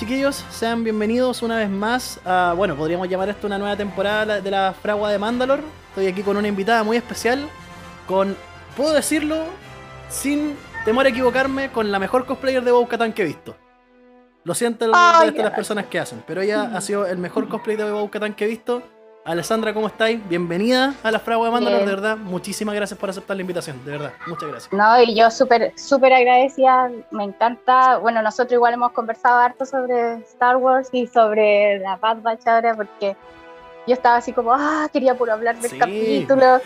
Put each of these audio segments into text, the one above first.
chiquillos, sean bienvenidos una vez más a, bueno, podríamos llamar esto una nueva temporada de la Fragua de Mandalor. Estoy aquí con una invitada muy especial, con, puedo decirlo, sin temor a equivocarme, con la mejor cosplayer de Bo-Katan que he visto. Lo siento el resto de las personas que hacen, pero ella ha sido el mejor cosplay de Bo-Katan que he visto. Alessandra, ¿cómo estáis? Bienvenida a la Fragua de Mandalor, de verdad. Muchísimas gracias por aceptar la invitación, de verdad. Muchas gracias. No, y yo súper, súper agradecida, me encanta. Bueno, nosotros igual hemos conversado harto sobre Star Wars y sobre la Bad Batch ahora, porque yo estaba así como, ah, quería puro hablar del Sí. capítulo.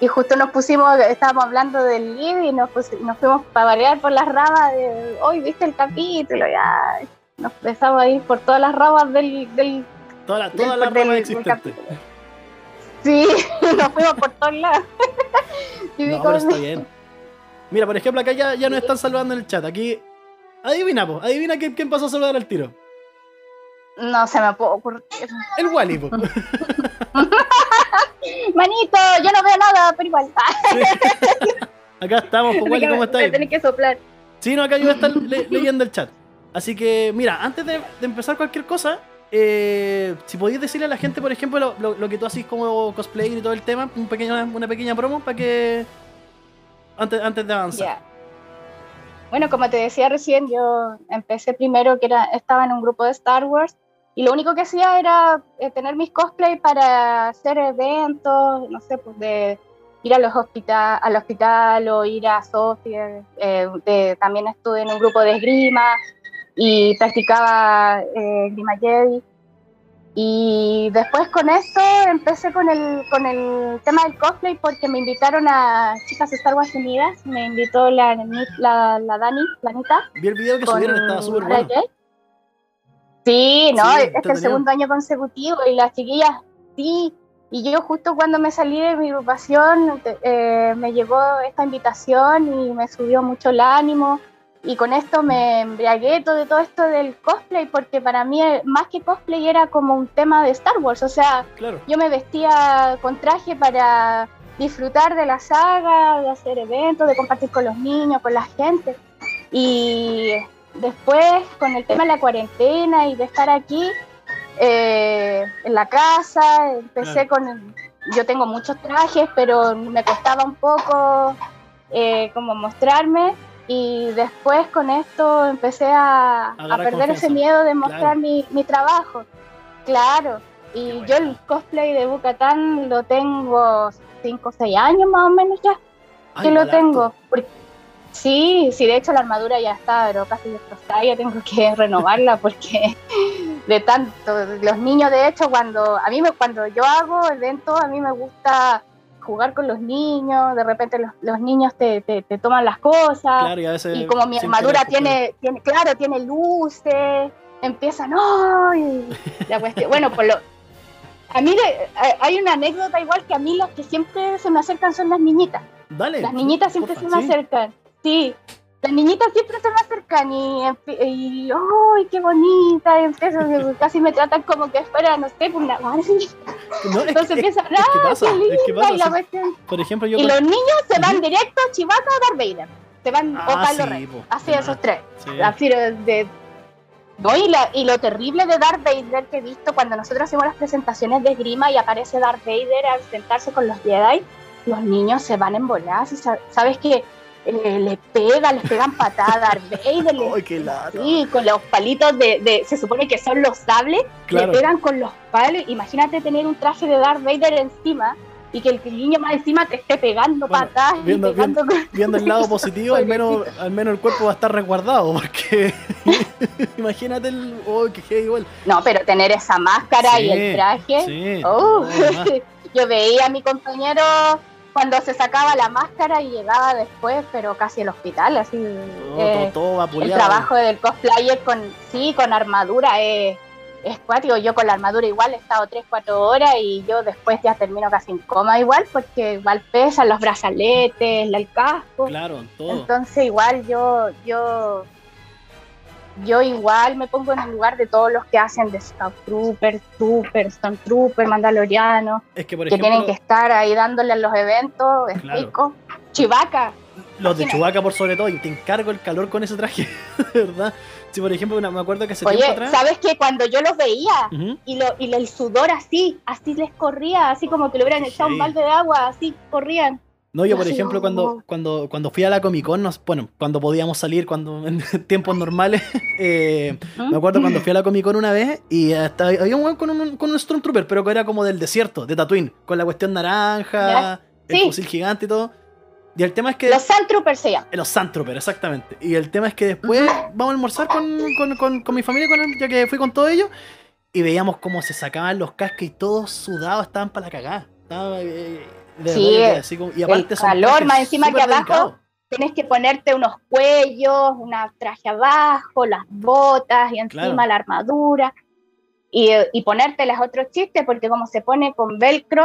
Y justo nos pusimos, estábamos hablando del libro y nos, pusi- nos fuimos para variar por las ramas de, hoy viste el capítulo, ya. Nos empezamos a ir por todas las ramas del, del Toda la, toda la existente. capítulo. Sí, nos fuimos por todos lados. No, pero está bien. Mira, por ejemplo, acá ya, ya nos están saludando en el chat. Aquí. Adivina, po. Adivina quién, quién pasó a saludar al tiro. No se me puede ocurrir. El Wally, po. Manito, yo no veo nada, pero igual. Acá estamos, po, Wally, ¿cómo estáis? Tenés que soplar. Sí, no, acá yo voy a estar le- leyendo el chat. Así que, mira, antes de, de empezar cualquier cosa, eh, si podéis decirle a la gente, por ejemplo, lo, que tú haces como cosplayer y todo el tema, un pequeño, una pequeña promo para que. Antes, antes de avanzar. Bueno, como te decía recién, yo empecé primero que era, estaba en un grupo de Star Wars y lo único que hacía era eh, tener mis cosplay para hacer eventos, no sé, pues de ir a los hospital, al hospital o ir a Sofía. eh, también estuve en un grupo de esgrima y practicaba eh, esgrima Jedi. Y después con esto empecé con el, con el tema del cosplay porque me invitaron a Chicas Star Wars Unidas, me invitó la, la, la Dani, la Anita. Vi el video que subieron, estaba súper bueno. Sí, no, Sí, es que el segundo año consecutivo y las chiquillas, sí. Y yo justo cuando me salí de mi agrupación eh, me llegó esta invitación y me subió mucho el ánimo. Y con esto me embriagué todo, de todo esto del cosplay, porque para mí eh, más que cosplay era como un tema de Star Wars. O sea, Claro. yo me vestía con traje para disfrutar de la saga, de hacer eventos, de compartir con los niños, con la gente. Y después, con el tema de la cuarentena y de estar aquí eh, en la casa, empecé con... Yo tengo muchos trajes, pero me costaba un poco eh, como mostrarme. Y después con esto empecé a, a perder ese miedo de mostrar Claro. mi, mi trabajo. Claro. Y yo el cosplay de Bucatán lo tengo 5 o 6 años más o menos ya Ay, que lo tengo. Porque- sí, sí, de hecho la armadura ya está, pero casi destrozada, ya tengo que renovarla porque de tanto, los niños de hecho cuando, a mí me, cuando yo hago eventos, a mí me gusta jugar con los niños, de repente los, los niños te, te- te toman las cosas, Claro, y a veces. y como mi armadura tiene, tiene, claro, tiene luces, empiezan, ¡ay! La cuestión, bueno, por lo... A mí hay una anécdota igual que a mí las que siempre se me acercan son las niñitas. Dale. Las niñitas siempre porfa, se me sí. acercan. Sí, las niñitas siempre se me acercan y, y ¡ay, qué bonita! Empiezo, casi me tratan como que fuera, no sé, por una Barbie. No, es, Entonces empiezan, ¡ah, pasa, qué es que pasa, y la cuestión- Por ejemplo, yo. y los niños se van directo a Chewbacca o Darth Vader. Se van o Ah, Kylo sí, Ren. Así, Ah, esos tres. sí. Así de, no, y, la- y lo terrible de Darth Vader que he visto cuando nosotros hacemos las presentaciones de esgrima y aparece Darth Vader al sentarse con los Jedi, los niños se van en bolas sabes que eh, le pegan, les pegan patadas Vader, les- Ay, qué lata. sí, con los palitos de, de- se supone que son los sables, Claro. le pegan con los palos, imagínate tener un traje de Darth Vader encima y que el niño más encima te esté pegando Bueno, patadas y viendo- pegando con- Viendo el lado positivo, al menos, al menos el cuerpo va a estar resguardado. Porque imagínate el. Oh, que igual. No, pero tener esa máscara Sí, y el traje. Sí. Oh, no, yo veía a mi compañero cuando se sacaba la máscara y llegaba después, pero casi al hospital, así. Todo, eh, todo, todo el trabajo del cosplayer con, sí, con armadura es, es cuático. Yo con la armadura igual he estado 3-4 horas y yo después ya termino casi en coma igual, porque igual pesan los brazaletes, el casco. Claro, todo. Entonces igual yo, yo, yo igual me pongo en el lugar de todos los que hacen de Scout Trooper, Trooper, Stone Trooper, Mandaloriano, es que, por que ejemplo. tienen que estar ahí dándole a los eventos, es Claro. rico. Chivaca, Los de. Chewbacca por sobre todo, y te encargo el calor con ese traje, de verdad. Si por ejemplo, una- me acuerdo que hace Oye, tiempo atrás. ¿sabes que Cuando yo los veía y, lo, y el sudor así, así les corría, así como que le hubieran echado un Sí. balde de agua, así corrían. No, yo por ejemplo, cuando, cuando, cuando fui a la Comic Con, nos- bueno, cuando podíamos salir, cuando en tiempos normales, eh, me acuerdo cuando fui a la Comic Con una vez y hasta había un weón con un, con un Stormtrooper, pero que era como del desierto, de Tatooine, con la cuestión naranja, el fusil gigante y todo. Y el tema es que. Los Sandtroopers se llaman. Eh, Los Sandtroopers, exactamente. Y el tema es que después vamos a almorzar con, con, con- con mi familia, con el- ya que fui con todos ellos, y veíamos cómo se sacaban los cascos y todos sudados estaban para la cagada. Estaba, eh, de Sí, así como- y aparte el son calor, más encima que abajo delicados. Tienes que ponerte unos cuellos, una traje abajo, las botas y encima Claro. la armadura. Y, y ponerte los otros chistes, porque como se pone con velcro,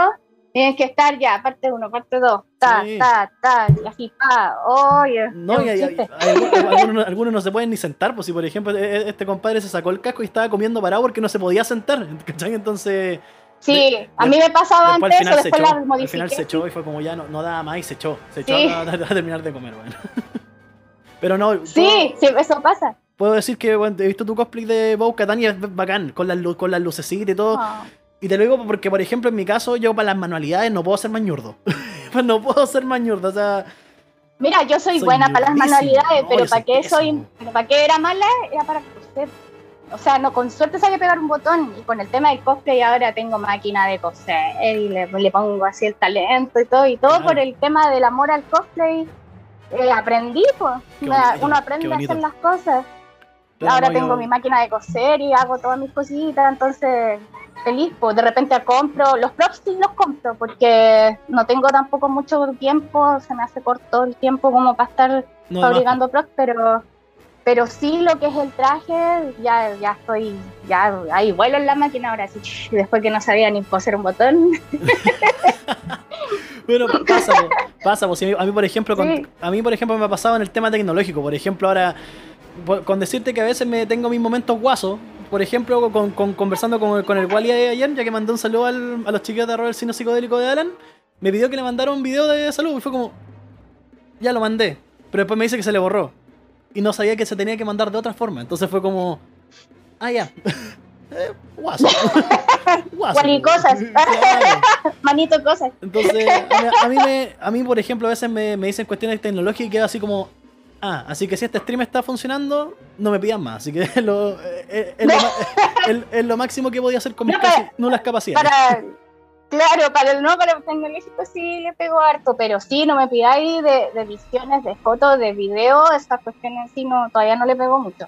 tienes que estar ya, parte uno, parte dos, ta, Sí. ta, ta, y así, pa, oye, No, es y un hay- hay- chiste. hay algunos, algunos- algunos no se pueden ni sentar, pues si por ejemplo e- e- este compadre se sacó el casco y estaba comiendo parado porque no se podía sentar, ¿cachai? Entonces, Sí, a mí me pasaba después antes al final se después echó, la al final se echó y fue como ya no, no daba más y se echó, se echó Sí. a, a- a terminar de comer, bueno. Pero no, Sí, sí, eso pasa. puedo decir que bueno, he visto tu cosplay de Bo Katan y es bacán, con las, con las lucecitas y todo. Ah. Y te lo digo porque, por ejemplo, en mi caso, yo para las manualidades no puedo ser mañurdo. pues no puedo ser mañurdo, o sea... Mira, yo soy, Soy buena para las manualidades, No, pero ¿para qué soy, para qué era mala? Era para coser. O sea, no, con suerte sabía pegar un botón y con el tema del cosplay ahora tengo máquina de coser y le, le pongo así el talento y todo, y todo Claro. por el tema del amor al cosplay. eh, aprendí, pues. Bonito, uno aprende a hacer las cosas. Claro, ahora no, tengo yo- mi máquina de coser y hago todas mis cositas, entonces feliz, pues de repente compro, los props sí los compro porque no tengo tampoco mucho tiempo, se me hace corto el tiempo como para estar no, fabricando props, pero pero sí lo que es el traje, ya, ya estoy, ya ahí vuelo en la máquina ahora sí, después que no sabía ni coser un botón. Bueno, pasa, po, pasa, po. Si a, mí, por ejemplo, con- Sí. a mí, por ejemplo, me ha pasado en el tema tecnológico. Por ejemplo, ahora, con decirte que a veces me tengo mis momentos guasos. Por ejemplo, con, con- conversando con, con el Wally ayer, ya que mandé un saludo al- a los chiquillos de el cine psicodélico de Alan, me pidió que le mandara un video de salud y fue como, ya lo mandé. Pero después me dice que se le borró. Y no sabía que se tenía que mandar de otra forma. Entonces fue como, ah, ya. Eh, guaso. guaso. Cosas. Claro. Manito cosas. Entonces, a mí, a mí, me- a mí, por ejemplo, a veces me, me dicen cuestiones tecnológicas y quedo así como, ah, así que si este stream está funcionando, no me pidan más. Así que lo, eh, eh, es, lo, es- es máximo que podía hacer con mis No, casi nulas capacidades. Para, claro, para el no, para el tecnológico sí le pego harto, pero sí, no me pidáis de, de visiones, de fotos, de video, estas cuestiones sí, no, todavía no le pego mucho.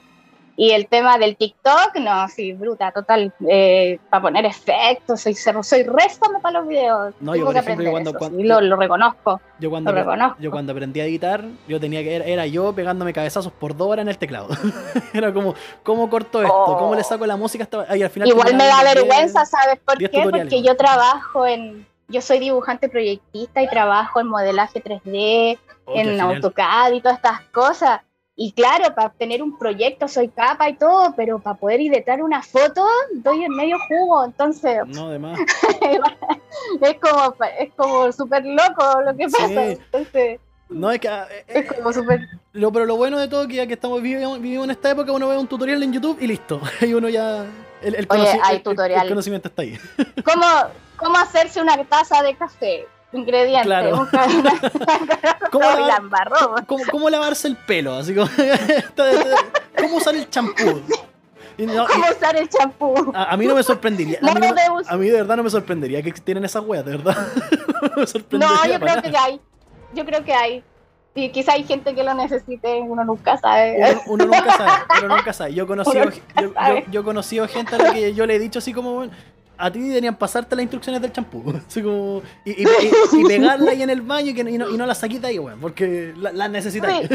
Y el tema del TikTok, no, sí, bruta, total, eh, para poner efectos, soy, soy réstame para los videos. No, yo, por ejemplo, aprender cuando- eso, cuando- sí, lo, lo reconozco, Yo cuando, lo reconozco. yo cuando aprendí a editar, yo tenía que era, yo pegándome cabezazos por dos horas en el teclado. era como, ¿cómo corto esto? Oh. ¿Cómo le saco la música? a esta- Ay, al final Igual me da diez- vergüenza, ¿sabes por qué? tutoriales. Porque yo trabajo en, yo soy dibujante proyectista y trabajo en modelaje 3D, Oh, qué en. AutoCAD y todas estas cosas. Y claro, para obtener un proyecto soy capa y todo, pero para poder editar una foto doy en medio jugo, entonces No, además. es como es como súper loco lo que Sí. pasa. Entonces No, es que. ah, eh, es como súper... Lo, pero lo bueno de todo es que ya que estamos vivimos, vivimos en esta época, uno ve un tutorial en YouTube y listo. Y uno ya. El, el, Oye, conoci- hay el- el conocimiento está ahí. ¿Cómo, ¿Cómo hacerse una taza de café? Ingredientes. Claro. ¿Cómo lavar, cómo, cómo lavarse el pelo? Así como. ¿Cómo usar el champú? No, ¿Cómo usar el champú? a, a mí no me sorprendería. A mí, no- a mí de verdad no me sorprendería que existieran esas weas, de verdad. no me No, yo creo que hay. Yo creo que hay. Y quizá hay gente que lo necesite, uno nunca sabe. Uno, uno nunca sabe, uno nunca sabe. Yo he conocido, yo, yo- yo conocido gente a la que yo le he dicho así como, a ti deberían pasarte las instrucciones del champú. Así como, y, y, y- y pegarla ahí en el baño y, que, no, no la saquís de ahí, weón, porque la, la necesitáis.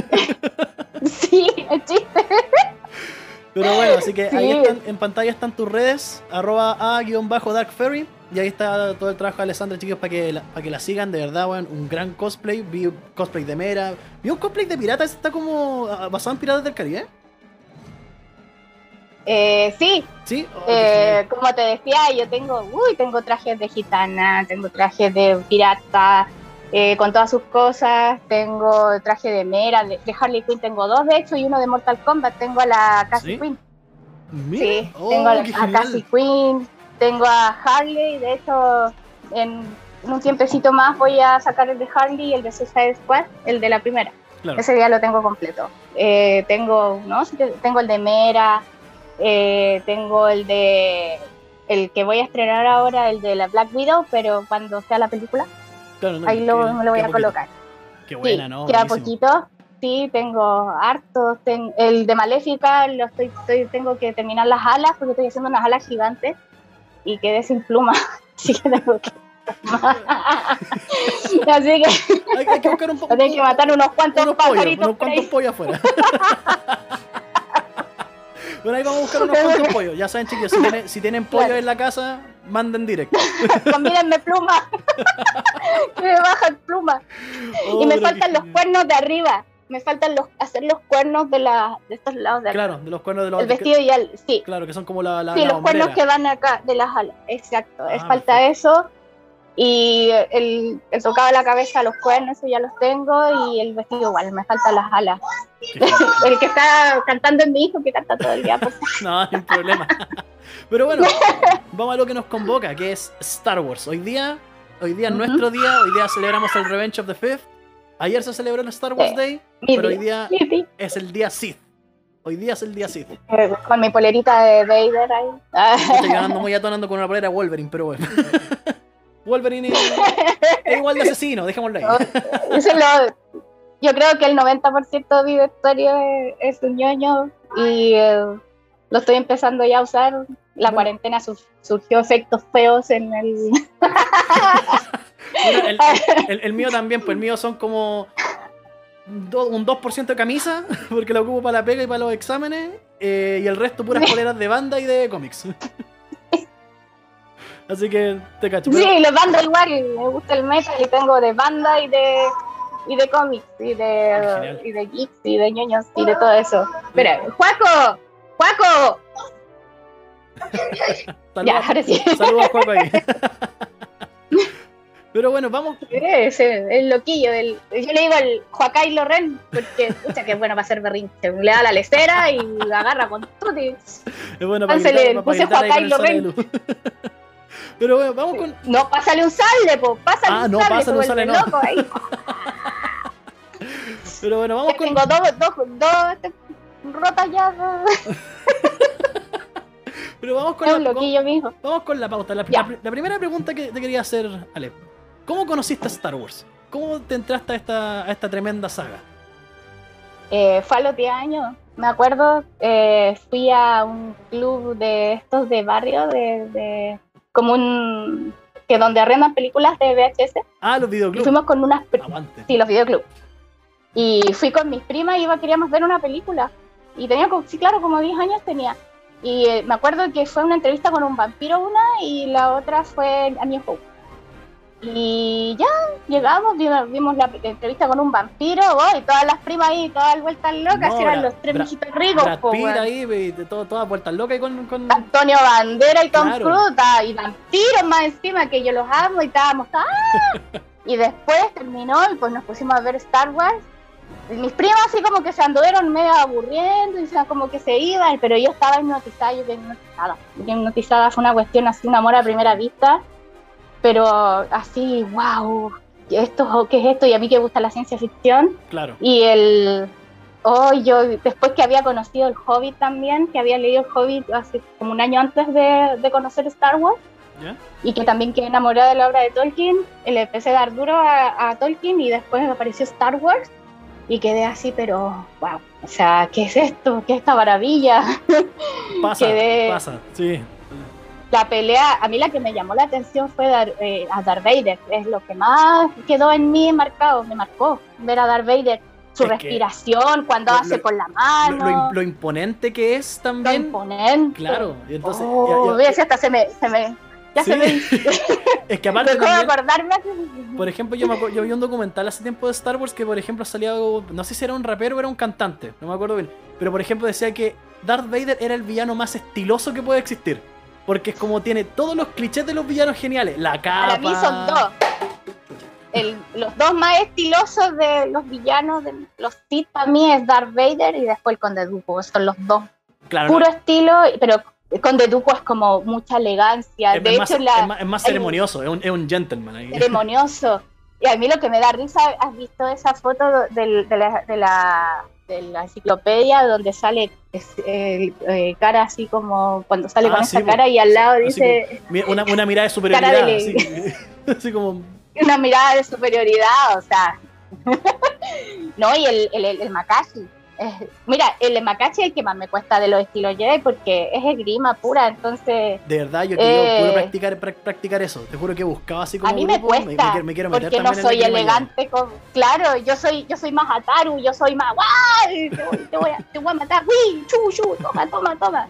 Sí, el chiste. Pero bueno, así que ahí están, en pantalla están tus redes, arroba a-darkferry. Y ahí está todo el trabajo de Alessandra, chicos, para que, la, para que la sigan, de verdad, weón. Un gran cosplay. Vi un cosplay de Mera. Vi un cosplay de pirata, ese está como ah, basado en Piratas del Caribe. Eh, sí, ¿Sí? Oh, eh, como te decía, yo tengo, uy, tengo trajes de gitana, tengo trajes de pirata, eh, con todas sus cosas. Tengo traje de Mera, de, Harley Quinn tengo dos de hecho y uno de Mortal Kombat. Tengo a la Cassie Quinn. Sí, Oh, tengo a, a Cassie Quinn, tengo a Harley, de hecho en un tiempecito más voy a sacar el de Harley y el de Suicide Squad, el de la primera. Claro. Ese día lo tengo completo. Eh, tengo, ¿no? Sí, Tengo el de Mera, eh, tengo el de el que voy a estrenar ahora, el de la Black Widow, pero cuando sea la película, Claro, no, ahí lo, queda- me lo voy a poquito. colocar. Qué buena, sí, ¿no? queda poquito. Sí, tengo hartos. ten- el de Maléfica, lo estoy, estoy- tengo que terminar las alas porque estoy haciendo unas alas gigantes y quedé sin pluma. Así que tengo que. Así que Hay, hay que buscar un poco. tengo que matar unos cuantos unos pollos, pajaritos unos cuantos pollos afuera. Bueno, ahí vamos a buscar unos cuantos pollos. Ya saben, chicos, si tienen, si tienen pollo Claro. en la casa, manden directo. Convídenme pluma. que me bajan pluma. y me Oh, faltan los cuernos de arriba. Me faltan los hacer los cuernos de, la, de estos lados de arriba. Claro, de los cuernos de los el vestido y el. Sí, Claro, que son como la, la, sí la los cuernos hombrera. que van acá de las alas. Exacto. es Ah, falta perfecto. eso. Y el, el tocado de la cabeza, los cuernos, eso ya los tengo. Y el vestido igual, me faltan las alas. El que está cantando es mi hijo, que canta todo el día. Por No, sin problema. Pero bueno, vamos a lo que nos convoca, que es Star Wars. Hoy día, hoy día es Ujú. nuestro día, hoy día celebramos el Revenge of the Fifth. Ayer se celebró el Star Wars Sí. Day, mi pero hoy día. día Mi día. es el día Sith. Hoy día es el día Sith. Eh, Con mi polerita de Vader ahí. Estoy ganando muy atonando con una polera Wolverine, pero bueno. Wolverine es, es igual de asesino, dejémoslo ahí. Yo creo que el 90% de mi vestuario es, es un ñoño y eh, lo estoy empezando ya a usar. La Bueno. cuarentena su- surgió efectos feos en el... Bueno, el, el- el mío también, pues el mío son como do- un 2% de camisa, porque lo ocupo para la pega y para los exámenes, eh, y el resto puras poleras de banda y de cómics. Así que te cacho. pero- Sí, los banda igual, me gusta el metal y tengo de banda y de y de cómics y de y de geeks y de ñoños y de todo eso. Espera, Juaco, Juaco, saludos, ya, ahora sí. saludos a Juaco ahí. Pero bueno, vamos. Ese, el loquillo del. Yo le digo el Joacay Loren, porque escucha que es bueno para hacer berrinche. Le da la lecera y la agarra con tutti. Es bueno para Entonces gritar, le para puse Joaquín el Loren. Pero bueno, vamos con. No, pásale un sable, po, pásale Ah, un no, sable, pásale un sable, no. loco ahí. Pero bueno, vamos con. tengo dos, dos, dos este, rotas ya. Pero vamos con la, mijo. Vamos con la pauta. La, la- la primera pregunta que te quería hacer, Ale. ¿Cómo conociste a Star Wars? ¿Cómo te entraste a esta, a esta tremenda saga? Eh, fue a los 10 años, me acuerdo. eh, fui a un club de estos de barrio, de, de como un. que donde arrendan películas de VHS. Ah, los videoclubs. fuimos con unas. Aguante. Sí, los videoclubs. Y fui con mis primas y iba, queríamos ver una película. Y tenía, como- sí, claro, como 10 años tenía. Y eh, me acuerdo que fue una entrevista con un vampiro una y la otra fue a New Hope. Y ya, llegamos, vimos, vimos la entrevista con un vampiro, oh, y todas las primas ahí, todas vueltas locas, No, eran los tres mijitos ricos, Brad Pitt weón. ahí, y todo, todas vueltas locas y con, con- Antonio Bandera y Tom Claro. Ah, y vampiros más encima, que yo los amo y estábamos, ¡ah! Y después terminó y pues nos pusimos a ver Star Wars. Y mis primas así como que se anduvieron medio aburriendo y se- como que se iban, pero yo estaba hipnotizada, yo quedé hipnotizada. Yo quedé hipnotizada, fue una cuestión así, un amor a primera vista, pero así, wow, esto, ¿qué es esto? Y a mí que me gusta la ciencia ficción. Claro. Y el. Oh, yo después que había conocido el Hobbit también, que había leído el Hobbit hace como un año antes de, de conocer Star Wars, y que también quedé enamorada de la obra de Tolkien, le empecé a dar duro a, a Tolkien y después apareció Star Wars y quedé así, pero wow, o sea, ¿qué es esto? ¿Qué es esta maravilla? Pasa, Quedé- pasa. Sí. La pelea, a mí la que me llamó la atención fue Dar- eh, a Darth Vader, es lo que más quedó en mí marcado, me marcó ver a Darth Vader, su Es respiración, cuando lo- hace con la mano. lo im- lo imponente que es lo también. imponente. Claro. Y entonces. oh, ya- hasta se me, se me, ya se me, es que aparte también, acordarme. Por ejemplo, yo, me acuer- yo vi un documental hace tiempo de Star Wars que, por ejemplo, salía algo. No sé si era un rapero o era un cantante, no me acuerdo bien. Pero, por ejemplo, decía que Darth Vader era el villano más estiloso que puede existir. Porque es como tiene todos los clichés de los villanos geniales. La capa. Para mí son dos. los dos más estilosos de los villanos, de los Sith para mí es Darth Vader y después el Conde Dooku. Son los dos. Puro estilo, pero Conde Dooku es como mucha elegancia. Es, de más, hecho, es más, ceremonioso, es, un, es un, gentleman. Ahí. Ceremonioso. Y a mí lo que me da risa, ¿has visto esa foto de, la, de, la, de la enciclopedia donde sale eh, cara así como cuando sale ah, con esa cara y al lado dice... una, una, mirada de superioridad. así, como... Una mirada de superioridad, o sea... no, y el, el, el Makashi mira, el Makachi es el que más me cuesta de los estilos Jedi porque es esgrima pura, entonces... De verdad, yo quiero eh, practicar, practicar eso. Te juro que buscaba así como... A mí me cuesta, me, quiero meter porque no soy elegante. Con, claro, yo soy yo soy más Ataru, yo soy más... ¡Guay! Te, voy, a, te voy a matar. ¡Uy! ¡Chu, chu! Toma, toma, toma.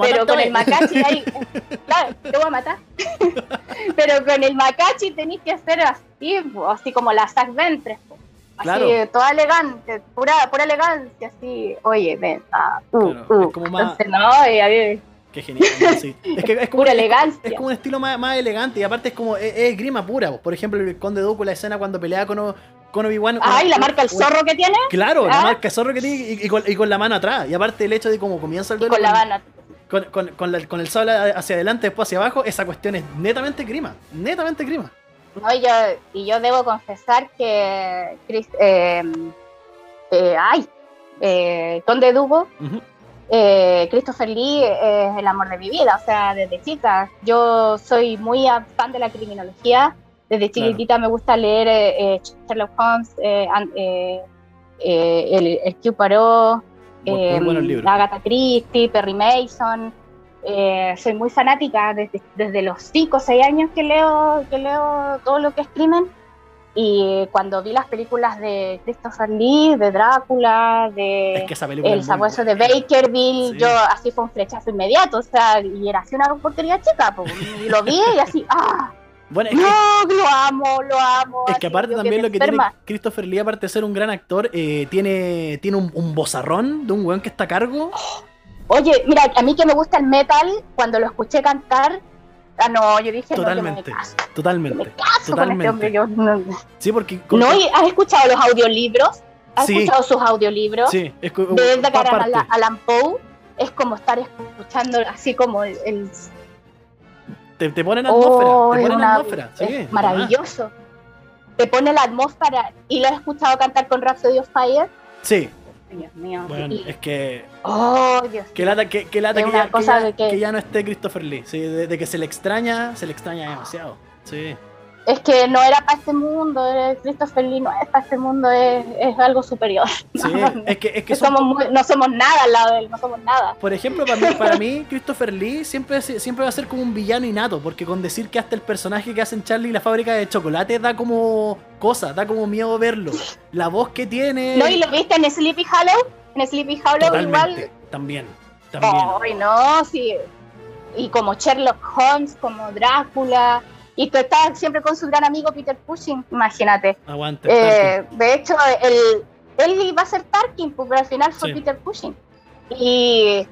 Pero con el Makachi ahí... claro, te voy a matar. Pero con el Makachi tenéis que hacer así, así como la Zack Ventres, Claro. Así, toda elegante, pura, pura elegancia, así, oye, ven, ah, uh, uh. Es como más... no, y Qué genial, sí. Es que es como, pura elegancia. Es, como un estilo más, más, elegante y aparte es como, es, grima pura. Por ejemplo, el Conde Dooku, la escena cuando pelea con, con Obi-Wan. Ay, la marca el zorro que tiene. Claro, la ¿Ah? marca el zorro que tiene y, con, y, con, la mano atrás. Y aparte el hecho de cómo comienza el duelo. con la mano con, con, con, la, con, el sable hacia adelante, después hacia abajo, esa cuestión es netamente grima. Netamente grima. No, y yo, y yo debo confesar que Chris, eh, eh, ay, eh, Conde Dubo, eh, Christopher Lee es el amor de mi vida, o sea, desde chica. Yo soy muy fan de la criminología, desde chiquitita me gusta leer Sherlock Holmes, el, el Q Paró, Agatha Christie, Perry Mason, eh, soy muy fanática desde, desde los 5 o 6 años que leo, que leo todo lo que escriben. Y cuando vi las películas de Christopher Lee, de Drácula, de El sabueso de Bakerville, yo así fue un flechazo inmediato, o sea, y era así una portería chica, pues, y lo vi y así, ¡ah! Bueno, no, lo amo, lo amo. Es que aparte también lo que tiene Christopher Lee, aparte de ser un gran actor, eh, tiene, tiene un, un bozarrón de un weón que está a cargo. Oh, Oye, mira, a mí que me gusta el metal, cuando lo escuché cantar, ah, no, yo dije, totalmente, no, me caso, totalmente, me caso con este hombre. Yo, no, sí, porque... ¿No? ¿Has escuchado los audiolibros? ¿Has escuchado sus audiolibros? Sí, es como... De Edgar Allan, Alan Poe, es como estar escuchando así como el... Te, te ponen atmósfera, oh, te ponen atmósfera, sí. Maravilloso. Te pone la atmósfera y lo has escuchado cantar con Rhapsody of Fire. Sí, Dios mío. Bueno, es que. Oh, Dios que lata, que, que, lata que, ya, que, ya, no esté Christopher Lee. Sí, de, que se le extraña, se le extraña demasiado. Sí. Es que no era para este mundo, Christopher Lee no es para este mundo, es, es algo superior. Sí, es que, es que somos no somos nada al lado de él, no somos nada. Por ejemplo, para mí, para mí Christopher Lee siempre, siempre va a ser como un villano innato, porque con decir que hasta el personaje que hacen Charlie y la fábrica de chocolate da como cosa, da como miedo verlo. La voz que tiene. ¿No? ¿Y lo viste en Sleepy Hollow? En Sleepy Hollow igual. También, también. Ay, no, sí. Y como Sherlock Holmes, como Drácula. Y tú estás siempre con su gran amigo Peter Cushing, imagínate. Aguante. Eh, de hecho, el, él iba a ser Tarkin, pero al final fue Peter Cushing. Y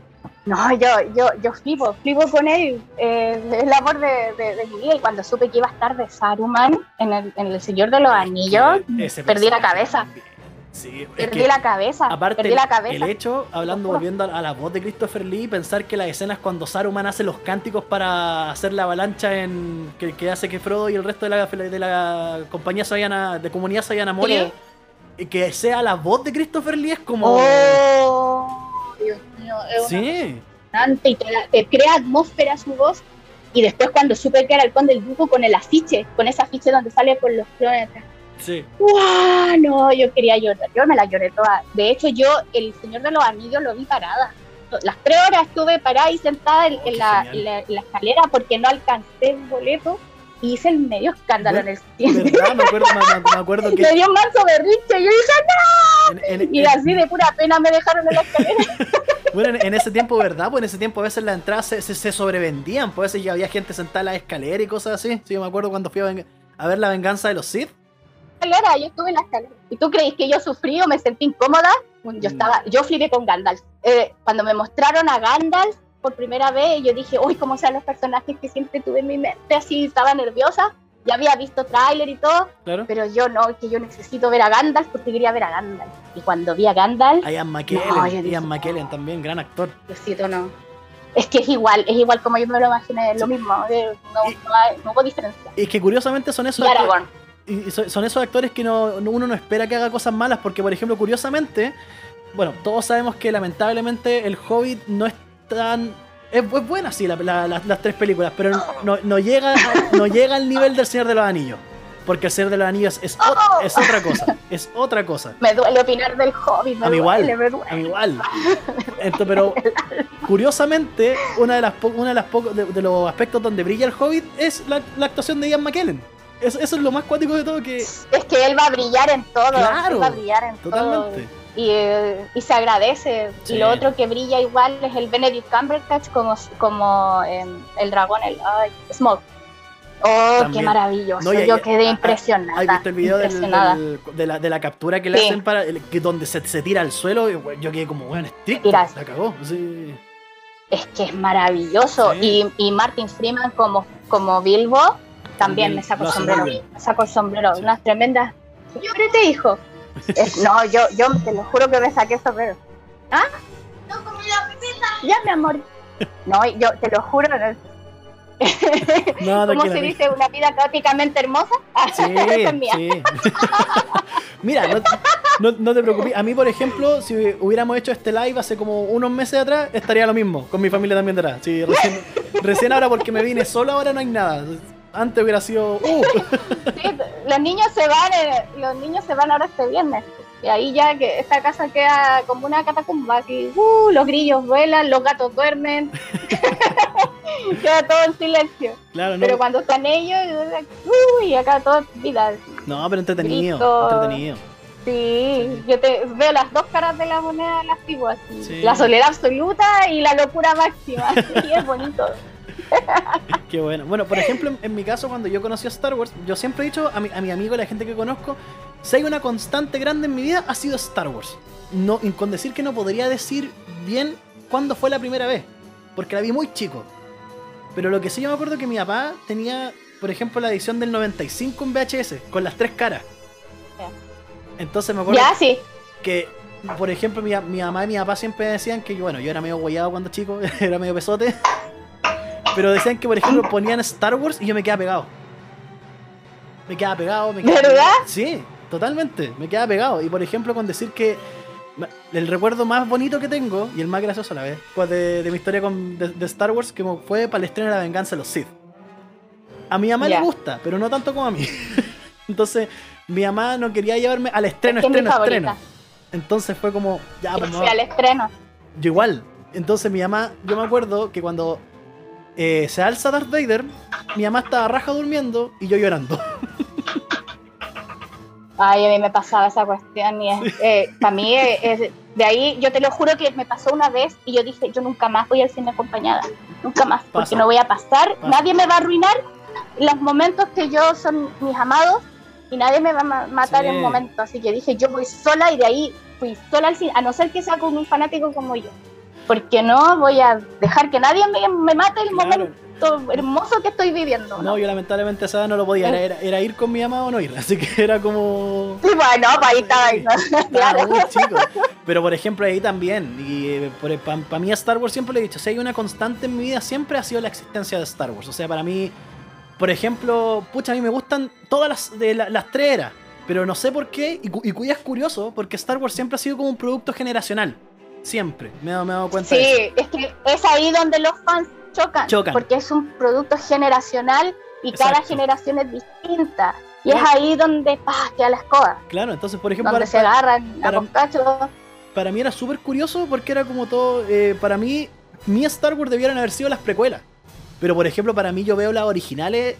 no, yo, yo, yo flipo, flipo con él. Eh, es la voz de, de, mi vida. Y cuando supe que iba a estar de Saruman en el, en el Señor de los Anillos, perdí la cabeza. Sí, perdí la cabeza. Aparte, perdí la cabeza. el hecho, hablando, volviendo a, la voz de Christopher Lee, pensar que las escenas cuando Saruman hace los cánticos para hacer la avalancha en que, hace que Frodo y el resto de la, de la compañía se de comunidad se vayan a morir, y que sea la voz de Christopher Lee es como. Oh Dios mío, es sí. y te, crea atmósfera su voz. Y después cuando supe que era el conde del Duco con el afiche, con ese afiche donde sale con los clones. Sí. ¡Wow! No, yo quería llorar, yo me la lloré toda. De hecho, yo, El Señor de los Anillos, lo vi parada. Las tres horas estuve parada y sentada en, oh, la, escalera porque no alcancé el boleto y hice el medio escándalo en el cine. Me acuerdo, me, acuerdo que... Me dio un manso berrinche y yo dije ¡No! y así de pura pena me dejaron en la escalera. bueno, en, ese tiempo, ¿verdad? Pues en ese tiempo a veces las entradas se, se, sobrevendían, pues a veces ya había gente sentada en la escalera y cosas así. Sí, yo me acuerdo cuando fui a, ver la venganza de los Sith. Escalera, yo estuve en la escalera. ¿Y tú crees que yo sufrí o me sentí incómoda? Yo mm. estaba, yo flipé con Gandalf. Eh, cuando me mostraron a Gandalf por primera vez, yo dije, uy, cómo sean los personajes que siempre tuve en mi mente, así estaba nerviosa ya había visto tráiler y todo, Claro. pero yo no, que yo necesito ver a Gandalf porque quería ver a Gandalf. Y cuando vi a Gandalf, Ian McKellen, No, yo dije, Ian no. McKellen también, gran actor. necesito no. Es que es igual, es igual como yo me lo imaginé, es lo mismo, eh, no, no, hay- no hubo diferencia. Y es que curiosamente son esos actores. Y son esos actores que no, no- uno no espera que haga cosas malas, porque por ejemplo, curiosamente, bueno, todos sabemos que lamentablemente el Hobbit no es tan... Es, es buena, sí, la- la- las- las tres películas, pero no, no llega, no llega al nivel del Señor de los Anillos. Porque el Señor de los Anillos es, o- es otra cosa, es otra cosa. Me duele opinar del Hobbit, me A mí igual, duele, me duele. A mí igual. Esto, pero curiosamente, una de las una de las de, de los aspectos donde brilla el Hobbit es la, la actuación de Ian McKellen. Eso, eso es lo más cuático de todo que Es que él va a brillar en todo, Claro, él va a brillar en totalmente. todo. Y, eh, y se agradece. Sí. Y lo otro que brilla igual es el Benedict Cumberbatch como, como em, el dragón, el ay, Smoke. Oh, También. qué maravilloso. No, Yo quedé ah, impresionada. ¿Has visto el video del- impresionada. del- de, la, de la captura que le Sí. hacen para el- que donde se, se tira al suelo? Yo quedé como, bueno, estricto. La cagó. Sí. Es que es maravilloso. Sí. Y, y Martin Freeman como, como Bilbo, también, me saco el sombrero. Me saco el sombrero. Sí. Unas tremendas. Llórete, hijo. Es- no, yo, yo te lo juro que me saqué el sombrero. ¿Ah? Ya, mi amor. No, yo te lo juro. No, ¿Cómo tranquila, se dice? Una vida caóticamente hermosa. Sí, Esa es mía. sí. Mira, no, no- no te preocupes. A mí, por ejemplo, si hubiéramos hecho este live hace como unos meses atrás, estaría lo mismo. Con mi familia también atrás. Sí, recién, recién ahora porque me vine solo, ahora no hay nada. Antes hubiera sido... Uh, Sí, los niños se van, eh, los niños se van ahora este viernes. Y ahí ya que esta casa queda como una catacumba, así, uh, los grillos vuelan, los gatos duermen, queda todo en silencio. claro, no. Pero cuando están ellos, uy, acá todo vida. No, pero entretenido. Entretenido. Sí, yo te veo las dos caras de la moneda de las así, Sí. la soledad absoluta y la locura máxima. Y es bonito. Qué bueno. Bueno, por ejemplo, en, en mi caso, cuando yo conocí a Star Wars, yo siempre he dicho a mi, a mi amigo, a la gente que conozco, si hay una constante grande en mi vida, ha sido Star Wars. No, con decir que no podría decir bien cuándo fue la primera vez, porque la vi muy chico. Pero lo que sí yo me acuerdo que mi papá tenía, por ejemplo, la edición del 95 en VHS, con las tres caras. Entonces me acuerdo Ya, sí. que, por ejemplo, mi, mi mamá y mi papá siempre decían que, bueno, yo era medio guayado cuando chico, era medio pesote. Pero decían que, por ejemplo, ponían Star Wars y yo me quedaba pegado. Me quedaba pegado, me quedaba ¿Verdad? Sí, totalmente, me quedaba pegado. Y por ejemplo, con decir que el recuerdo más bonito que tengo, y el más gracioso a la vez, fue de, de mi historia con, de, de Star Wars, que fue para el estreno de La Venganza de los Sith. A mi mamá le gusta, pero no tanto como a mí. Entonces, mi mamá no quería llevarme al estreno, Es que es mi estreno, estreno. Entonces fue como, ya, pues al estreno. yo igual. Entonces mi mamá, yo me acuerdo que cuando eh, se alza Darth Vader, mi mamá estaba raja durmiendo y yo llorando. Ay, a mí me pasaba esa cuestión y es, eh, para mí es, de ahí, yo te lo juro que me pasó una vez y yo dije, yo nunca más voy al cine acompañada, nunca más, porque no voy a pasar, Pasa. nadie me va a arruinar los momentos que yo son mis amados y nadie me va a ma- matar Sí. en un momento, así que dije, yo voy sola y de ahí fui sola al cine, a no ser que sea con un fanático como yo, porque no voy a dejar que nadie me, me mate el Claro. momento hermoso que estoy viviendo. No, ¿no? yo lamentablemente esa no lo podía, era, era, era ir con mi mamá o no ir, así que era como... Sí, bueno, pues ahí estaba ahí, ¿no? Claro. Pero por ejemplo ahí también, y para mí a Star Wars siempre le he dicho, si hay una constante en mi vida siempre ha sido la existencia de Star Wars. O sea, para mí, por ejemplo, pucha, a mí me gustan todas las, de la- las tres eras, pero no sé por qué, y, cu- y es curioso, porque Star Wars siempre ha sido como un producto generacional. Siempre, me he dado, me he dado cuenta de eso. Sí, es que es ahí donde los fans chocan, Chocan. porque es un producto generacional y cada generación es distinta. Y es ahí donde ¡pah! queda la escoba, Claro, entonces por ejemplo, donde para, se agarran a para- concacho. para mí era súper curioso porque era como todo, eh, para mí, mi Star Wars debieran haber sido las precuelas. Pero por ejemplo, para mí yo veo las originales,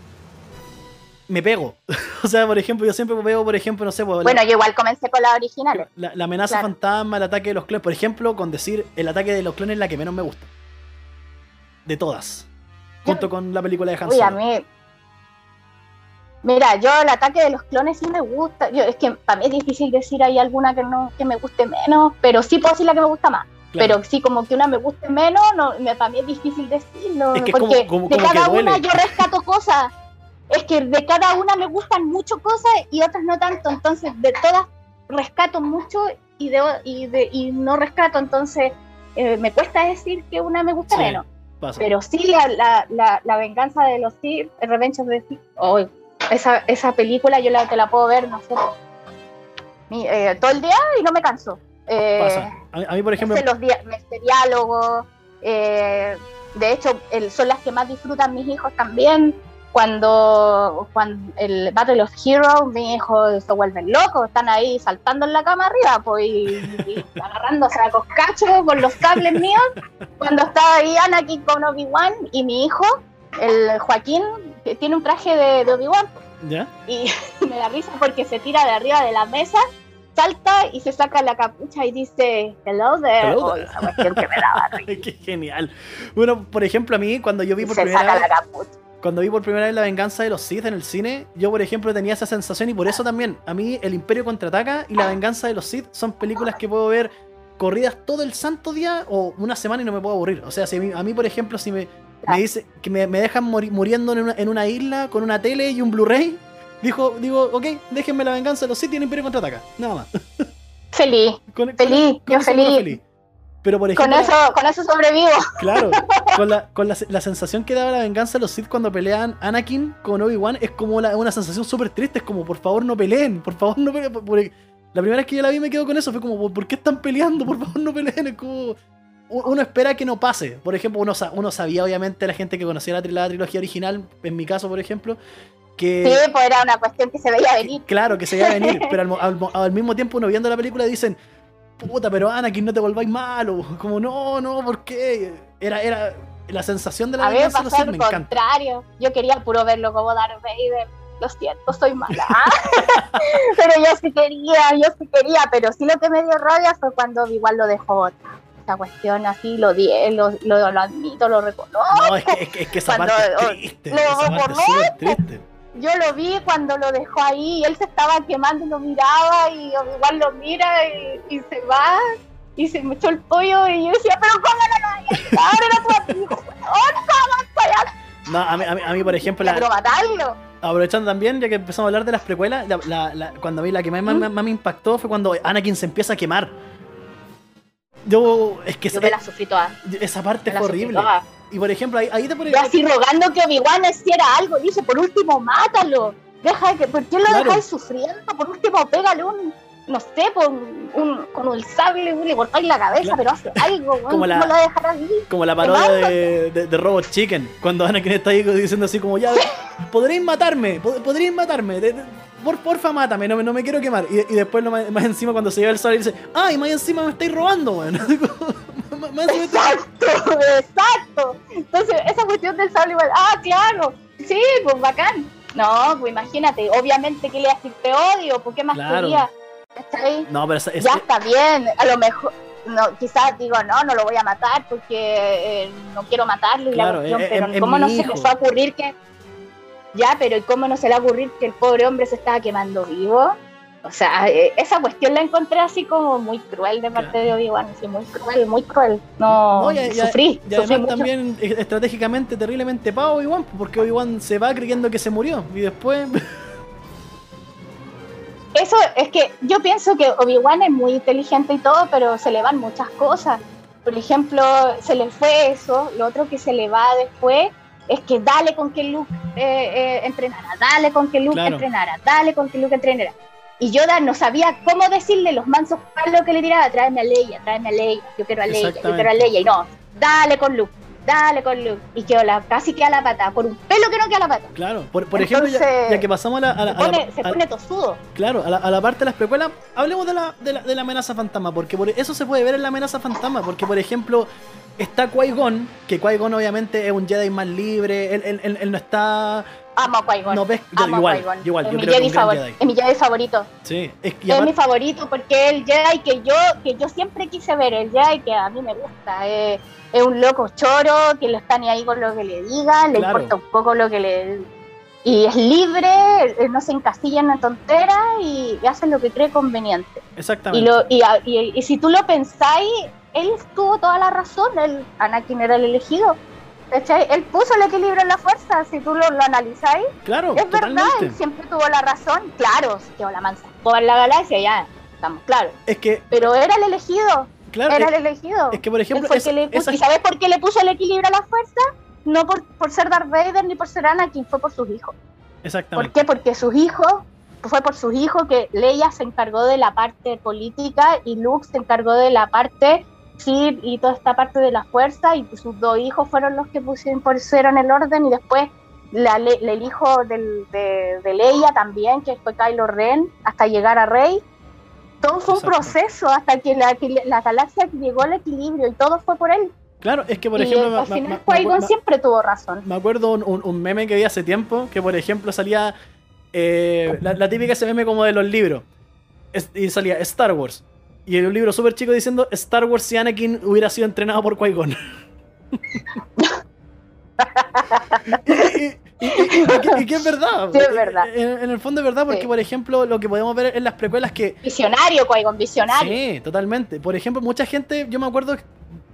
me pego. o sea, por ejemplo, yo siempre veo, por ejemplo, no sé, pues, la- Bueno, yo igual comencé con las originales. la, la amenaza claro. fantasma, el ataque de los clones. Por ejemplo, con decir el ataque de los clones es la que menos me gusta. De todas. Junto con la película de Han Uy, a mí... Mira, yo el ataque de los clones sí me gusta. Yo, es que para mí es difícil decir hay alguna que no que me guste menos, pero sí puedo decir la que me gusta más. Claro. Pero sí, como que una me guste menos, no, me, para mí es difícil decirlo. Es que como- porque como- de que cada duele. una yo rescato cosas. Es que de cada una me gustan mucho cosas y otras no tanto, entonces de todas rescato mucho y, de, y, de, y no rescato, entonces eh, me cuesta decir que una me gusta menos. Pero sí, la, la, la, venganza de los Sith, Revenge of the Sith, oh, esa, esa película yo la, te la puedo ver, no sé, eh, todo el día y no me canso. Eh, a, mí, por ejemplo. Los este diálogo. Eh, de hecho, son las que más disfrutan mis hijos también. Cuando, cuando el Battle of Heroes, mis hijos se vuelven locos, están ahí saltando en la cama arriba pues, y, agarrándose a coscachos con los cables míos. Cuando está ahí Anakin con Obi-Wan y mi hijo, el Joaquín, que tiene un traje de, Obi-Wan. Y me da risa porque se tira de arriba de la mesa salta y se saca la capucha y dice hello there. Hello que me daba Qué genial. Bueno, por ejemplo, a mí cuando yo vi por primera vez cuando vi por primera vez la venganza de los Sith en el cine, yo por ejemplo tenía esa sensación y por eso también a mí El Imperio contraataca y La venganza de los Sith son películas que puedo ver corridas todo el santo día o una semana y no me puedo aburrir. O sea, si a mí, por ejemplo, si me, me dice que me, dejan muriendo en una, en una isla con una tele y un Blu-ray, Dijo, digo, ok, déjenme la venganza de los Sith y el Imperio contraataca. Nada más. Feliz. feliz, yo feliz. Pero por ejemplo, con eso, con eso sobrevivo. Claro, con, la, con la, sensación que daba la venganza de los Sith cuando pelean Anakin con Obi-Wan es como una sensación súper triste. Es como, por favor, no peleen, por favor, no peleen. la primera vez que yo la vi me quedo con eso. Fue como, ¿por qué están peleando? Por favor, no peleen. Es como. Uno espera que no pase. Por ejemplo, uno, uno sabía, obviamente, la gente que conocía la, la trilogía original, en mi caso, por ejemplo, Sí, pues era una cuestión que se veía venir. Claro, que se veía venir, pero al, mismo tiempo uno viendo la película dicen, puta, pero Anakin, no te volváis malo. Como, no, no, ¿por qué? Era, era la sensación de la A mí me pasó al contrario. Yo quería puro verlo como Darth Vader. Lo siento, soy mala. pero yo sí quería, yo sí quería. Pero sí lo que me dio rabia fue cuando igual lo dejó esa cuestión así, lo di, lo, lo, lo admito, lo reconozco. No, es que, es que, esa parte es triste. Esa parte es triste yo lo vi cuando lo dejó ahí y él se estaba quemando y lo miraba y igual lo mira y, se va y se me echó el pollo y yo decía, pero ¿cómo no lo ahora era tu amigo? No, a mí, a mí, por ejemplo... La. Aprovechando también, ya que empezamos a hablar de las precuelas, la, la, cuando vi la que más, más, me impactó fue cuando Anakin se empieza a quemar. Yo, es que... Yo me la sufrí toda. Esa parte fue horrible. Y por ejemplo, ahí, ahí te pones. Yo así rogando que Obi-Wan hiciera algo. Dice, por último, mátalo. Deja que, ¿Por qué lo dejáis sufriendo? Por último, pégale un. No sé, con un, con el sable, le cortáis la cabeza, pero hace algo, como la, ¿cómo lo dejarás Como la parodia de, de, Robot Chicken, cuando Anakin está ahí diciendo así como, ya, podréis matarme, podréis matarme, por, porfa mátame, no, no me quiero quemar. Y, y después más, encima cuando se lleva el sol y dice, ay, más encima me estáis robando, weón. exacto, exacto. Entonces, esa cuestión del sable igual, ah, claro, sí, pues bacán. No, pues imagínate, obviamente que le hace te odio, ¿por qué más quería? No, pero ya está bien, a lo mejor, no, quizás digo, no, no lo voy a matar porque eh, no quiero matarlo y la cuestión, pero ¿cómo no se le va a ocurrir que ya, pero ¿y cómo no se le va a ocurrir que el pobre hombre se estaba quemando vivo? O sea, eh, esa cuestión la encontré así como muy cruel de parte de Obi-Wan, muy cruel, muy cruel. No, sufrí. Y además también estratégicamente terriblemente para Obi-Wan, porque Obi-Wan se va creyendo que se murió y después... Eso es que yo pienso que Obi-Wan es muy inteligente y todo, pero se le van muchas cosas. Por ejemplo, se le fue eso, lo otro que se le va después es que dale con que Luke eh, eh, entrenara, dale con que Luke entrenara, dale con que Luke entrenara. Y Yoda no sabía cómo decirle los mansos palos que le tiraba, tráeme a Leia, tráeme a Leia, yo quiero a Leia, yo quiero a Leia, y no, dale con Luke, dale con Luke, y quedó la, casi queda la pata, por un pelo que no queda la pata. Claro, por, ejemplo, ya, que pasamos a la... se, pone, tosudo. Claro, a la, parte de las precuelas, hablemos de la, de la, de la amenaza fantasma, porque por eso se puede ver en la amenaza fantasma, porque por ejemplo está Qui-Gon, que Qui-Gon obviamente es un Jedi más libre, él, él, él no está amo a Qui-Gon. No ves, igual, igual, es yo mi creo Jedi que Es mi Jedi favorito. Sí, es, es mi favorito porque el Jedi que yo, que yo siempre quise ver, el Jedi que a mí me gusta. es un loco choro, que lo está ni ahí con lo que le digan, le importa un poco lo que le. Y es libre, no se encasilla en la tontera y, hace lo que cree conveniente. Exactamente. Y, y, y, si tú lo pensáis, él tuvo toda la razón, el Anakin era el elegido ¿Cachai? Él puso el equilibrio en la fuerza, si tú lo, lo analizáis. Claro, Es verdad, él siempre tuvo la razón. Claro, se quedó la mansa. Toda la galaxia, ya, estamos claros. Es que, Pero era el elegido, claro, era es, el elegido. es que por ejemplo, esa- le puso- esa- ¿Y sabes por qué le puso el equilibrio a la fuerza? No por, por ser Darth Vader ni por ser Anakin, fue por sus hijos. ¿Por exactamente. qué? Porque sus hijos, fue por sus hijos que Leia se encargó de la parte política y Luke se encargó de la parte Y toda esta parte de la fuerza y sus dos hijos fueron los que pusieron, pusieron el orden y después la, le- el hijo del- de, de Leia también, que fue Kylo Ren, hasta llegar a Rey. Todo fue un Exacto. proceso hasta que la, que la galaxia llegó al equilibrio y todo fue por él. Claro, es que por y ejemplo, al final me- siempre tuvo razón. Me acuerdo un, un- un meme que vi hace tiempo, que por ejemplo salía eh, la, la típica ese meme como de los libros. Es- y salía Star Wars. Y en un libro súper chico diciendo Star Wars si Anakin hubiera sido entrenado por Qui-Gon. y, y- y- y- y que- es verdad. Sí, es verdad. En, en el fondo es verdad porque, Sí. por ejemplo, lo que podemos ver en las precuelas que Visionario, Qui-Gon, visionario. Sí, totalmente. Por ejemplo, mucha gente, yo me acuerdo,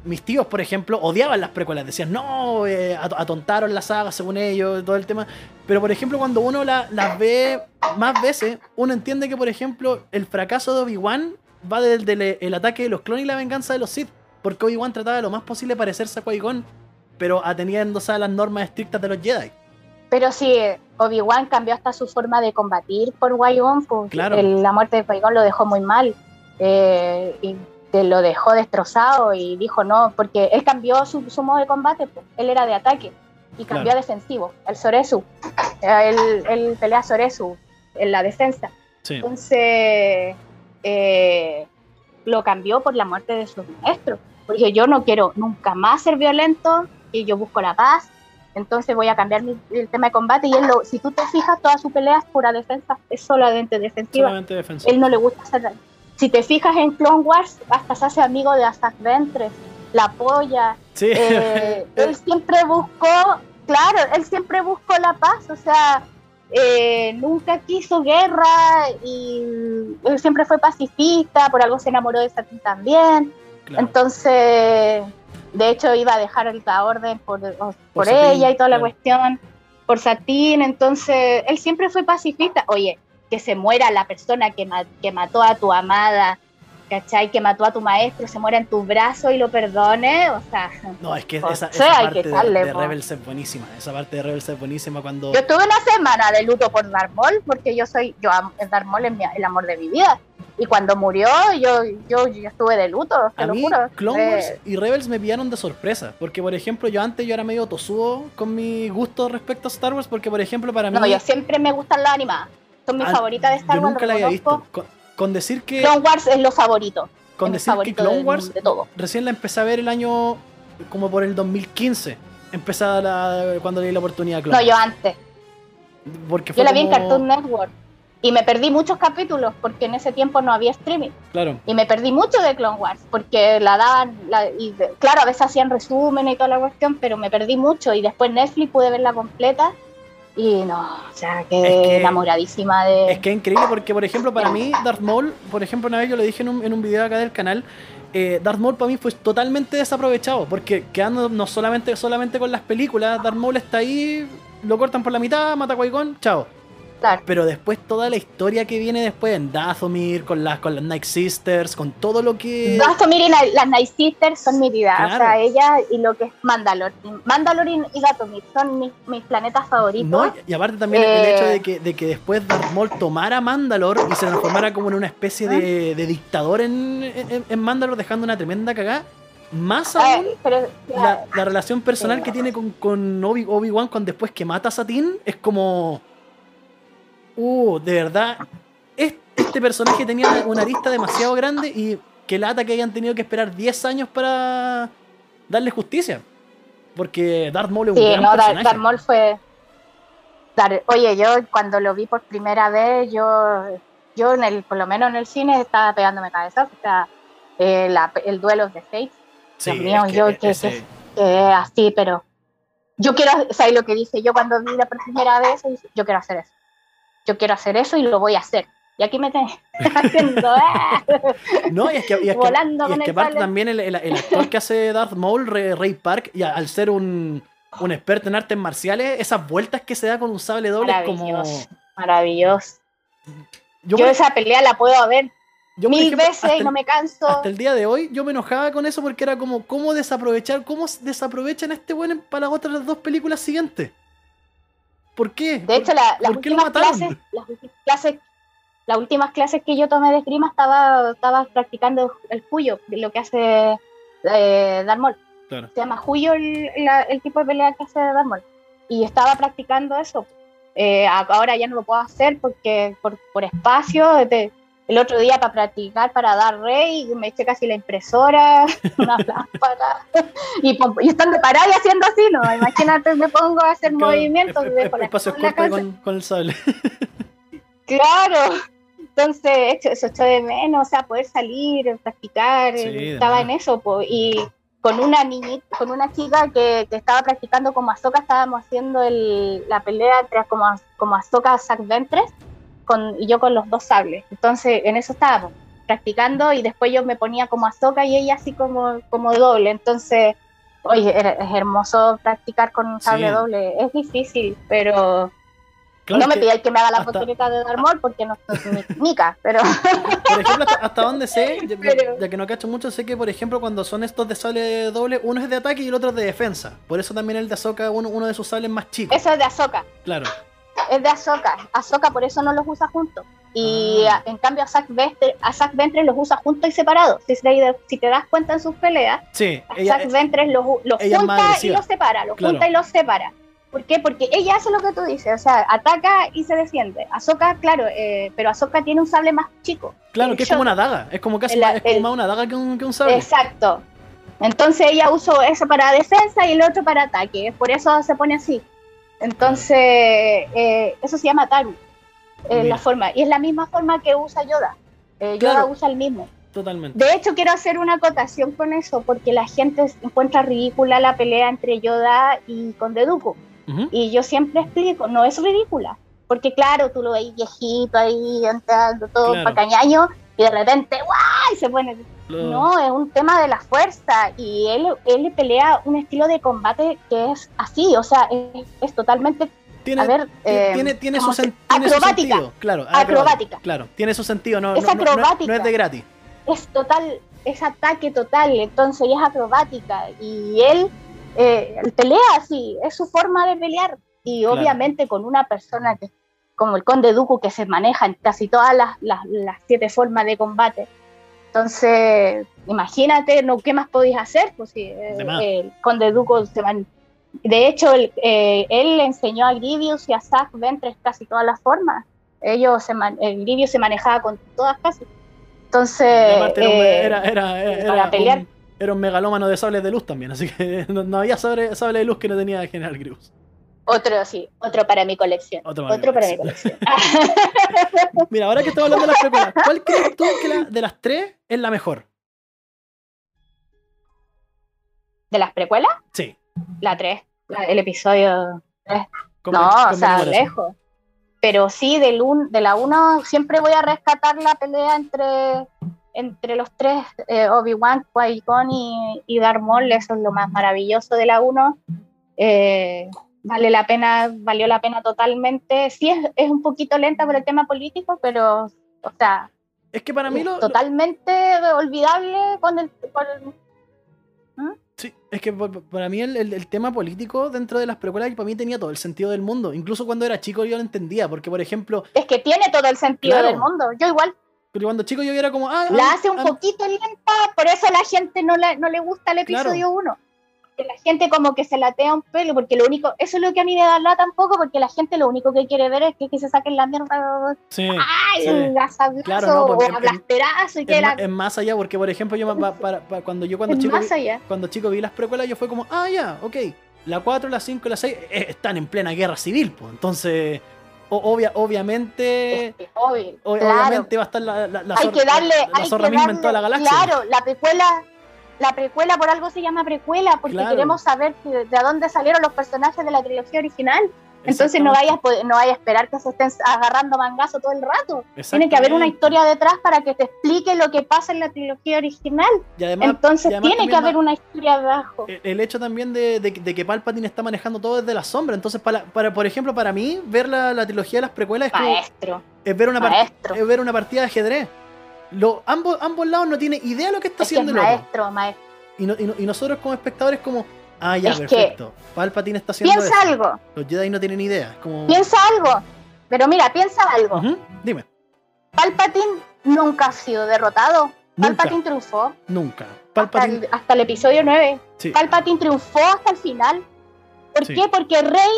mis tíos, por ejemplo, odiaban las precuelas. Decían, no, eh, at- atontaron la saga según ellos, todo el tema. Pero, por ejemplo, cuando uno la- las ve más veces, uno entiende que, por ejemplo, el fracaso de Obi-Wan va del, del- el ataque de los clones y la venganza de los Sith. Porque Obi-Wan trataba de lo más posible parecerse a Qui-Gon, pero ateniéndose a las normas estrictas de los Jedi. Pero sí, Obi-Wan cambió hasta su forma de combatir por Qui-Gon, pues, Claro. la muerte de Qui-Gon lo dejó muy mal. eh, y te lo dejó destrozado y dijo no, porque él cambió su, su modo de combate, pues, él era de ataque y cambió Claro. a defensivo, el Soresu. Eh, Él, él pelea Soresu en la defensa. Sí. Entonces, eh, lo cambió por la muerte de sus maestros. Porque yo no quiero nunca más ser violento y yo busco la paz. Entonces voy a cambiar mi- el tema de combate. Y él, lo, si tú te fijas, toda su pelea es pura defensa, es solamente defensiva. Solamente defensivo. Él no le gusta hacer daño. Si te fijas en Clone Wars, hasta se hace amigo de Asajj Ventress, la apoya. Sí. Eh, él siempre buscó, claro, él siempre buscó la paz, o sea, eh, nunca quiso guerra y él siempre fue pacifista, por algo se enamoró de Satín también. Claro. Entonces, de hecho, iba a dejar la orden por, por, Por Satín, ella y toda la cuestión, por Satín. Entonces, él siempre fue pacifista. Oye, que se muera la persona que, ma- que mató a tu amada, ¿cachai? Que mató a tu maestro, se muera en tus brazos y lo perdone, o sea. No, es que esa, sea, esa hay parte que de, darle, de. Rebels es buenísima. Esa parte de Rebels es buenísima cuando. Yo estuve una semana de luto por Darth Maul porque yo soy, yo amo, Darth Maul es mi- el amor de mi vida. Y cuando murió, yo, yo, yo estuve de luto, te A lo mí, juro. Clone Eh, Wars y Rebels me pillaron de sorpresa. Porque, por ejemplo, yo antes yo era medio tosudo con mi gusto respecto a Star Wars. Porque, por ejemplo, para mí. no, yo siempre me gustan las animadas. Son mis Ah, favoritas de Star yo Wars. nunca la había visto. Con, con decir que. Clone Wars es lo favorito. con decir que Clone Wars de todo. recién la empecé a ver el año. como por el 2015. Empezada la, cuando le di la oportunidad a Clone No, yo antes. Porque Yo la vi en Cartoon Network. Y me perdí muchos capítulos porque en ese tiempo no había streaming. Claro. Y me perdí mucho de Clone Wars porque la daban, la- y de- claro, a veces hacían resumen y toda la cuestión, pero me perdí mucho. Y después Netflix pude verla completa. Y no, o sea, quedé Es que- enamoradísima de. Es que es increíble porque, por ejemplo, para mí, Darth Maul, por ejemplo, una vez yo lo dije en un, en un video acá del canal, eh, Darth Maul para mí fue totalmente desaprovechado, porque quedándonos solamente, solamente con las películas, Darth Maul está ahí, lo cortan por la mitad, mata a Qui-Gon, chao. Claro. Pero después toda la historia que viene después en Dathomir, con las, con las Night Sisters, con todo lo que... Dathomir y la- las Night Sisters son mi vida. O Claro. sea, ella y lo que es Mandalore. Mandalore y Dathomir son mis, mis planetas favoritos. No, y- aparte también el Eh. hecho de que, de que después Darth Maul tomara Mandalore y se transformara como en una especie de, de dictador en, en, en Mandalore, dejando una tremenda cagada. Más aún, Eh, pero, la, la relación personal Sí. que tiene con, con Obi- Obi-Wan cuando después que mata a Satín es como... Uh, de verdad, es- este personaje tenía una arista demasiado grande y que lata que hayan tenido que esperar 10 años para darle justicia. Porque Darth Maul es un Sí, gran no, personaje. Darth Maul fue. Oye, yo cuando lo vi por primera vez, yo, yo en el, por lo menos en el cine estaba pegándome cabezas, o sea, eh, la- el duelo de Fates, Sí, Dios mío, es que yo que- ese- que así, pero yo quiero, ¿sabes lo que dice? Yo cuando vi la primera vez, yo quiero hacer eso, yo quiero hacer eso y lo voy a hacer. Y aquí me tenés haciendo, ¡ah! No, y es que, y es que- Volando y es que aparte sable. también el, el- el actor que hace Darth Maul, Ray, Park, y al ser un, un experto en artes marciales, esas vueltas que se da con un sable doble es como. Maravilloso. Yo, esa pelea la puedo ver yo, mil ejemplo, veces y no me canso. Hasta el día de hoy yo me enojaba con eso porque era como, ¿cómo desaprovechar? ¿Cómo desaprovechan a este buen para las otras dos películas siguientes? ¿Por qué? De hecho, la- las ¿por qué lo últimas clases, las últimas clases, las últimas clases que yo tomé de esgrima estaba, estaba practicando el Juyo, de lo que hace eh, Darmol. Claro. Se llama Juyo el, la- el tipo de pelea que hace Darmol. Y estaba practicando eso. Eh, ahora ya no lo puedo hacer porque por, por espacio. de- el otro día para practicar, para dar rey, me eché casi la impresora, una lámpara. Y, y estando parada y haciendo así, ¿no? Imagínate, me pongo a hacer Claro, movimientos. es- es- la espacio la con, con el sable. Claro. Entonces, eso echo de menos, o sea, poder salir, practicar, Sí, estaba en eso, po, y con una niñita, con una chica que, que estaba practicando como Ahsoka, estábamos haciendo el- la pelea entre como, como Ahsoka Zack Ventres, con, y yo con los dos sables. Entonces, en eso estábamos, practicando, y después yo me ponía como Ahsoka y ella así como, como doble. Entonces, oye, es hermoso practicar con un sable Sí. doble, es difícil, pero Claro no me pidáis que me haga la hasta- voltereta de Darmol porque no soy nica, pero por ejemplo, hasta, hasta donde sé, ya, ya- Pero- ya que no cacho mucho, sé que, por ejemplo, cuando son estos de sable doble, uno es de ataque y el otro es de defensa. Por eso también el de Ahsoka, uno, uno de sus sables más chicos. eso es de Ahsoka. Claro. Es de Ahsoka. Ahsoka por eso no los usa juntos. Y Ah. en cambio a Zack Ventre, a Zack Ventre los usa juntos y separados. Si te, si te das cuenta en sus peleas, Sí, a ella, Zack Ventre los, los junta y los separa, los Claro. junta y los separa. ¿Por qué? Porque ella hace lo que tú dices, o sea, ataca y se defiende. Ahsoka, claro, eh, pero Ahsoka tiene un sable más chico. claro, que es como una daga. Es como casi el- más, es como el- más una daga que un, que un sable. Exacto. Entonces ella usó eso para defensa y el otro para ataque. Por eso se pone así. Entonces, eh, eso se llama Taru. eh, la forma. Y es la misma forma que usa Yoda. Eh, Yoda Claro. usa el mismo. Totalmente. De hecho, quiero hacer una acotación con eso, porque la gente encuentra ridícula la pelea entre Yoda y Conde Dooku. Ujú. Y yo siempre explico, no es ridícula. Porque claro, tú lo veis viejito ahí, entrando todo Claro. para cañaño, y de repente, ¡guay! se pone no, es un tema de la fuerza y él, él pelea un estilo de combate que es así, o sea, es, es totalmente, tiene, a ver, ti- eh, tiene, tiene, su, ¿cómo se- sen- tiene su acrobática. sentido. Claro, Acrobática. Claro, tiene su sentido. No, Es no- no- no- no acrobática. es de gratis. es total, es ataque total, entonces ella es acrobática y él, eh, pelea así, es su forma de pelear y Claro. obviamente con una persona que como el conde Dooku que se maneja en casi todas las, las, las siete formas de combate. Entonces, imagínate, no, ¿qué más podéis hacer? Pues eh, más. el conde Dooku se man- De hecho, el- eh, él le enseñó a Grievous y a Zack Ventress casi todas las formas. Ellos se man- el Grievous se manejaba con todas casi. Entonces, eh, era, era, era, para pelear. un, era un megalómano de sables de luz también, así que no, no había sable, sable de luz que no tenía General Grievous. Otro, sí, otro para mi colección. Otro Otro para para, mi mi colección. Mira, ahora que estamos hablando de las precuelas, ¿cuál crees tú que la- de las tres es la mejor? ¿De las precuelas? Sí. La 3, el episodio con no, Ben- o sea, lejos. Pero sí, del un, de la 1 siempre voy a rescatar la pelea entre, entre los tres, eh, Obi-Wan, Qui-Gon y, y Darth Maul. Eso es lo más maravilloso de la 1. Eh, vale la pena, valió la pena totalmente. Sí, es, es un poquito lenta por el tema político, pero, o sea, Es que para mí es lo, lo- totalmente olvidable con el, con el- Sí, es que para mí el, el- el tema político dentro de las precuelas para mí tenía todo el sentido del mundo. Incluso cuando era chico yo lo entendía, porque por ejemplo, Es que tiene todo el sentido Claro. del mundo. Yo igual porque cuando chico yo era como, ah, la ah, hace un ah, poquito lenta, por eso a la gente no, la- no le gusta el Claro. episodio 1. Que la gente como que se latea un pelo, porque lo único, eso es lo que a mí me da la tampoco, porque la gente lo único que quiere ver es que, que se saquen la mierda, sí, ay, sí. Claro, no, o en- blasterazo, y que la, más allá, porque por ejemplo yo ma- pa- para- pa- cuando yo cuando chico vi, cuando chico vi las precuelas yo fue como, ah ya, ok, la 4, la 5 y la 6 eh, están en plena guerra civil, pues. Entonces, obvia, obviamente obvio, claro. obviamente va a estar la, la, la hay zorra- que darle, la- hay que darle, en toda la galaxia. claro, la precuela, la precuela por algo se llama precuela, porque Claro. queremos saber de dónde salieron los personajes de la trilogía original. Entonces no vayas, no vaya a esperar que se estén agarrando mangazo todo el rato. Tiene que haber una historia detrás para que te explique lo que pasa en la trilogía original. Y además, Entonces tiene que haber una historia abajo. El, hecho también de, que Palpatine está manejando todo desde la sombra. Entonces, para, para por ejemplo, para mí, ver la, trilogía de las precuelas es, Maestro. es, ver una es ver una partida de ajedrez. Lo, ambos, ambos lados no tienen idea de lo que está haciendo el maestro, Maestro, y, y nosotros como espectadores como Ah, ya, perfecto. Palpatine está haciendo Piensa algo. Los Jedi no tienen idea. Como... Piensa algo. Pero mira, piensa algo. Dime. Palpatine nunca ha sido derrotado. Palpatine triunfó. Nunca. Palpatine... Hasta, el, episodio 9. Palpatine triunfó hasta el final. ¿Por qué? Porque Rey,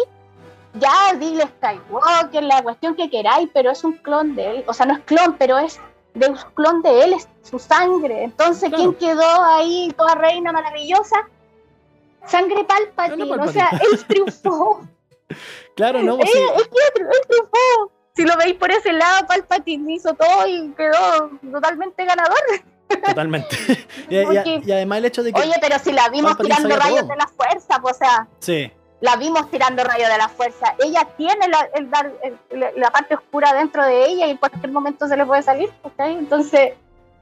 ya dile Skywalker, la cuestión que queráis, pero es un clon de él. O sea, no es clon, pero es de un clon de él, es su sangre. Entonces, ¿quién quedó ahí, toda reina maravillosa? Sangre Palpatine, o sea, él triunfó. claro, no, él, él, triunfó. Si lo veis por ese lado, Palpatine hizo todo y quedó totalmente ganador. Totalmente. y, además el hecho de que. Oye, pero si la vimos tirando rayos de la fuerza, pues, o sea. Sí. La vimos tirando rayos de la fuerza. Ella tiene la, la parte oscura dentro de ella y en cualquier momento se le puede salir. ¿okay? Entonces,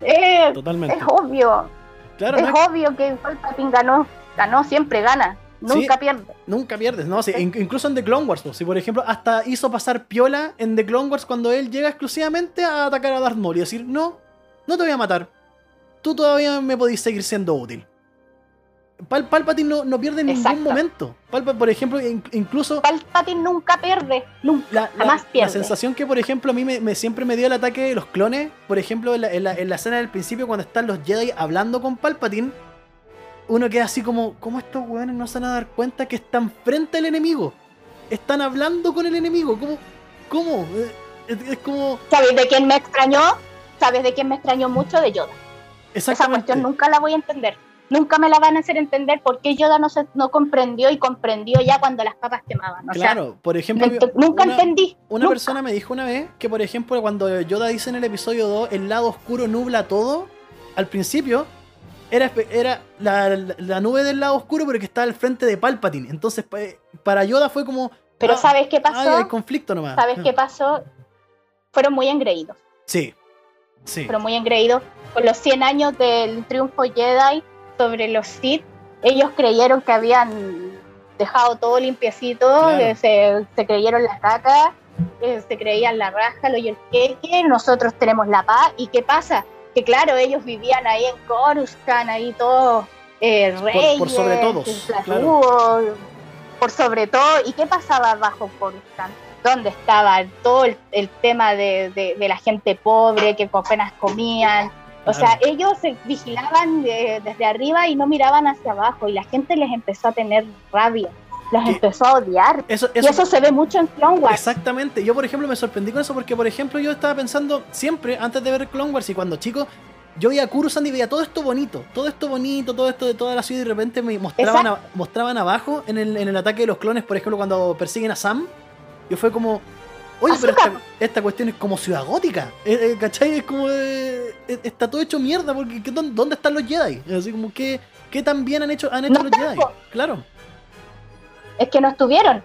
eh, Totalmente. es obvio. Claro, es obvio que Palpatine ganó ganó, siempre gana. Nunca pierde. Nunca pierdes, ¿no? incluso en The Clone Wars, si por ejemplo hasta hizo pasar piola en The Clone Wars cuando él llega exclusivamente a atacar a Darth Maul y decir, no, no te voy a matar. Tú todavía me podéis seguir siendo útil. Pal Palpatine no, no pierde en ningún momento. por ejemplo, incluso. Palpatine nunca pierde. Nunca. La, jamás pierde. La sensación que, por ejemplo, a mí me, siempre me dio el ataque de los clones. Por ejemplo, en la, en la escena del principio, cuando están los Jedi hablando con Palpatine uno queda así como, ¿cómo estos weones no se van a dar cuenta que están frente al enemigo? Están hablando con el enemigo, ¿cómo? ¿Cómo? Es, como... ¿Sabes de quién me extrañó? ¿Sabes de quién me extrañó mucho? De Yoda. Esa cuestión nunca la voy a entender. Nunca me la van a hacer entender por qué Yoda no, se, no comprendió y comprendió ya cuando las papas quemaban. claro, por ejemplo. nunca entendí. Una persona me dijo una vez que, por ejemplo, cuando Yoda dice en el episodio 2, el lado oscuro nubla todo, al principio era, era la, nube del lado oscuro, pero que estaba al frente de Palpatine. Entonces, para Yoda fue como. Pero ah, ¿sabes qué pasó? hay conflicto nomás. ¿Sabes qué pasó? Fueron muy engreídos. Sí. Sí. Fueron muy engreídos. Con los 100 años del triunfo Jedi sobre los Sith, ellos creyeron que habían dejado todo limpiecito, se, creyeron la caca, se creían la raja, lo y el queque, nosotros tenemos la paz. ¿Y qué pasa? que claro, ellos vivían ahí en Coruscant, ahí todos eh, reyes, por, sobre todo, por sobre todo. ¿Y qué pasaba bajo Coruscant? ¿Dónde estaba todo el, tema de, la gente pobre que apenas comían? O sea, ellos se vigilaban desde arriba y no miraban hacia abajo y la gente les empezó a tener rabia las empezó a odiar. Eso, y eso se ve mucho en Clone Wars. Exactamente. Yo, por ejemplo, me sorprendí con eso porque, por ejemplo, yo estaba pensando siempre, antes de ver Clone Wars y cuando chico, yo veía a Kurusan y veía todo esto bonito, todo esto bonito, todo esto de toda la ciudad y de repente me mostraban, mostraban abajo en el, en el ataque de los clones, por ejemplo, cuando persiguen a Sam. Yo fue como, Oye, pero esta, cuestión es como ciudad gótica. Eh, eh, ¿Cachai? Es como. Eh, está todo hecho mierda. porque ¿Dónde están los Jedi? Así como que. ¿Qué tan bien han hecho, han hecho los Jedi? Claro es que no estuvieron.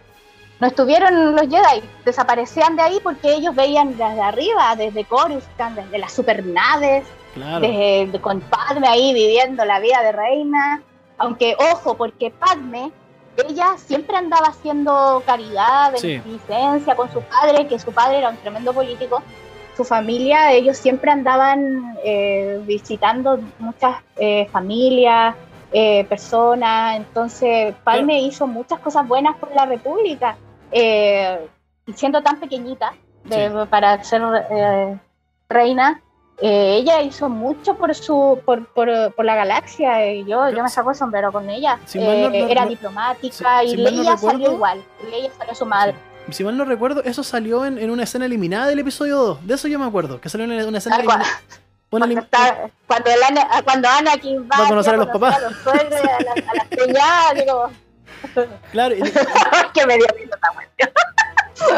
No estuvieron los Jedi, desaparecían de ahí porque ellos veían desde arriba, desde Coruscant, desde las supernaves, desde, con Padme ahí viviendo la vida de reina. Aunque, ojo, porque Padme, ella siempre andaba haciendo caridad, beneficencia con su padre, que su padre era un tremendo político. Su familia, ellos siempre andaban eh, visitando muchas eh, familias, eh, personas. Entonces, Palme hizo muchas cosas buenas por la República, siendo tan pequeñita para ser eh, ella hizo mucho por su por, por, la galaxia y yo, yo me saco el sombrero con ella. era diplomática y Leia salió igual. Leia salió su madre si mal no recuerdo, eso salió en, una escena eliminada del episodio 2. De eso yo me acuerdo, que salió en una escena eliminada cuando, cuando, el Ana, cuando Anakin va, a conocer a los papás. A los suegros, a la, a la digo. Claro. Que me dio miedo esta cuestión.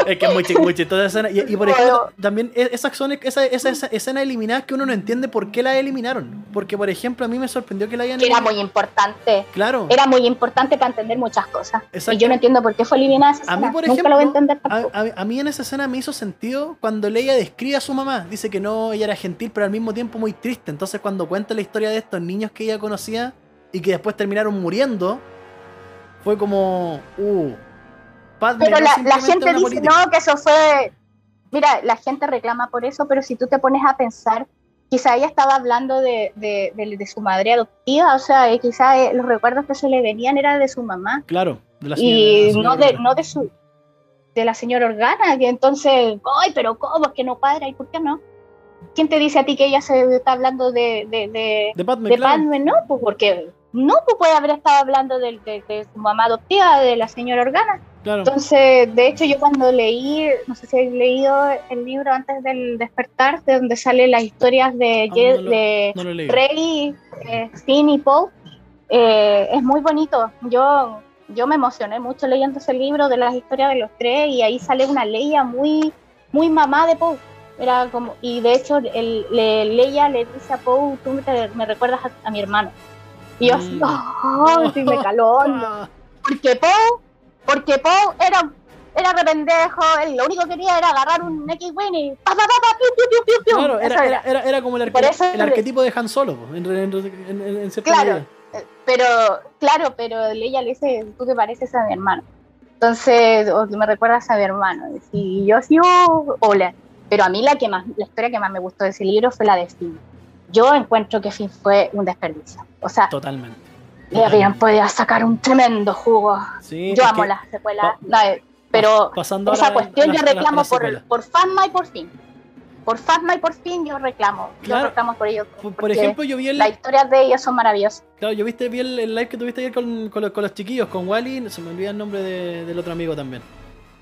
Es que es muy, chistosa esa escena. Y, y por ejemplo, también e, esas son esa, esa, esa, escena eliminada que uno no entiende por qué la eliminaron. porque por ejemplo a mí me sorprendió que la hayan... Que era muy importante. Claro. Era muy importante para entender muchas cosas. Exacto. Y yo no entiendo por qué fue eliminada esa A mí, escena. por Nunca ejemplo, lo voy a entender a- a mí en esa escena me hizo sentido cuando Leia describe a su mamá. Dice que no, ella era gentil, pero al mismo tiempo muy triste. Entonces cuando cuenta la historia de estos niños que ella conocía y que después terminaron muriendo, fue como, uh, Padme Pero no la, gente dice, política. no, que eso fue... Mira, la gente reclama por eso, pero si tú te pones a pensar, quizá ella estaba hablando de, de, de- de su madre adoptiva, o sea, eh, quizá eh, los recuerdos que se le venían eran de su mamá Claro, de la y señora- no la de, señora no de su de la señora Organa, que entonces, ay, pero ¿cómo? Es que no cuadra, ¿y por qué no? ¿Quién te dice a ti que ella se está hablando de, de, de, De Padme, de claro. Padme? No, pues porque no, pues puede haber estado hablando de, de- de su mamá adoptiva, de la señora Organa. Claro. Entonces, de hecho, yo cuando leí, no sé si habéis leído el libro antes del despertar, de donde salen las historias de, Ah, no lo- de no. Rey, eh, Finn y Poe, eh, es muy bonito. Yo, yo me emocioné mucho leyendo ese libro de las historias de los tres y ahí sale una Leia muy, muy mamá de Poe. Era como, y de hecho, el, le- Leia le dice a Poe, tú me, te- me recuerdas a, a mi hermano. Y yo así, Mm. ¡ay! sí, me caló porque Poe, porque Poe era, era rependejo, él lo único que quería era agarrar un X-Wing y pa, pa, pa, pa, piu, piu, piu, piu, piu. Claro, Eso era, era, era, era como el, arque- eso el arquetipo de Han Solo, en, en, en- cierta Claro. medida. Eh, Pero, claro, pero ella le dice, tú te pareces a mi hermano. Entonces, o me recuerdas a mi hermano. Y yo así, oh, hola. Pero a mí la que más, la historia que más me gustó de ese libro fue la de Finn. Yo encuentro que Finn fue un desperdicio. O sea, Totalmente. Le habían podido sacar un tremendo jugo. Sí, Yo amo las secuelas. no, pero pasando esa cuestión yo reclamo por, por Fasma y por Finn. Por Fasma y por Finn yo reclamo. Claro. Yo reclamo por ellos. Por, ejemplo, yo vi el, Las historias de ellos son maravillosas. claro, yo viste vi el, el live que tuviste ayer con, con, los, con los chiquillos, con Wally, se me olvida el nombre de- del otro amigo también.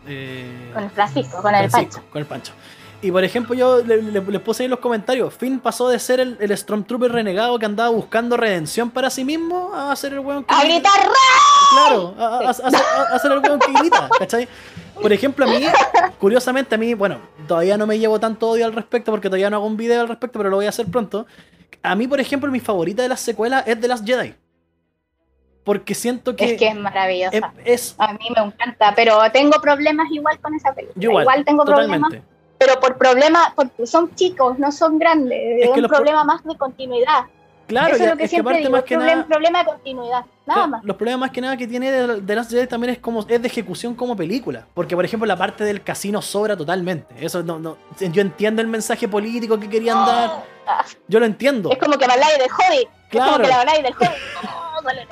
Eh, Con el Francisco, con el Francisco, Pancho. Con el Pancho. Y por ejemplo, yo le- le- les puse ahí en los comentarios, Finn pasó de ser el, el Stormtrooper renegado que andaba buscando redención para sí mismo a ser el weón que... ¡A gritar! Claro, a, a- ser el weón que grita, ¿cachai? Por ejemplo, a mí, curiosamente, a mí, bueno, todavía no me llevo tanto odio al respecto porque todavía no hago un video al respecto, pero lo voy a hacer pronto. A mí, por ejemplo, mi favorita de las secuelas es The Last Jedi. Porque siento que, Es que es maravillosa. es, es- A mí me encanta, pero tengo problemas igual con esa película. igual, tengo problemas, totalmente. Pero por problemas, porque son chicos, no son grandes. Es Es, un problema más de continuidad. Claro, Eso ya- es lo que es siempre digo, más es que problem- nada, problema de continuidad, nada más. Los problemas más que nada que tiene de, de Last Jedi también es como es de ejecución como película. Porque, por ejemplo, la parte del casino sobra totalmente. Eso no, no. Yo entiendo el mensaje político que querían dar. Ah, Yo lo entiendo. Es como que habláis del Hobbit. Es Claro. como que habláis del Hobbit. Oh, duele.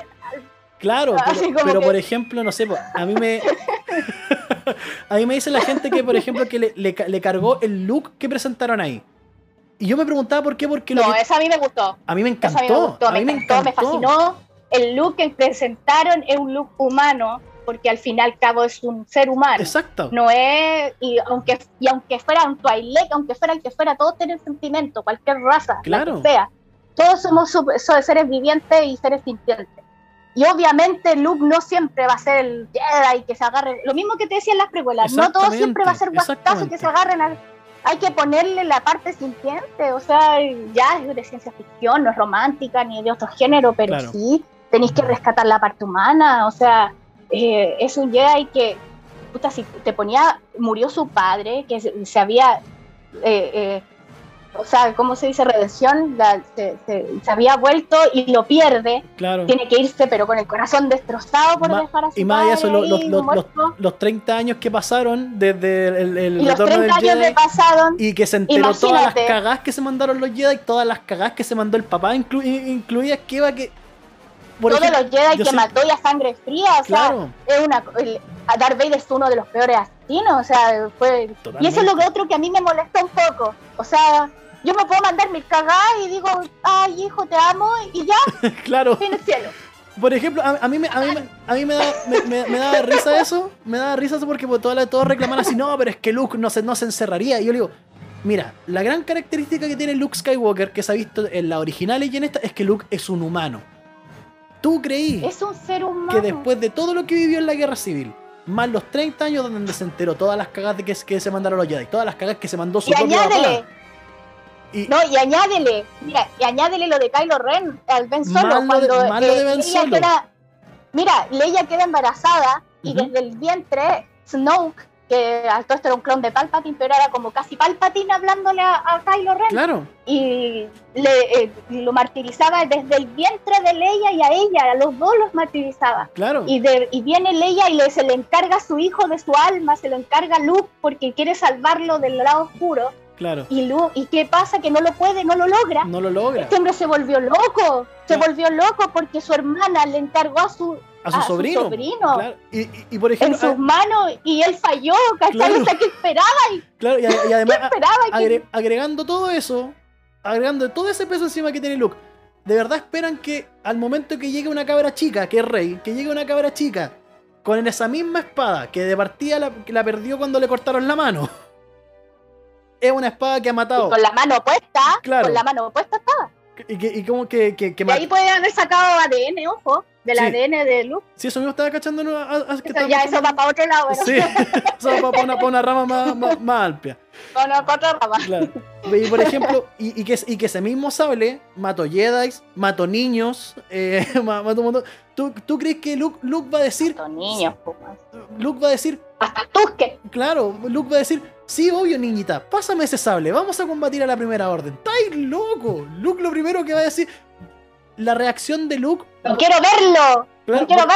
Claro, pero, que- por ejemplo, no sé, a mí me. a mí me dice la gente que, por ejemplo, que le, le le cargó el look que presentaron ahí. Y yo me preguntaba por qué, porque No, que- esa a mí me gustó. a mí me Esa a mí me encantó. gustó, a mí me encantó, me encantó. fascinó. El look que presentaron es un look humano, porque al fin y al cabo es un ser humano. Exacto. No es, y aunque, y aunque fuera un Twilight, aunque fuera el que fuera, todos tienen sentimiento, cualquier raza, Claro. la que sea. Todos somos seres vivientes y seres sintientes. Y obviamente Luke no siempre va a ser el Jedi que se agarre. Lo mismo que te decía en las precuelas, no todo siempre va a ser guastazo que se agarren al- Hay que ponerle la parte sintiente, o sea, ya es de ciencia ficción, no es romántica ni de otro género, pero Claro. sí tenéis que rescatar la parte humana, o sea, eh, es un Jedi que, puta, si te ponía, murió su padre, que se, se había, eh, eh, o sea, ¿cómo se dice? Redención, la- se, se- se había vuelto y lo pierde, Claro. tiene que irse, pero con el corazón destrozado por Ma- dejar a su y más eso, padre lo- lo- ahí lo- muerto. Los 30 años que pasaron desde el, el y los retorno 30 del años Jedi de pasaron, y que se enteró todas las Imagínate. cagadas que se mandaron los Jedi, todas las cagadas que se mandó el papá, inclu- incluidas que iba que. Todos ejemplo, los Jedi que sé- mató y a sangre fría, o sea, es una, el, Darth Vader es uno de los peores asesinos, o sea, fue... Y eso es lo que otro que a mí me molesta un poco, o sea, yo me puedo mandar mis cagadas y digo, ay hijo, te amo, y ya, claro. en el cielo. Por ejemplo, a, a mí, me, a mí, me- a mí me, da, me, me- me daba risa eso. Me daba risa eso porque pues, todas, las- todos reclaman así, no, pero es que Luke no se, no se encerraría. Y yo le digo, mira, la gran característica que tiene Luke Skywalker, que se ha visto en la original y en esta, es que Luke es un humano. ¿Tú creí Es un ser humano. que después de todo lo que vivió en la guerra civil, más los 30 años donde se enteró todas las cagadas de que, que se mandaron los Jedi, todas las cagadas que se mandó su y propio añádele, papá, no, y añádele, mira, y añádele lo de Kylo Ren al Ben Solo. Malo de- cuando malo eh, de Ben Solo. queda- mira, Leia queda embarazada y Ujú. desde el vientre Snoke, que al todo esto era un clon de Palpatine, pero era como casi Palpatine hablándole a, a Kylo Ren Claro, y le, eh, lo martirizaba desde el vientre de Leia y a ella, a los dos los martirizaba. claro. Y, de- y viene Leia y le, se le encarga a su hijo de su alma, se lo encarga a Luke porque quiere salvarlo del lado oscuro. Claro. Y, Luke, ¿y qué pasa? Que no lo puede, no lo logra. No lo logra. Este hombre se volvió loco, se Claro. volvió loco porque su hermana le encargó a su, A su a su sobrino. sobrino. Claro. Y, y- y por en ejemplo, sus manos y él falló. Claro. O sea, ¿qué esperaba? ah, claro, y, a- y ¿Qué además agre- agregando todo eso, agregando todo ese peso encima que tiene Luke, ¿de verdad esperan que al momento que llegue una cabra chica, que es rey, que llegue una cabra chica con esa misma espada que de partida la, perdió cuando le cortaron la mano? Es una espada que ha matado. con la mano puesta, Claro. con la mano puesta estaba. Y, que, y como que, que, que De ahí mat- puede haber sacado ADN, ojo, del Sí. ADN de Luke. Sí, eso mismo estaba cachando. ¿no? A- a- que Eso estaba ya, cachando- eso va para otro lado, bueno, Sí, eso va para una, rama más, más, más amplia. con otra rama. Claro. Y por ejemplo, y, y que, y que ese mismo sable mató Jedi, mató niños, eh, ma- mató un montón. ¿Tú, tú crees que Luke, Luke va a decir, Estos niños, Luke va a decir, hasta Tuske. claro, Luke va a decir, sí, obvio, niñita, pásame ese sable, vamos a combatir a la primera orden. ¡Estáis loco! Luke lo primero que va a decir, la reacción de Luke, No quiero verlo, claro, no quiero por-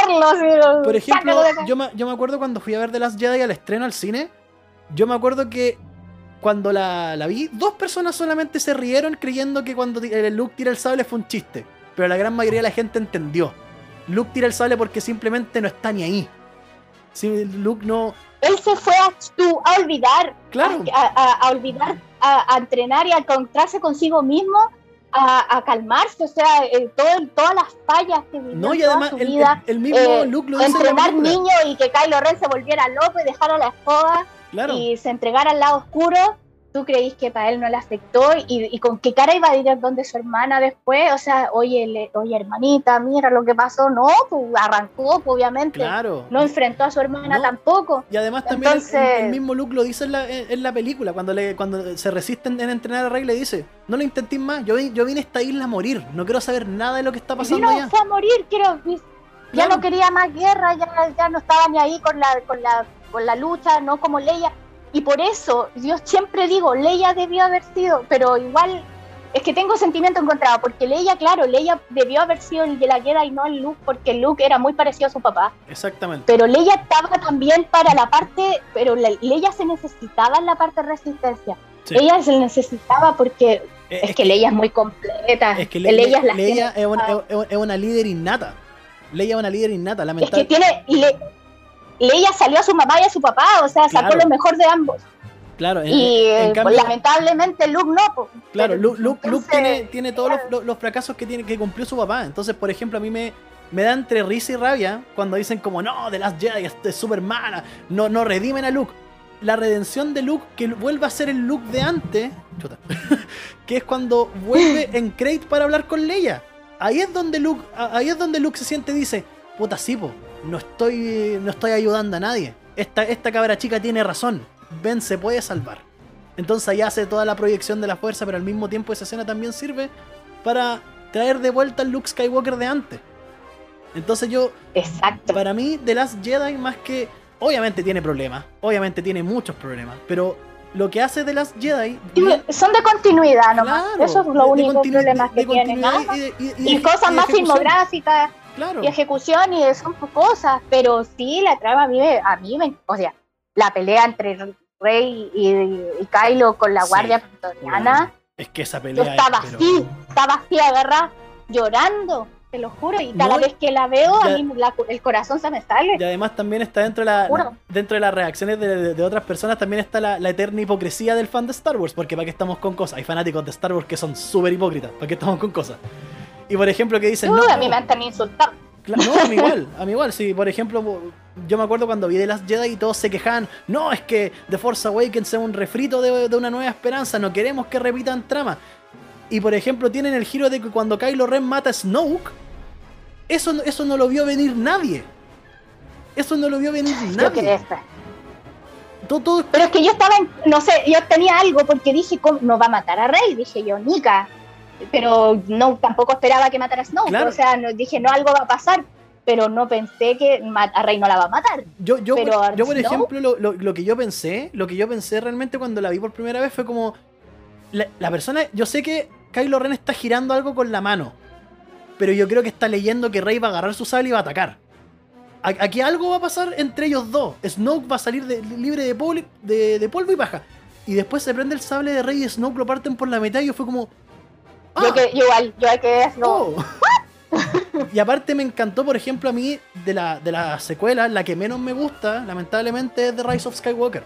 verlo. Por ejemplo, yo me, yo me acuerdo cuando fui a ver The Last Jedi al estreno al cine. Yo me acuerdo que cuando la, la vi, dos personas solamente se rieron creyendo que cuando Luke tira el sable fue un chiste. Pero la gran mayoría de la gente entendió. Luke tira el sable porque simplemente no está ni ahí. Sí, Luke no. Él se fue a, a olvidar, Claro, a, a- a olvidar, a, entrenar y a encontrarse consigo mismo, a, a calmarse, o sea, eh, todo- todas las fallas que vivió no, en y toda además su el, vida. el- el mismo eh, Luke lo en entrenar película. niños y que Kylo Ren se volviera loco y dejara la escoba Claro, y se entregara al lado oscuro, ¿tú creís que para él no le afectó? ¿Y, y con qué cara iba a ir donde su hermana después? O sea, oye, le- oye hermanita, mira lo que pasó. No, pues arrancó, obviamente. claro. No enfrentó a su hermana No. tampoco. Y además también el- el, Entonces- el mismo Luke lo dice en la, en, la película, cuando le cuando se resisten en entrenar a Rey le dice, no lo intentéis más, yo, vi- yo vine a esta isla a morir, no quiero saber nada de lo que está pasando no allá. fue a morir, quiero, ya Claro. no quería más guerra, ya, ya no estaba ni ahí con la, con la, con la lucha, no como Leia. Y por eso, yo siempre digo, Leia debió haber sido, pero igual es que tengo sentimiento encontrado, porque Leia, claro, Leia debió haber sido el de la guerra y no el Luke, porque Luke era muy parecido a su papá. Exactamente. Pero Leia estaba también para la parte, pero la- Leia se necesitaba en la parte de resistencia. Sí. Ella se necesitaba porque Eh, es que Leia es muy completa. es que Le- Leia es la Leia es una, es- una líder innata. Leia es una líder innata, Es que tiene. Le, Leia salió a su mamá y a su papá, o sea, sacó Claro. lo mejor de ambos. Claro, en, y en eh, cambio, lamentablemente Luke no. po. claro, Luke, Luke- Luke tiene, tiene todos los, claro. los- los fracasos que tiene que cumplió su papá. Entonces, por ejemplo, a mí me, me da entre risa y rabia cuando dicen como, no, The Last Jedi es, super mala, no, no redimen a Luke. La redención de Luke, que vuelve a ser el Luke de antes, chuta, que es cuando vuelve en Crate para hablar con Leia. Ahí es donde Luke, ahí es donde Luke se siente y dice, puta sí, po, no estoy, no estoy ayudando a nadie. Esta, esta cabra chica tiene razón. Ben se puede salvar. Entonces ahí hace toda la proyección de la fuerza, pero al mismo tiempo esa escena también sirve para traer de vuelta al Luke Skywalker de antes. Entonces yo, Exacto. para mí, The Last Jedi, más que. Obviamente tiene problemas, obviamente tiene muchos problemas, pero lo que hace The Last Jedi. bien- Son de continuidad nomás. claro, Eso es lo de único problema que tiene. y de- y- Y, y de- cosas más filmográficas Claro, y ejecución y son cosas, pero sí la trama a mí, me- a mí me, o sea, la pelea entre Rey y, y Kylo con la Sí, guardia pretoriana, es que esa yo pelea. es, estaba pero- así, estaba así agarrada, llorando, te lo juro, y cada No, vez que la veo, ya- a mí la- el corazón se me sale. Y además también está dentro de, la, dentro de las reacciones de, de- de otras personas, también está la, la eterna hipocresía del fan de Star Wars, porque para qué estamos con cosas. Hay fanáticos de Star Wars que son súper hipócritas, para qué estamos con cosas. Y por ejemplo que dicen... No, a mí me han insultado. No, a mí igual, a mí igual. Sí, por ejemplo, yo me acuerdo cuando vi The Last Jedi y todos se quejaban. No, es que The Force Awakens es un refrito de, de una nueva esperanza. No queremos que repitan trama. Y por ejemplo, tienen el giro de que cuando Kylo Ren mata a Snoke, eso, no- eso no lo vio venir nadie. Eso no lo vio venir nadie. esta. todo, Pero es que yo estaba, en- no sé, yo tenía algo porque dije, ¿cómo no va a matar a Rey? Dije yo, Nika. Pero no, tampoco esperaba que matara a Snow. Claro. O sea, no, dije, no, algo va a pasar. Pero no pensé que a Rey no la va a matar. Yo, yo, Pero por, yo por Snow- ejemplo, lo, lo- lo que yo pensé, lo que yo pensé realmente cuando la vi por primera vez fue como. La, la persona. Yo sé que Kylo Ren está girando algo con la mano. Pero yo creo que está leyendo que Rey va a agarrar su sable y va a atacar. A- Aquí algo va a pasar entre ellos dos. Snoke va a salir de- libre de, poli- de, de polvo y paja. Y después se prende el sable de Rey y Snoke lo parten por la mitad y yo fue como. Yo, ¡Ah! que, yo igual, yo hay que decirlo. Oh. y aparte me encantó, por ejemplo, a mí de la, de la secuela, la que menos me gusta, lamentablemente, es The Rise of Skywalker.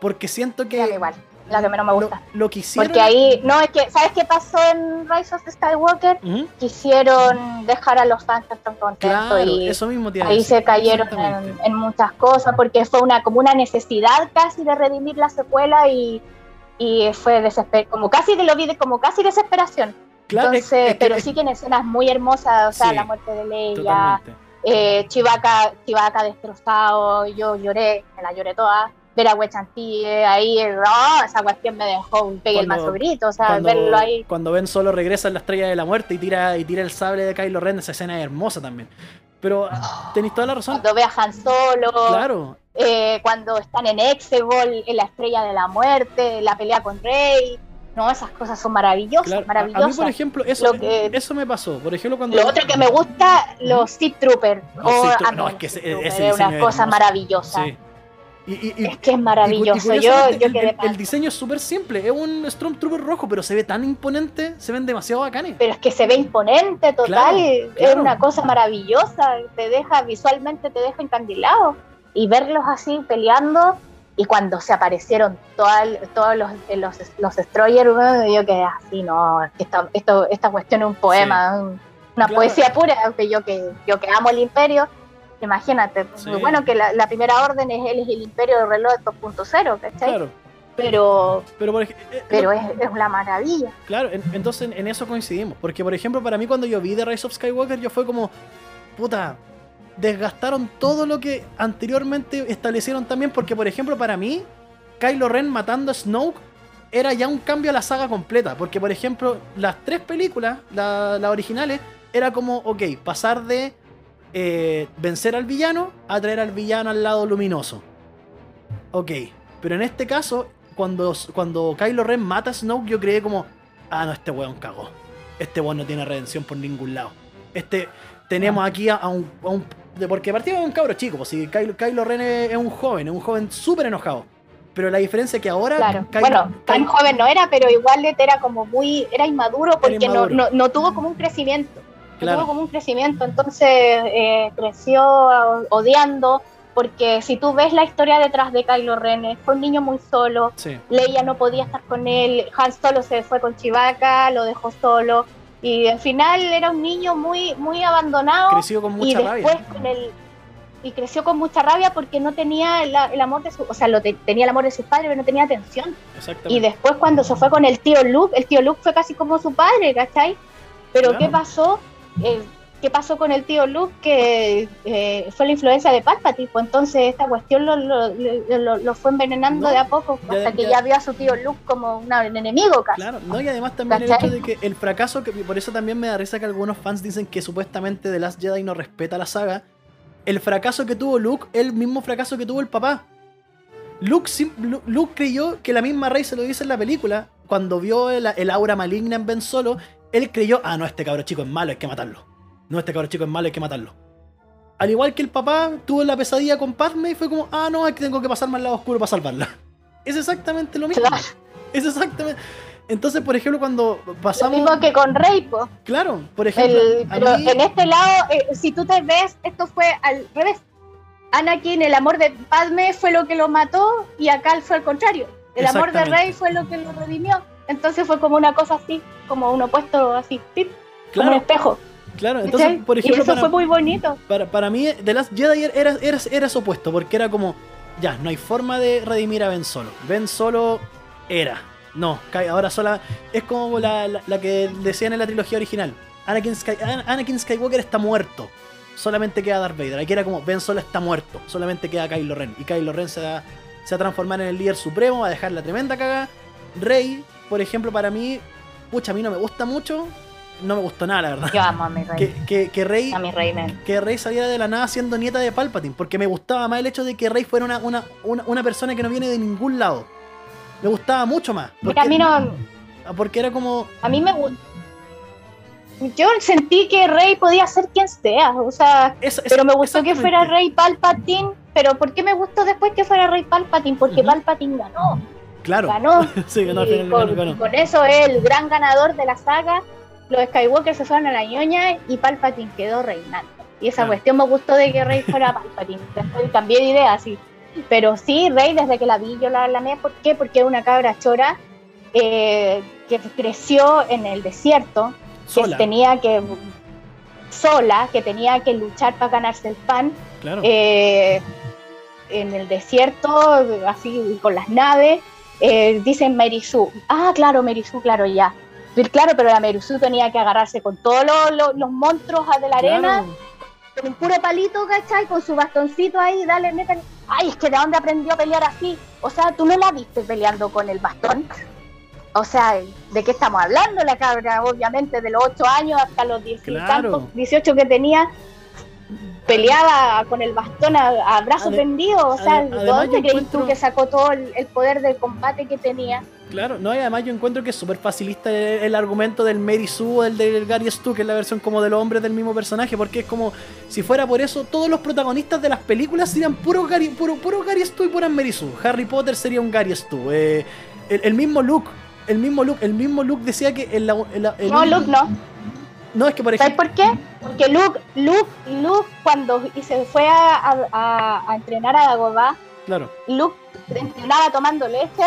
Porque siento que Ya, igual, la que menos me lo, gusta. lo que hicieron... Porque ahí, no, es que, ¿sabes qué pasó en Rise of Skywalker? Quisieron dejar a los fans tan contentos Claro, y eso mismo a ahí se cayeron en, en muchas cosas porque fue una como una necesidad casi de redimir la secuela y, y fue desesper como casi de lo vi de como casi desesperación. Claro, es- Entonces, es que- pero es- sí que en escenas muy hermosas, o sea, Sí, la muerte de Leia, eh, Chewbacca, Chewbacca destrozado, yo lloré, me la lloré toda. Ver a Wechanti ahí, oh, esa cuestión me dejó un pegue el mazo grito, o sea, Cuando, verlo ahí. cuando Ben Solo regresa en la estrella de la muerte y tira, y tira el sable de Kylo Ren, esa escena es hermosa también. Pero ah, tenéis toda la razón. Cuando ve a Han Solo, Claro, eh, cuando están en Exegol, en la estrella de la muerte, la pelea con Rey. No, esas cosas son maravillosas, claro. A- A, mí, maravillosas. por ejemplo, eso, que- eso me pasó. Por ejemplo, cuando... Lo otro que me gusta, los Sith Troopers. Los Oh, Sith Troopers, a mí no, es que ese- ese es una cosa maravillosa. Sí. Y, y- Es que es cu- y maravilloso. Yo, el, quedé el- el diseño es súper simple. Es un Stormtrooper rojo, pero se ve tan imponente. Se ven demasiado bacanes. Pero es que se ve imponente, total. Claro, Es claro. una cosa maravillosa. Te deja, visualmente te deja encandilado. Y verlos así peleando. Y cuando se aparecieron todos los, los, los destroyers, yo quedé así, no, esta, esto, esta cuestión es un poema, un- una Claro. poesía pura, que yo que yo que amo el imperio, imagínate, Sí. bueno que la, la primera orden es, él es el imperio del reloj 2.0, ¿cachai? Claro. Pero, Pero, por eh, pero es, es una maravilla. Claro, en- entonces en eso coincidimos. Porque, por ejemplo, para mí cuando yo vi The Rise of Skywalker, yo fue como, puta, desgastaron todo lo que anteriormente establecieron también. Porque, por ejemplo, para mí, Kylo Ren matando a Snoke era ya un cambio a la saga completa. Porque, por ejemplo, las tres películas, la- las originales, era como, ok, pasar de eh, vencer al villano a traer al villano al lado luminoso. Ok, pero en este caso, cuando, cuando Kylo Ren mata a Snoke, yo creí como, ah, no, este weón cagó. Este weón no tiene redención por ningún lado. Este, tenemos aquí a, a un, a un- de- Porque partimos de un cabro chico, pues si Kylo, Kylo Ren es, es un joven, es un joven súper enojado. Pero la diferencia es que ahora... Claro. Kylo- bueno, tan Kylo- joven no era, pero igual era como muy, era inmaduro porque inmaduro. No, no, no tuvo como un crecimiento. Claro. tuvo como un crecimiento, entonces eh, creció odiando, porque si tú ves la historia detrás de Kylo Ren, eh, fue un niño muy solo, Sí, Leia no podía estar con él, Han Solo se fue con Chewbacca, lo dejó solo, y al final era un niño muy, muy abandonado creció con y mucha después rabia. con el y creció con mucha rabia porque no tenía la- el amor de su, o sea, lo te- tenía el amor de sus padres, pero no tenía atención. Y después cuando se fue con el tío Luke, el tío Luke fue casi como su padre, ¿cachai? Pero Claro. ¿qué pasó? Eh, ¿Qué pasó con el tío Luke? Que eh, fue la influencia de Palpatine, pues entonces esta cuestión lo, lo, lo- lo fue envenenando No, de a poco, ya- hasta que ya- ya vio a su tío Luke como un enemigo casi. Claro, no, y además también el hecho de que el fracaso, que por eso también me da risa que algunos fans dicen que supuestamente The Last Jedi no respeta la saga. El fracaso que tuvo Luke, el mismo fracaso que tuvo el papá. Luke, sim- Lu- Luke creyó que la misma Rey se lo dice en la película. Cuando vio el, el aura maligna en Ben Solo, él creyó, ah, no, este cabro chico es malo, hay que matarlo. No, este cabro chico es malo, hay que matarlo. Al igual que el papá tuvo la pesadilla con Padme y fue como, ah, no, es que tengo que pasarme al lado oscuro para salvarla. Es exactamente lo mismo. Claro. Es exactamente. Entonces, por ejemplo, cuando Lo pasamos. mismo que con Rey, po. Claro, por ejemplo. El- pero mí- en este lado, eh, si tú te ves, esto fue al revés. Anakin, el amor de Padme fue lo que lo mató y acá fue al contrario. El amor de. Rey fue lo que lo redimió. Entonces fue como una cosa así, como un opuesto así, pip, como un espejo. claro. Entonces, por y ejemplo, eso para, fue muy bonito. para, para mí, The Last Jedi era, era, era eso opuesto, porque era como, ya, no hay forma de redimir a Ben Solo. Ben Solo era. No, ahora sola. Es como la, la, la que decían en la trilogía original. Anakin, Sky- An- Anakin Skywalker está muerto. Solamente queda Darth Vader. Aquí era como Ben Solo está muerto. Solamente queda Kylo Ren. Y Kylo Ren se da, se va a transformar en el líder supremo, va a dejar la tremenda caga. Rey, por ejemplo, para mí, pucha, a mí no me gusta mucho, no me gustó nada, la verdad. Yo amo a mi rey. Que, que, que Rey A mi rey, que Rey saliera de la nada siendo nieta de Palpatine, porque me gustaba más el hecho de que Rey fuera una, una, una, una persona que no viene de ningún lado. Me gustaba mucho más. Mira, a mí no. porque era como. A mí me gusta. Yo sentí que Rey podía ser quien sea, o sea, pero me gustó que fuera Rey Palpatine. Pero ¿por qué me gustó después que fuera Rey Palpatine? Porque. Palpatine ganó, Claro. ganó. sí, ganó, al y final con, ganó, ganó. con eso es el gran ganador de la saga. Los Skywalker se fueron a la ñoña y Palpatine quedó reinando. Y esa Claro. cuestión me gustó de que Rey fuera Palpatine. Después cambié de idea, sí. Pero sí, Rey, desde que la vi, yo la amé. ¿Por qué? Porque es una cabra chora eh, que creció en el desierto, que Sola. tenía que sola, que tenía que luchar para ganarse el pan, Claro. eh, en el desierto, así con las naves, eh, dicen Merisu. Ah, claro, Merisu, claro, ya. Pero Claro, pero la Merisu tenía que agarrarse con todos los, los- los monstruos de la arena, Claro. con un puro palito, ¿cachai? Con su bastoncito ahí, dale, métale. Ay, es que de dónde aprendió a pelear así. O sea, tú no la viste peleando con el bastón. O sea, ¿de qué estamos hablando? La cabra, obviamente, de los 8 años hasta los 10 y Claro. tantos, 18 que tenía, peleaba con el bastón a, a brazo Ade- tendido. O sea, ade- ¿de además dónde crees encuentro- tú que sacó todo el, el poder del combate que tenía? Claro, no, y además yo encuentro que es súper facilista el, el argumento del Mary Sue o el del Gary Stu, que es la versión como de los hombres del mismo personaje, porque es como, si fuera por eso, todos los protagonistas de las películas serían puro Gary, puro, puro Gary Stu y pura Mary Sue. Harry Potter sería un Gary Stu. eh, el, el mismo Luke, el mismo Luke, el mismo Luke decía que en la, No, Luke no. No, es que por ¿Sabes por qué? Porque Luke, Luke, Luke cuando se fue a, a- entrenar a Dagobah, Claro, Luke entrenaba tomando leche,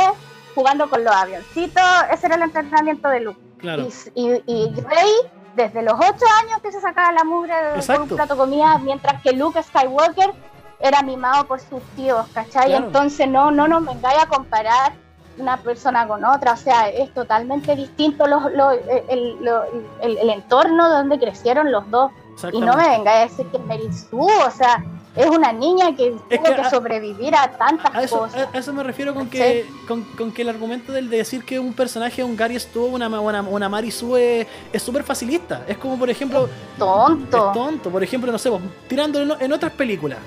jugando con los avioncitos, ese era el entrenamiento de Luke. claro. Y, y- y Rey, desde los 8 años que se sacaba la mugre Exacto. un plato de comida, mientras que Luke Skywalker era mimado por sus tíos, ¿cachai? Claro. Entonces no, no nos vengáis a comparar una persona con otra, o sea, es totalmente distinto los, los- el, lo- el- el entorno donde crecieron los dos. Y no me vengáis a decir que Sue, o sea, es una niña que Es tuvo que que, a- sobrevivir a tantas A eso, cosas. a- eso me refiero con que, con, con que el argumento del de decir que un personaje, un Gary Stu, una, una, una Mary Sue, es- súper facilista. Es como, por ejemplo, Tonto. Es tonto, por ejemplo, no sé, pues, tirándolo en, en otras películas.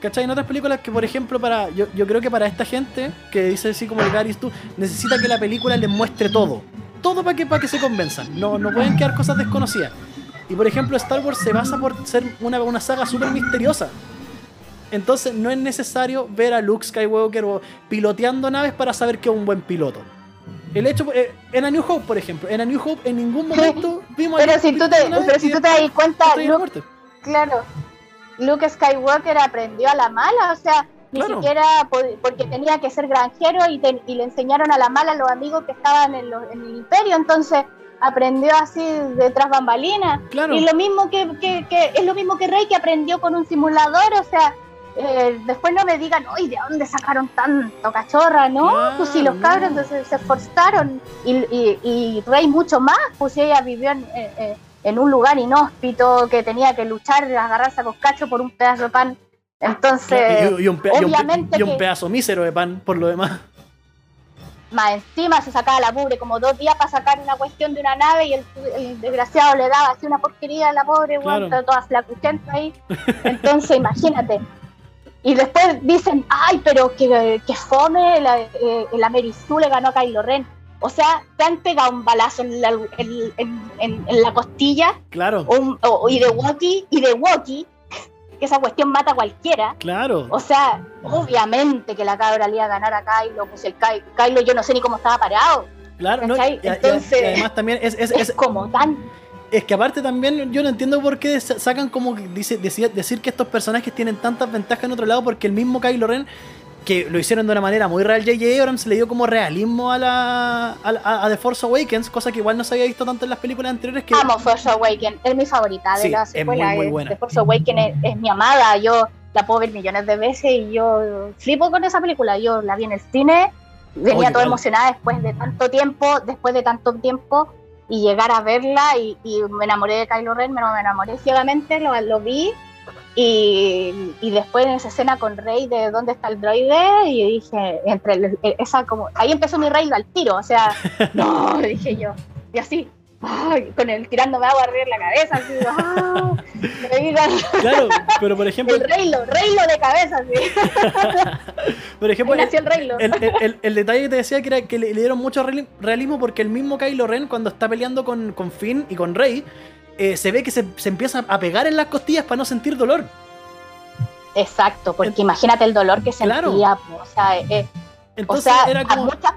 ¿Cachai? En otras películas que, por ejemplo, para. Yo, yo creo que para esta gente que dice así como el Gary tú necesita que la película les muestre todo. Todo para que, para que se convenzan. No, no pueden quedar cosas desconocidas. Y por ejemplo, Star Wars se basa por ser una, una saga súper misteriosa. Entonces no es necesario ver a Luke Skywalker o piloteando naves para saber que es un buen piloto. El hecho, eh, en A New Hope, por ejemplo, en A New Hope en ningún momento vimos a Pero si tú te, pero si tú te das cuenta, Luke, claro, Luke Skywalker aprendió a la mala, o sea, ni Claro. siquiera porque tenía que ser granjero y, te- y le enseñaron a la mala a los amigos que estaban en, en el imperio, entonces aprendió así detrás bambalinas. Claro. Y lo mismo que, que- que- es lo mismo que Rey que aprendió con un simulador, o sea, eh, después no me digan, uy, ¿de dónde sacaron tanto cachorra? No, pues si los no. cabros se, se esforzaron y, y- y Rey mucho más, pues ella vivió en, eh, eh, en un lugar inhóspito, que tenía que luchar, agarrarse a coscacho por un pedazo de pan. Entonces, y, y un pe- y un pe- obviamente y un pedazo mísero de pan, por lo demás. más encima se sacaba la mugre como dos días para sacar una cuestión de una nave y el, el desgraciado le daba así una porquería a la pobre, Claro. claro. toda flacuchenta ahí. Entonces, imagínate. Y después dicen, ay, pero que, que fome, la, eh, Mary Sue le ganó a Kylo Ren. O sea, te han pegado un balazo en la, en- en- en- en la costilla Claro, o un- o- y de walkie, y de walkie, que esa cuestión mata a cualquiera. claro. O sea, obviamente que la cabra le iba a ganar a Kylo, pues el Ky- Kylo yo no sé ni cómo estaba parado. Claro, no, y, Entonces- y además también es, es, Es es, como tan... es que aparte también yo no entiendo por qué sa- sacan como dice, decir, decir que estos personajes tienen tantas ventajas en otro lado porque el mismo Kylo Ren que lo hicieron de una manera muy real J.J. Abrams le dio como realismo a la a, a- The Force Awakens, cosa que igual no se había visto tanto en las películas anteriores que Amo Force Awakens, es mi favorita de Sí, las es muy, muy es- buena. de Force Awakens es, es mi amada, yo la puedo ver millones de veces y yo flipo con esa película. Yo la vi en el cine, venía Oye, toda emocionada después de tanto tiempo, después de tanto tiempo y llegar a verla y, y me enamoré de Kylo Ren, me, me enamoré ciegamente, lo, lo vi Y, y, después en esa escena con Rey de dónde está el droide, y dije, entre esa como, ahí empezó mi Rey al tiro, o sea, no, dije yo, y así, con el tirándome agua arriba en la cabeza, así, ¡ah! Claro, pero por ejemplo. El Reylo, Reylo de cabeza, sí. por ejemplo, el, el, el, detalle que te decía que era que le, dieron mucho realismo porque el mismo Kylo Ren, cuando está peleando con, con Finn y con Rey, eh, se ve que se, se, empieza a pegar en las costillas para no sentir dolor. Exacto, porque imagínate el dolor que sentía. O sea, eh, Entonces, o sea era como... a muchas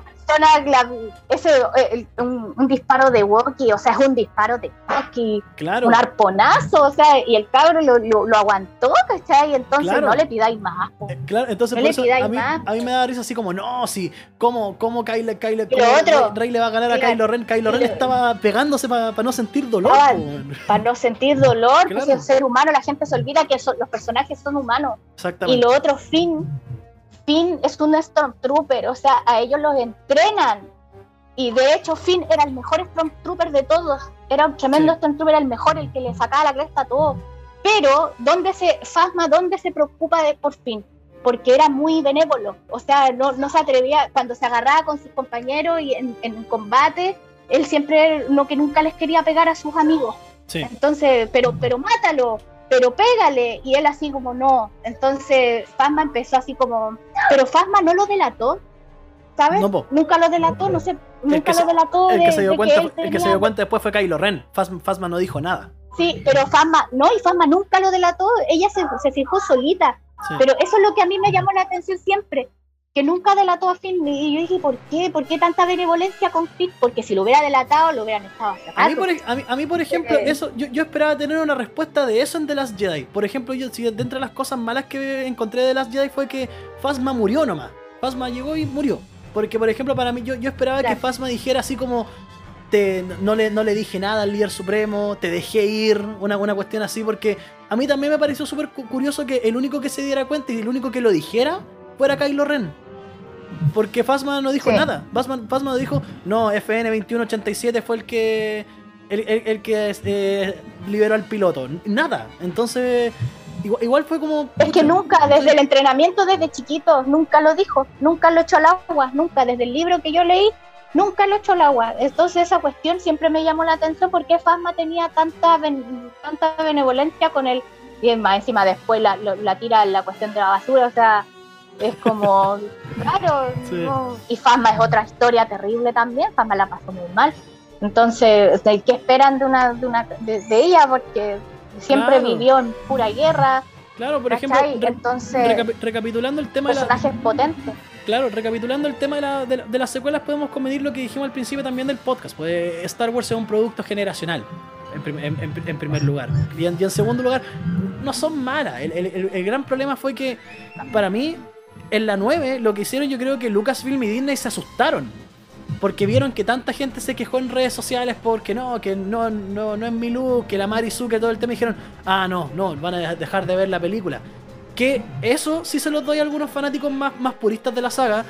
ese, eh, un, disparo de Wookiee, o sea, es un disparo de Wookiee, un arponazo, o sea, y el cabro lo, lo, aguantó, ¿cachai? Y entonces no le pidáis más. Eh, claro, entonces a, mí, a, mí, me da risa así como, no, si, ¿cómo, cómo Kyle, Kyle, Rey, le va a ganar a Kylo Ren? Kylo Ren estaba pegándose para no sentir dolor. Para no sentir dolor, pues el ser humano, la gente se olvida que los personajes son humanos. Exactamente. Y lo otro, Finn Finn es un Stormtrooper, o sea, a ellos los entrenan. Y de hecho, Finn era el mejor Stormtrooper de todos. Era un tremendo Stormtrooper, el mejor, el que le sacaba la cresta a todos. Pero, ¿dónde se, Fasma, dónde se preocupa de por Finn? Porque era muy benévolo. O sea, no, no se atrevía, cuando se agarraba con sus compañeros y en, en combate, él siempre, lo que nunca les quería pegar a sus amigos. Entonces, pero, pero mátalo pero pégale. Y él así como no. Entonces Fasma empezó así como, pero Fasma no lo delató. ¿Sabes? nunca lo delató, no sé, nunca lo delató. El que, se dio cuenta, el que se dio cuenta después fue Kylo Ren. Fasma, no dijo nada. Sí, pero Fasma, no, y Fasma nunca lo delató, ella se, se fijó solita. Pero eso es lo que a mí me llamó la atención siempre que nunca delató a Finn. Y yo dije, ¿por qué? ¿Por qué tanta benevolencia con Finn? Porque si lo hubiera delatado, lo hubieran estado a mí, por, a, mí, por ejemplo, eso yo, yo, esperaba tener una respuesta de eso en The Last Jedi. Por ejemplo, yo si dentro de las cosas malas que encontré de The Last Jedi fue que Phasma murió nomás. Phasma llegó y murió. Porque, por ejemplo, para mí, yo, yo esperaba que Phasma dijera así como. Te, no, le, no le dije nada al líder supremo, te dejé ir, una, una cuestión así, porque a mí también me pareció súper curioso que el único que se diera cuenta y el único que lo dijera fuera Kylo Ren. Porque Fasma no dijo nada. Fasma, no dijo, no, FN2187 fue el que el, que eh, liberó al piloto. Nada. Entonces, igual, fue como... Es que nunca, desde el entrenamiento, desde chiquito, nunca lo dijo. Nunca lo echó al agua. Nunca. Desde el libro que yo leí, nunca lo echó al agua. Entonces esa cuestión siempre me llamó la atención porque Fasma tenía tanta, tanta benevolencia con él. Y más encima después la, la tira la cuestión de la basura. O sea es como, claro, y Fasma es otra historia terrible también, Fasma la pasó muy mal. Entonces, ¿qué esperan de una de, una, de, ella? Porque siempre vivió en pura guerra. Claro, por ejemplo, Entonces, recapitulando el tema de la, potente. Claro, recapitulando el tema de, la, de, las secuelas, podemos convenir lo que dijimos al principio también del podcast. Pues Star Wars es un producto generacional, en, primer lugar. Y en, segundo lugar, no son malas. El, el, gran problema fue que, para mí, en la 9 lo que hicieron yo creo que Lucasfilm y Disney se asustaron. Porque vieron que tanta gente se quejó en redes sociales porque no, que no, no, no es mi look, que la Marisu, todo el tema. Y dijeron, ah, no, no, van a dejar de ver la película. Que eso sí se los doy a algunos fanáticos más, más puristas de la saga.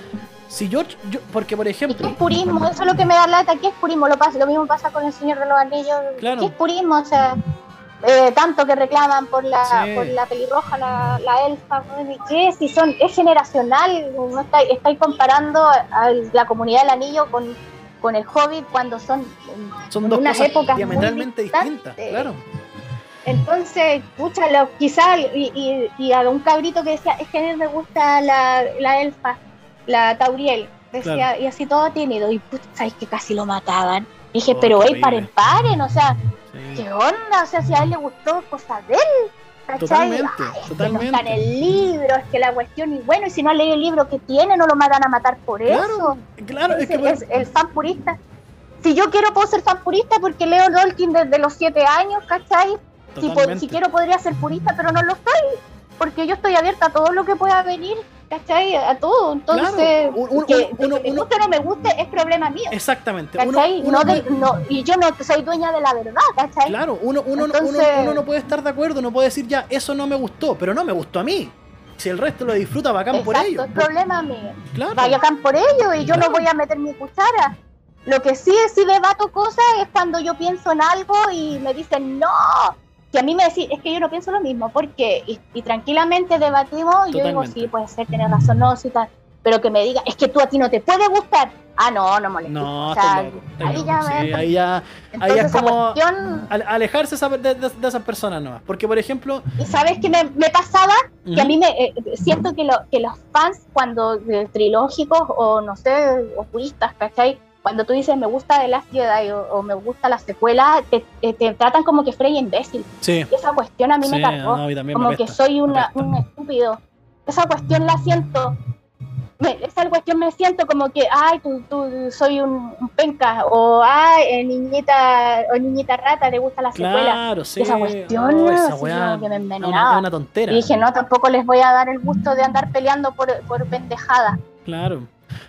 Si yo, yo porque por ejemplo. ¿Qué es purismo? Eso es lo que me da lata. ¿Qué es purismo? Lo, pasa, lo mismo pasa con el Señor de los Anillos. ¿Qué es purismo? O sea. Eh, tanto que reclaman por la, por la pelirroja, la, la elfa, ¿qué? Si son, es generacional, no estáis, estáis comparando a la comunidad del anillo con, con el Hobbit cuando son, son dos unas épocas diametralmente distintas, claro. Entonces, escúchalo, quizá, y, y, a un cabrito que decía, es que a mí me gusta la, la elfa, la Tauriel, decía, y así todo tímido, y puta, sabes que casi lo mataban. dije, oh, pero hey, paren, paren, o sea, ¿Qué onda? O sea, si a él le gustó, cosa de él. ¿cachai? Totalmente, totalmente. Que no está en el libro, es que la cuestión, y bueno, y si no ha leído el libro que tiene, no lo van a matar por eso. Claro, es, que es el fan purista. Si yo quiero, puedo ser fan purista porque leo Tolkien desde los siete años, ¿cachai? Si, si, quiero, podría ser purista, pero no lo soy, porque yo estoy abierta a todo lo que pueda venir ¿cachai? A todo. Entonces, que, uno, me guste o no me guste es problema mío. Exactamente. ¿cachai? no y yo no soy dueña de la verdad, ¿cachai? Claro, uno, uno, uno, no puede estar de acuerdo, no puede decir ya, eso no me gustó, pero no me gustó a mí. Si el resto lo disfruta, bacán por ello. es problema mío. Claro. Bacán por ello y yo no voy a meter mi cuchara. Lo que sí, sí debato cosas es cuando yo pienso en algo y me dicen, no, si a mí me decís, es que yo no pienso lo mismo, porque y, y tranquilamente debatimos, y yo digo, Totalmente. sí, puede ser, tienes razón, no, sí, tal, pero que me diga, es que tú a ti no te puede gustar, ah, no, no molesta. No, o sea, está loco. está ahí loco. ya Sí, ahí ya. entonces es como- cuestión, al- alejarse esa- de, de- de esas personas nomás. Porque, por ejemplo. y sabes que me, me pasaba que a mí me eh, siento que, lo, que los fans cuando eh, trilógicos o no sé, o puristas, ¿cachai? Cuando tú dices me gusta The Last Jedi o, o me gusta la secuela, te, te- te tratan como que Frey imbécil. Sí. Y esa cuestión a mí sí, me cargó. no, mí como me que soy una, un estúpido. Esa cuestión la siento. Me, esa cuestión me siento como que, ay, tú, tú soy un, un penca, o ay, eh, niñita, o niñita rata, te gusta la secuela. Claro, sí. esa cuestión, oh, esa weá como que me una, envenenaba. es una tontera. Y dije, no, tampoco les voy a dar el gusto de andar peleando por, por pendejadas. Claro.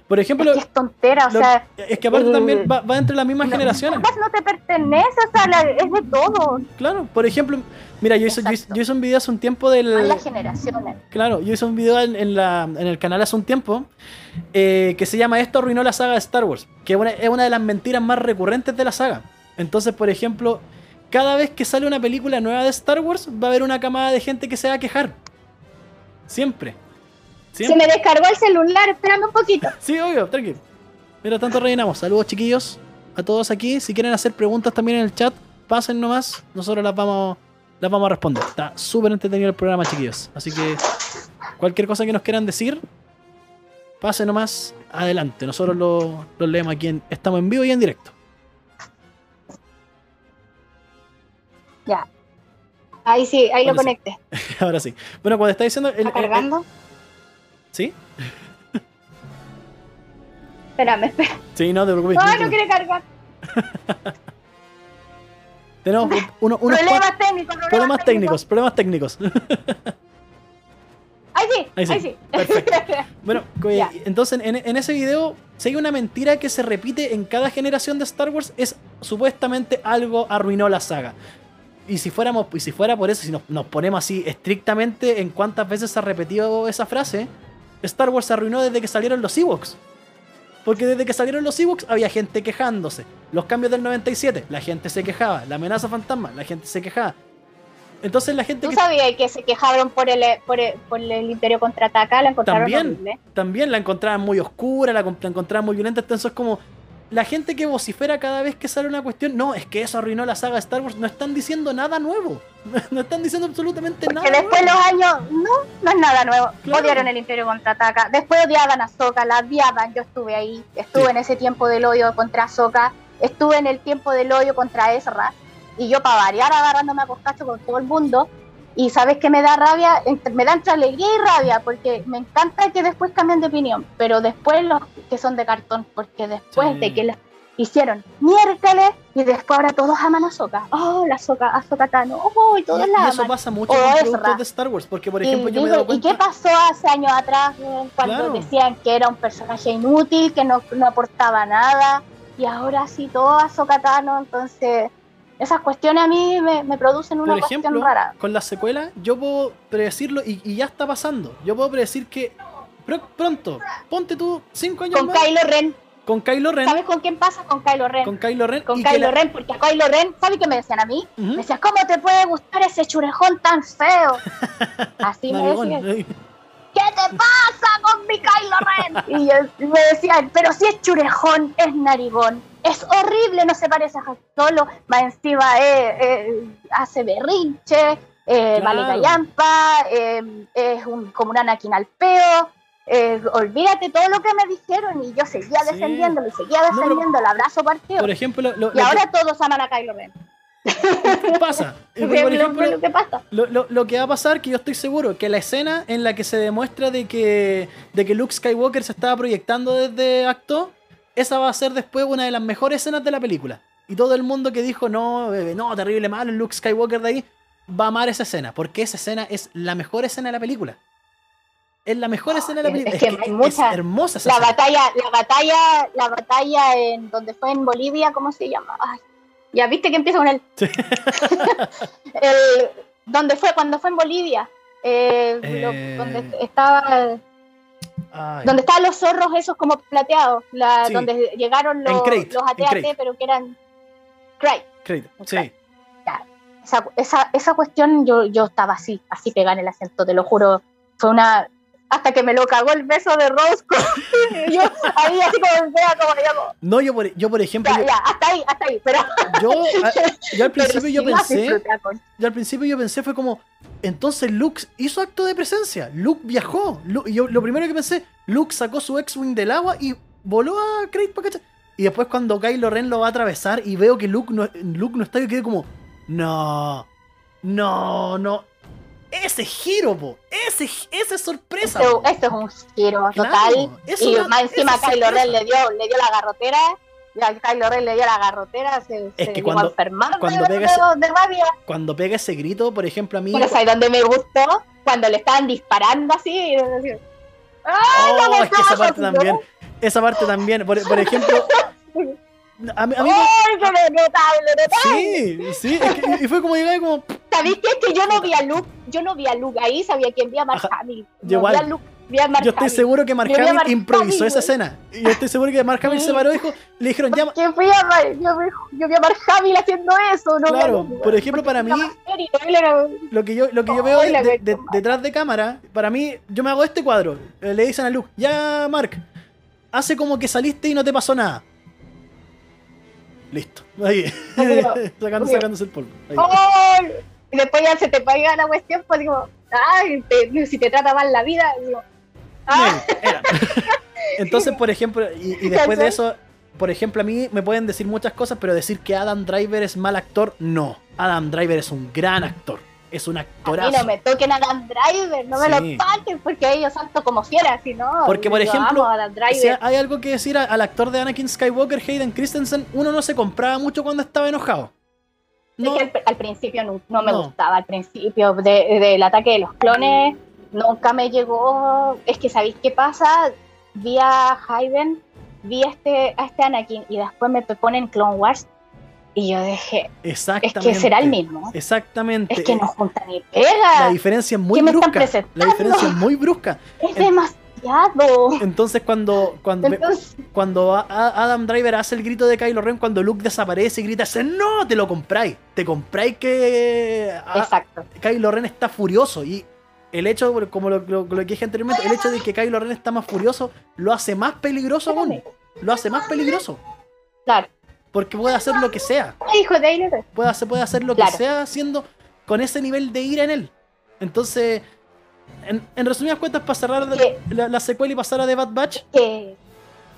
Por ejemplo, Es que es tontera, o lo- sea, es que aparte el- también va, va entre las mismas no, generaciones. no te pertenece, o sea, la- es de todo, Claro, por ejemplo, mira, yo hice, yo, hice- Exacto. yo hice un video hace un tiempo del. las generaciones. Claro, yo hice un video en, en la, en el canal hace un tiempo eh, que se llama Esto arruinó la saga de Star Wars, que una, es una de las mentiras más recurrentes de la saga. Entonces, por ejemplo, cada vez que sale una película nueva de Star Wars, va a haber una camada de gente que se va a quejar. Siempre. Se me descargó el celular, espérame un poquito. Sí, obvio, tranquilo. Mira, tanto rellenamos. Saludos, chiquillos, a todos aquí. Si quieren hacer preguntas también en el chat, pasen nomás. Nosotros las vamos, las vamos a responder. Está súper entretenido el programa, chiquillos. Así que cualquier cosa que nos quieran decir, pasen nomás adelante. Nosotros lo, lo leemos aquí. En, estamos en vivo y en directo. Ya. Ahí sí, ahí lo sí. conecté. Ahora sí. Bueno, cuando está diciendo. el- ¿Está el- el- cargando? ¿Sí? Espérame, espera. Sí, no te preocupes. Ay, no no quiere cargar. Tenemos uno- unos Problemas técnicos, problemas, técnicos. Problemas técnicos. Ahí sí, Ahí ahí sí, perfecto. Bueno, Ya. entonces en, en ese video, si hay una mentira que se repite en cada generación de Star Wars, es supuestamente algo arruinó la saga. Y si fuéramos, y si fuera por eso, si nos, nos ponemos así estrictamente en cuántas veces se ha repetido esa frase, Star Wars se arruinó desde que salieron los Ewoks. Porque desde que salieron los Ewoks había gente quejándose. Los cambios del 97, la gente se quejaba. La amenaza fantasma, la gente se quejaba. Entonces la gente ¿Tú que sabías que se quejaron por el, por el, por el Imperio Contraataca? La encontraron También. horrible. también la encontraban muy oscura, la, la encontraban muy violenta. Entonces, es como la gente que vocifera cada vez que sale una cuestión, no, es que eso arruinó la saga de Star Wars, no están diciendo nada nuevo. No están diciendo absolutamente nada. Que después nuevo. los años, no, no es nada nuevo. Claro. Odiaron el Imperio Contraataca. Después odiaban a Soka, la odiaban. Yo estuve ahí. Estuve Sí. en ese tiempo del odio contra Soka. Estuve en el tiempo del odio contra Ezra. Y yo, para variar, agarrándome a coscacho con todo el mundo. Y sabes que me da rabia, me da entre alegría y rabia, porque me encanta que después cambien de opinión, pero después los que son de cartón, porque después Sí. de que les hicieron miércoles y después ahora todos aman a Soka. Oh, la Soka, a Soka Tano. Oh, y Y, todos y la eso aman. pasa mucho con productos de Star Wars, porque por Y ejemplo yo me he digo, dado ¿Y cuenta. qué pasó hace años atrás eh, cuando Claro. decían que era un personaje inútil, que no, no aportaba nada? Y ahora sí todo a Sokatano, entonces esas cuestiones a mí me, me producen una Por cuestión ejemplo, rara. con la secuela, yo puedo predecirlo y, y ya está pasando. Yo puedo predecir que pro- pronto, ponte tú cinco años Con más Kylo Ren, con Kylo Ren. ¿sabes con quién pasa? Con Kylo Ren. Con Kylo Ren. Con Kylo la- Ren, porque a Kylo Ren, ¿sabes qué me decían a mí? Ujú. Me decían, ¿cómo te puede gustar ese churejón tan feo? Así me decían. ¿qué te pasa con mi Kylo Ren? Y, yo- y me decían, pero si es churejón, es narigón, es horrible, no se parece a Han Solo, más encima eh, eh, hace berrinche, eh, Claro. vale callampa, eh, es un, como un Anakin al peo. eh, olvídate todo lo que me dijeron y yo seguía Sí. defendiéndolo y seguía No, defendiendo el abrazo partido. Por ejemplo, lo, lo- y ahora todos aman a Kylo Ren. que pasa. Por lo- ejemplo, lo que pasa. Lo que va a pasar, que yo estoy seguro, que la escena en la que se demuestra de que, de que Luke Skywalker se estaba proyectando desde acto, esa va a ser después una de las mejores escenas de la película. Y todo el mundo que dijo, no, eh, no, terrible malo, Luke Skywalker de ahí, va a amar esa escena, porque esa escena es la mejor escena de la película. Es la mejor escena de la es- película. es que mucha- hermosa esa La escena. batalla, la batalla, la batalla en donde fue en Bolivia, ¿cómo se llama? Ay, ya viste que empieza con el, Sí. el donde fue cuando fue en Bolivia, eh, lo- Eh. donde estaba, Ay, donde estaban los zorros esos como plateados, la, Sí. donde llegaron los, Crate, los AT-AT, Crate. pero que eran Crate. crédito. Sí. Crate. esa, esa, esa cuestión yo, yo estaba así, así pegada en el acento, te lo juro. Fue una. Hasta que me lo cagó el beso de Roscoe. yo ahí así como como digamos. No, yo por, yo por ejemplo. Ya, yo- ya, hasta ahí, hasta ahí. Pero, Yo, a- yo al principio yo pensé, yo al principio yo pensé fue como, entonces Luke hizo acto de presencia, Luke viajó, Lu- y yo lo primero que pensé, Luke sacó su X-wing del agua y voló a Crate para cachar. Y después cuando Kylo Ren lo va a atravesar y veo que Luke no, Luke no está, yo quedé como, no, no, no, ese giro, po, ese, ese es sorpresa. Esto, po. esto es un giro Claro, total. y una- más encima esa Kylo Ren le dio, le dio la garrotera. Ya Kylo Ren le dio la garrotera, se, Es se que cuando- enfermar cuando pega de rabia. Cuando pega ese grito, por ejemplo, a mí... Pero ¿sabes dónde me gustó? Cuando le estaban disparando así. y ¡Ay, Oh, no me es que esa parte también. Esa parte también. Por, por ejemplo. A mí, a mí me- ¡Ay, qué notable, notable! Sí, sí. es que- y fue como llegar y como. ¿Sabéis qué? Es que yo no vi a Luke, yo no vi a Luke ahí, sabía quién vi a Mark Hamill. yo No vi a igual. Luke, vi a Mark Yo estoy seguro que Mark Hamill improvisó esa escena. Y yo estoy seguro que Mark Hamill se paró y dijo, le dijeron, ya, Que fui a, Mar- yo, vi- a Mark Hamill haciendo eso, ¿no? Claro, por ejemplo, para mí- lo que yo, lo que yo veo detrás de cámara, para mí, yo me hago este cuadro. Eh, Le dicen a Luke, ya, Mark, hace como que saliste y no te pasó nada. Listo. Ahí. Sacando, sacándose el polvo. Y después ya se te pega la cuestión, pues digo, ay, si te trata mal la vida, digo, ah, Era. Entonces, por ejemplo, y, y después de eso, por ejemplo, a mí me pueden decir muchas cosas, pero decir que Adam Driver es mal actor, no. Adam Driver es un gran actor. Es un a mí actorazo. no me toquen a Dan Driver, no me lo toquen, porque ellos santo como fieras, si no. Porque, por ejemplo. Si hay algo que decir al actor de Anakin Skywalker, Hayden Christensen, uno no se compraba mucho cuando estaba enojado. Es No, que al, al principio no, no me No. gustaba, al principio de- del ataque de los clones nunca me llegó. Es que sabéis qué pasa, vi a Hayden, vi a este, a este Anakin y después me ponen Clone Wars y yo es exactamente. que será el mismo. Exactamente. Es que no junta ni La pega, diferencia es muy ¿Qué me están brusca. La diferencia es muy brusca. es demasiado. Entonces, cuando, cuando, Entonces, cuando Adam Driver hace el grito de Kylo Ren, cuando Luke desaparece y grita, no, te lo compráis. Te compráis que a- exacto. Kylo Ren está furioso. Y el hecho, como lo, lo- lo que dije anteriormente, el hecho de que Kylo Ren está más furioso lo hace más peligroso aún. Lo hace más peligroso. Claro. Porque puede hacer lo que sea. Hijo de. Puede hacer, puede hacer lo Claro. que sea haciendo con ese nivel de ira en él. Entonces, en, en resumidas cuentas, para cerrar la, la secuela y pasar a The Bad Batch, Que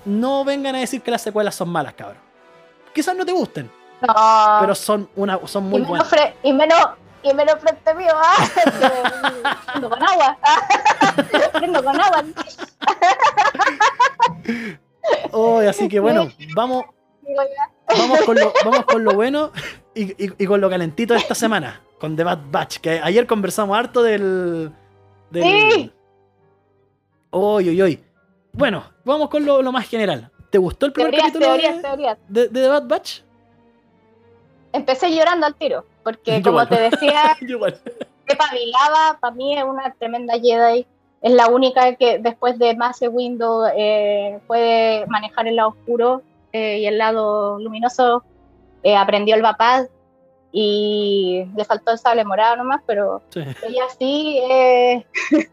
no vengan a decir que las secuelas son malas, cabrón. Quizás no te gusten, no. pero son una son muy y, buenas. y menos y menos frente mío, ah, prendo con agua, prendo con agua. Oh, así que bueno, vamos, vamos, con lo, vamos con lo bueno y, y- y con lo calentito de esta semana, con The Bad Batch, que ayer conversamos harto del... del... Sí. Uy, uy, uy. Bueno, vamos con lo, lo más general. ¿Te gustó el primer Teorías, capítulo de- teorías, teorías. de, de The Bad Batch? Empecé llorando al tiro, porque como igual. te decía. Pepa Vilava para mí es una tremenda Jedi. Es la única que después de Mace Window eh, puede manejar el lado oscuro eh, y el lado luminoso. Eh, aprendió el Vapaz y le faltó el sable morado nomás, pero Sí. ella sí, eh,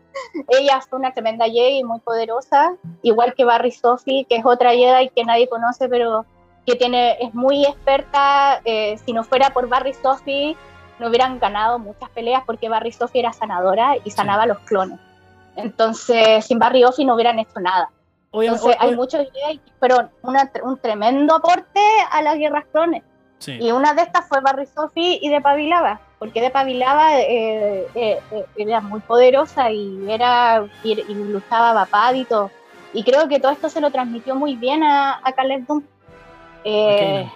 ella fue una tremenda Jedi muy poderosa, igual que Barry Sophie, que es otra Jedi que nadie conoce, pero que tiene, es muy experta. eh, si no fuera por Barry Sophie, no hubieran ganado muchas peleas porque Barry Sophie era sanadora y sanaba a los clones. Entonces, sin Barry Sophie no hubieran hecho nada. Entonces, oye, hay muchos Jedi que fueron una- un tremendo aporte a las guerras clones. sí. Y una de estas fue Barry Sophie y de Pavilava, porque de Pavilava eh, eh, era muy poderosa y era y, y luchaba Bapad y todo. Y creo que todo esto se lo transmitió muy bien a, a Caleb Doom. Eh,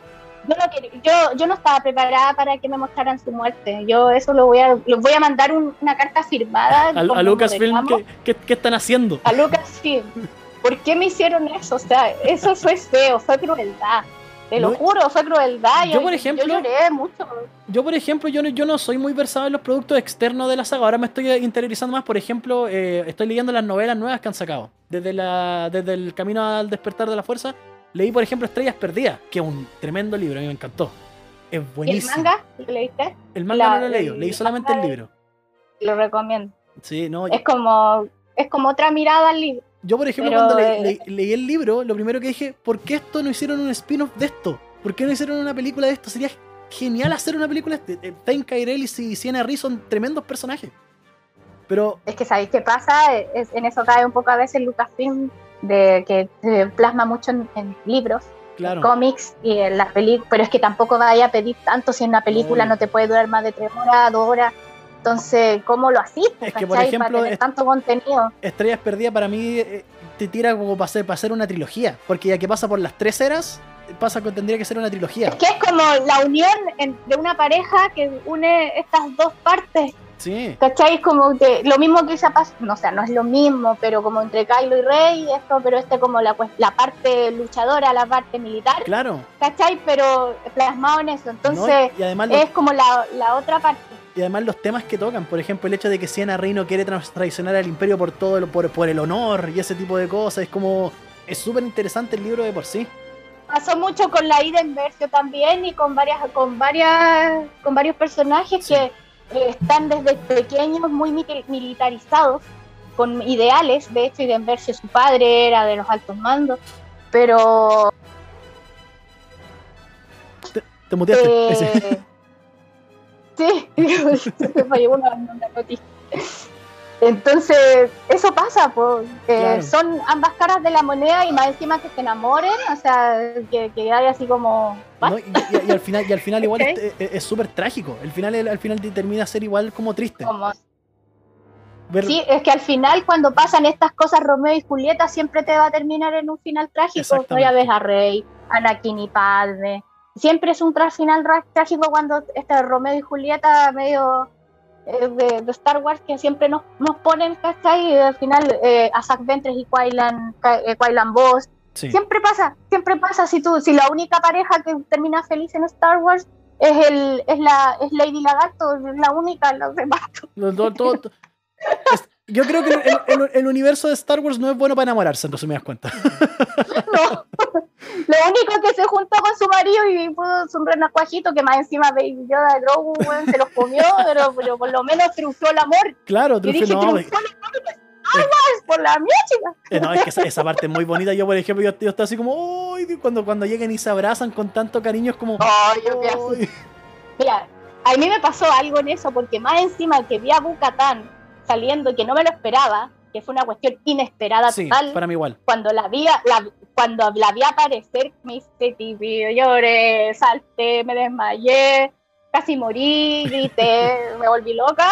yo, no quería- yo, yo no estaba preparada para que me mostraran su muerte. Yo eso lo voy a, lo voy a mandar un- una carta firmada. a, Lucasfilm, ¿qué, qué, qué están haciendo? a Lucasfilm. ¿Por qué me hicieron eso? O sea, eso fue feo, fue crueldad. Te lo No, juro, fue crueldad. yo, por ejemplo- yo lloré mucho. Yo, por ejemplo, yo no, yo no soy muy versado en los productos externos de la saga. Ahora me estoy interiorizando más, por ejemplo, eh, estoy leyendo las novelas nuevas que han sacado. Desde, la, desde el Camino al Despertar de la Fuerza, leí, por ejemplo, Estrellas Perdidas, que es un tremendo libro, a mí me encantó. Es ¿Y el buenísimo. manga? ¿Lo leíste? El manga La- no lo he leído, el leí solamente el libro. Lo recomiendo. Sí, no, Es como, es como otra mirada al libro. Yo, por ejemplo, Pero, cuando le- eh, le- leí el libro, lo primero que dije, ¿por qué esto no hicieron un spin-off de esto? ¿Por qué no hicieron una película de esto? Sería genial hacer una película de de Tain Kyrell y Sienna Rhys son tremendos personajes. Pero, Es que sabéis qué pasa, Es- en eso cae un poco a veces Lucasfilm, de que se plasma mucho en, en libros, claro, cómics y en las películas, pero es que tampoco vaya a pedir tanto si en una película no te puede durar más de tres horas, dos horas. Entonces, ¿cómo lo hacís? Es que, por ejemplo, para tener tanto contenido. Estrellas Perdidas para mí eh, te tira como para hacer, para hacer una trilogía. Porque ya que pasa por las tres eras, pasa que tendría que ser una trilogía. Es que es como la unión en- de una pareja que une estas dos partes. Sí, ¿Cachai? Es como lo mismo que se pasa, no, o sea, no es lo mismo, pero como entre Kylo y Rey, esto, pero este como la, pues, la parte luchadora, la parte militar, claro. ¿cachai? Pero plasmado en eso. ¿no? Entonces, Y, además los, es como la, la otra parte. y además los temas que tocan, por ejemplo, el hecho de que Sienna Rey no quiere traicionar al imperio por todo lo- por, por el honor y ese tipo de cosas, es como. Es súper interesante el libro de por sí. Pasó mucho con la ida en Versio también y con varias, con varias, con varios personajes Sí. que están desde pequeños muy mil- militarizados, con ideales. De hecho, Iden Versio, su padre era de los altos mandos, pero Te muteaste. Ese. Eh, sí, me falló una, una noticia. Entonces, eso pasa, pues, eh, Claro. son ambas caras de la moneda y más encima que se enamoren, o sea, que, que hay así como... ¿no? Y, y- y al final, y al final igual Ok. es- es súper trágico. El final, al final te termina ser igual como triste. Como- Ver- Sí, es que al final cuando pasan estas cosas Romeo y Julieta siempre te va a terminar en un final trágico. Ya ves a Rey, Anakin y Padme. Siempre es un final trágico cuando este Romeo y Julieta medio eh, de, de Star Wars que siempre nos, nos ponen, ¿cachai? Y al final eh, a Zack Ventres y Quailan, eh, Quailan Boss. sí. Siempre pasa, siempre pasa. Si tú, si la única pareja que termina feliz en Star Wars es el, es la, es Lady Lagarto, es la única, los demás. Lo- lo- todo- es- yo creo que el, el- el universo de Star Wars no es bueno para enamorarse, entonces me das cuenta. No. Lo único que se juntó con su marido y pudo un renacuajito que más encima Baby Yoda de Grogu se los comió, pero, pero por lo menos triunfó el amor. Claro, dije, no, triunfó el amor Wars por la mía, chica. eh, no, es que esa, esa parte es muy bonita. Yo, por ejemplo, yo, yo estoy así como, "Ay", cuando, cuando lleguen y se abrazan con tanto cariño, es como, Ay, yo. "Ay". Mira, a mí me pasó algo en eso, porque más encima que vi a Bucatán saliendo y que no me lo esperaba, que fue una cuestión inesperada Sí, total, para mí igual. cuando la vi, la, cuando la vi aparecer, me hice tibio, lloré, salté, me desmayé, casi morí, grité, me volví loca.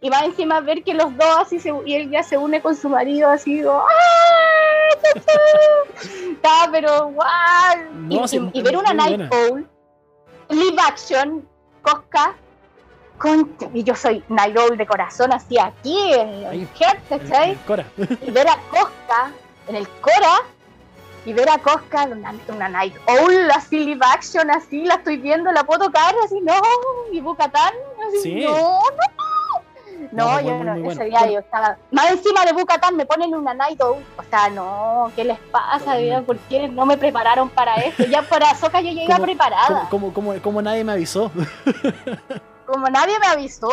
Y más encima ver que los dos así se, y él ya se une con su marido así digo, ¡ah! pero guau. Y- No, y, sí, y ver una Night. Owl, live action, Cosca, y yo soy Night Owl de corazón así aquí en el ¿cachai? y ver a Cosca en el Cora y ver a Cosca una, una Night Owl así live action así la estoy viendo la puedo tocar así no y Bucatán así Sí. no no No, no, yo no, ese bueno. día yo estaba más encima de Bucatán me ponen una Night Owl o sea no qué les pasa Totalmente. ¿por qué no me prepararon para esto ya para Soca yo llegué Como- preparada como, como, como nadie me avisó. como nadie me avisó.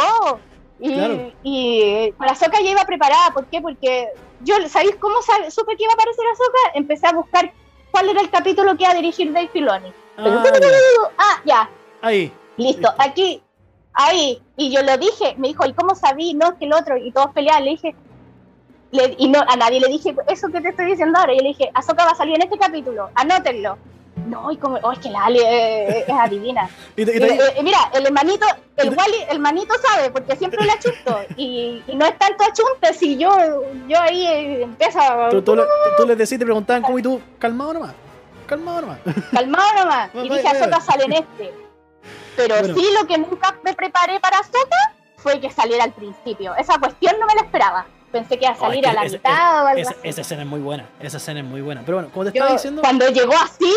Y, Claro. y para Ahsoka ya iba preparada. ¿Por qué? Porque yo, ¿sabéis cómo sab- supe que iba a aparecer Ahsoka? Empecé a buscar cuál era el capítulo que iba a dirigir Dave Filoni. Ah, ya. Ah, ya, Ahí. listo. Aquí, ahí. Y yo lo dije. Me dijo, ¿y cómo sabí? No, es que el otro. Y todos peleaban. Le dije, le- y no, a nadie le dije eso que te estoy diciendo ahora. Yo le dije, Ahsoka va a salir en este capítulo. Anótenlo. No, y como, oh, es que la Ali eh, es adivina. Y te- y Eh, eh, mira, el hermanito, el Wally, el manito sabe, porque siempre le achunto. Y, y no es tanto achunte, si yo, yo ahí eh, empiezo a tú, tú le- tú les decís, te preguntaban cómo y tú, calmado nomás. Calmado nomás. calmado nomás. Y dije. Azoka sale en este. Pero Bueno. sí, lo que nunca me preparé para Azoka fue que saliera al principio. Esa cuestión no me la esperaba. Pensé que iba a Oh, salir es a la esa- mitad o algo Esa, así. esa escena es muy buena. Esa escena es muy buena. Pero bueno, como te Yo, estaba diciendo. Cuando llegó así,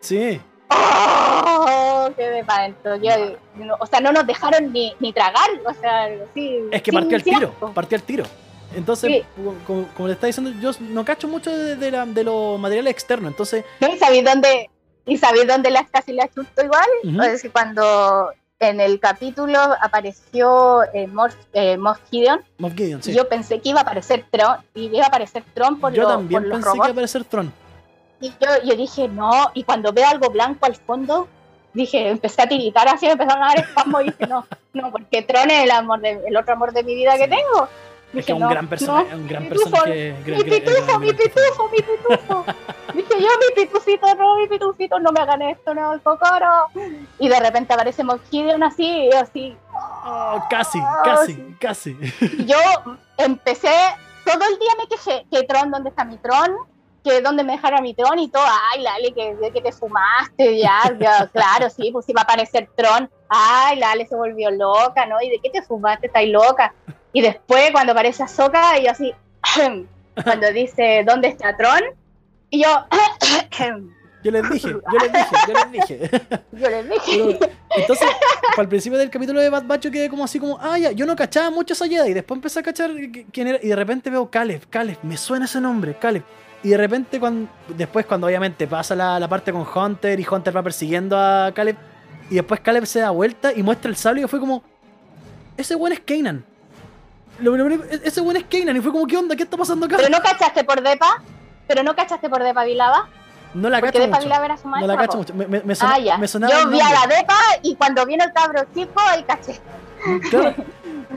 Sí. ¡oh! Quedé para adentro. Yo- no- o sea, no nos dejaron ni, ni tragar. O sea, sí. Es que partió el tiro. Partió el tiro. Entonces, Sí. como, como- le está diciendo, yo no cacho mucho de, de la- de los materiales externos. Entonces, ¿No? ¿Y sabéis dónde, ¿Y sabéis dónde las casi la chutó igual? Ujú. Es que cuando en el capítulo apareció eh, eh, Moff Gideon, Moff Gideon, sí. yo pensé que iba a aparecer Tron, y iba a aparecer Tron por, Yo lo- también por los pensé que iba a aparecer Tron. Y yo, yo dije, no, y cuando veo algo blanco al fondo, dije, empecé a tiritar así, me empezaron a dar espasmos y dije, no, no, porque Tron es el amor de, el otro amor de mi vida que tengo. Es que es un no, gran personaje, no, un gran pitufo, personaje. mi gran- pitufo, mi pitufo, mi pitufo. Dije yo, mi pitufito, no, mi pitufito, no me hagan esto, no, socorro. Y de repente aparece Moff Gideon así, y así. Oh, casi, Ah, casi, sí. casi. Y yo empecé, todo el día me quejé, que Tron, ¿dónde está mi Tron? Que dónde me dejara mi Tron y todo, ay, Lali, que, que te fumaste, ya, ya, claro, sí, pues iba a aparecer Tron, ay, Lali se volvió loca, ¿no? ¿Y de qué te fumaste? Estás loca. Y después, cuando aparece Ahsoka, y yo así, cuando dice, ¿dónde está Tron? Y yo, Yo les dije, yo les dije, yo les dije. yo les dije, Pero, entonces, el principio del capítulo de Bad Batch yo quedé como así como, ah, ya, yo no cachaba mucho esa Jedi. Y después empecé a cachar qui- quién era. Y de repente veo Caleb, Caleb, me suena ese nombre, Caleb. Y de repente, cuando, después cuando obviamente pasa la, la parte con Hunter y Hunter va persiguiendo a Caleb. Y después Caleb se da vuelta y muestra el sable y fue como, ese buen es Kanan. Lo primero- e- ese buen es Kanan. Y fue como, ¿qué onda? ¿Qué está pasando acá? pero no cachaste por Depa, pero no cachaste por Depa Vilaba, No la cacho mucho. Era su No maestra. la cacho mucho. Me, me, me sona- Ah, ya. me sonaba Yo vi a la Depa y cuando viene el cabro chico, ahí caché. Claro.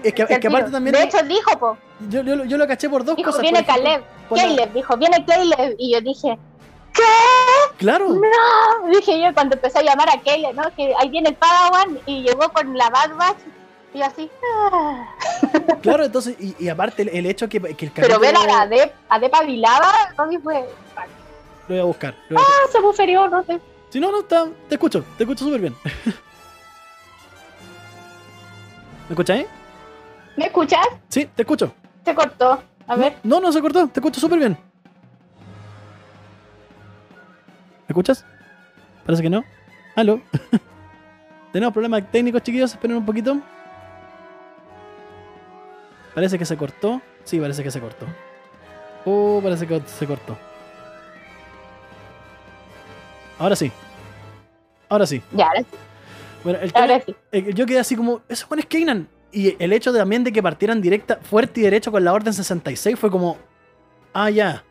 Es que, es que aparte también De hecho, dijo, po, yo, yo, yo lo caché por dos dijo, cosas. viene Caleb, la- Caleb, dijo, viene Caleb. Y yo dije, Claro. no, dije yo cuando empecé a llamar a Caleb, ¿no? Que ahí viene el Padawan y llegó con la Bad Batch. Y así, ah. Claro, entonces, y, y aparte el, el hecho que, que el pero capítulo... ver a, la Dep, a Depa Vilaba, para mí fue, Lo voy a buscar. lo voy a buscar. ah, se buferió, no sé. Si no, no, está, te escucho, te escucho súper bien. ¿Me escuchas ahí? ¿Me escuchas? Sí, te escucho. Se cortó. A ver, No, no se cortó, te escucho súper bien. ¿Me escuchas? Parece que no. Aló. Tenemos problemas técnicos, chiquillos, esperen un poquito. Parece que se cortó. Sí, parece que se cortó. Oh, parece que se cortó. Ahora sí. Ahora sí. ya, ahora sí. Bueno, el tema- sí. eh, yo quedé así como, eso bueno es. Y el hecho de, también de que partieran directa, fuerte y derecho con la Orden 66 fue como, ah, ya.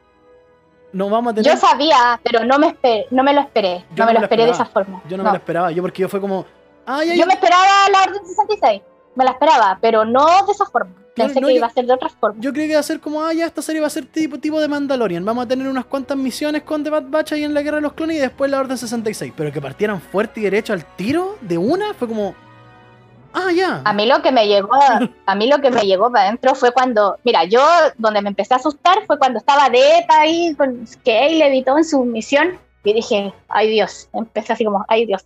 No vamos a tener. Yo sabía, pero no me, esper- no me lo esperé. Yo No me me lo esperé de esa forma. Yo no, No. me lo esperaba, yo porque yo fue como, ah, ya, Yo ya. me esperaba la Orden 66. Me la esperaba, pero no de esa forma. Pensé no, que yo- iba a ser de otra forma. Yo creí que iba a ser como, ah, ya, esta serie va a ser tipo, tipo de Mandalorian. Vamos a tener unas cuantas misiones con The Bad Batch ahí en la Guerra de los Clones y después la Orden 66. Pero que partieran fuerte y derecho al tiro de una fue como, ah, ya. A mí lo que me llegó, a mí lo que me llegó para adentro fue cuando, mira, yo donde me empecé a asustar fue cuando estaba Deta ahí con Caleb y todo en su misión y dije, ay Dios, empecé así como, ay Dios.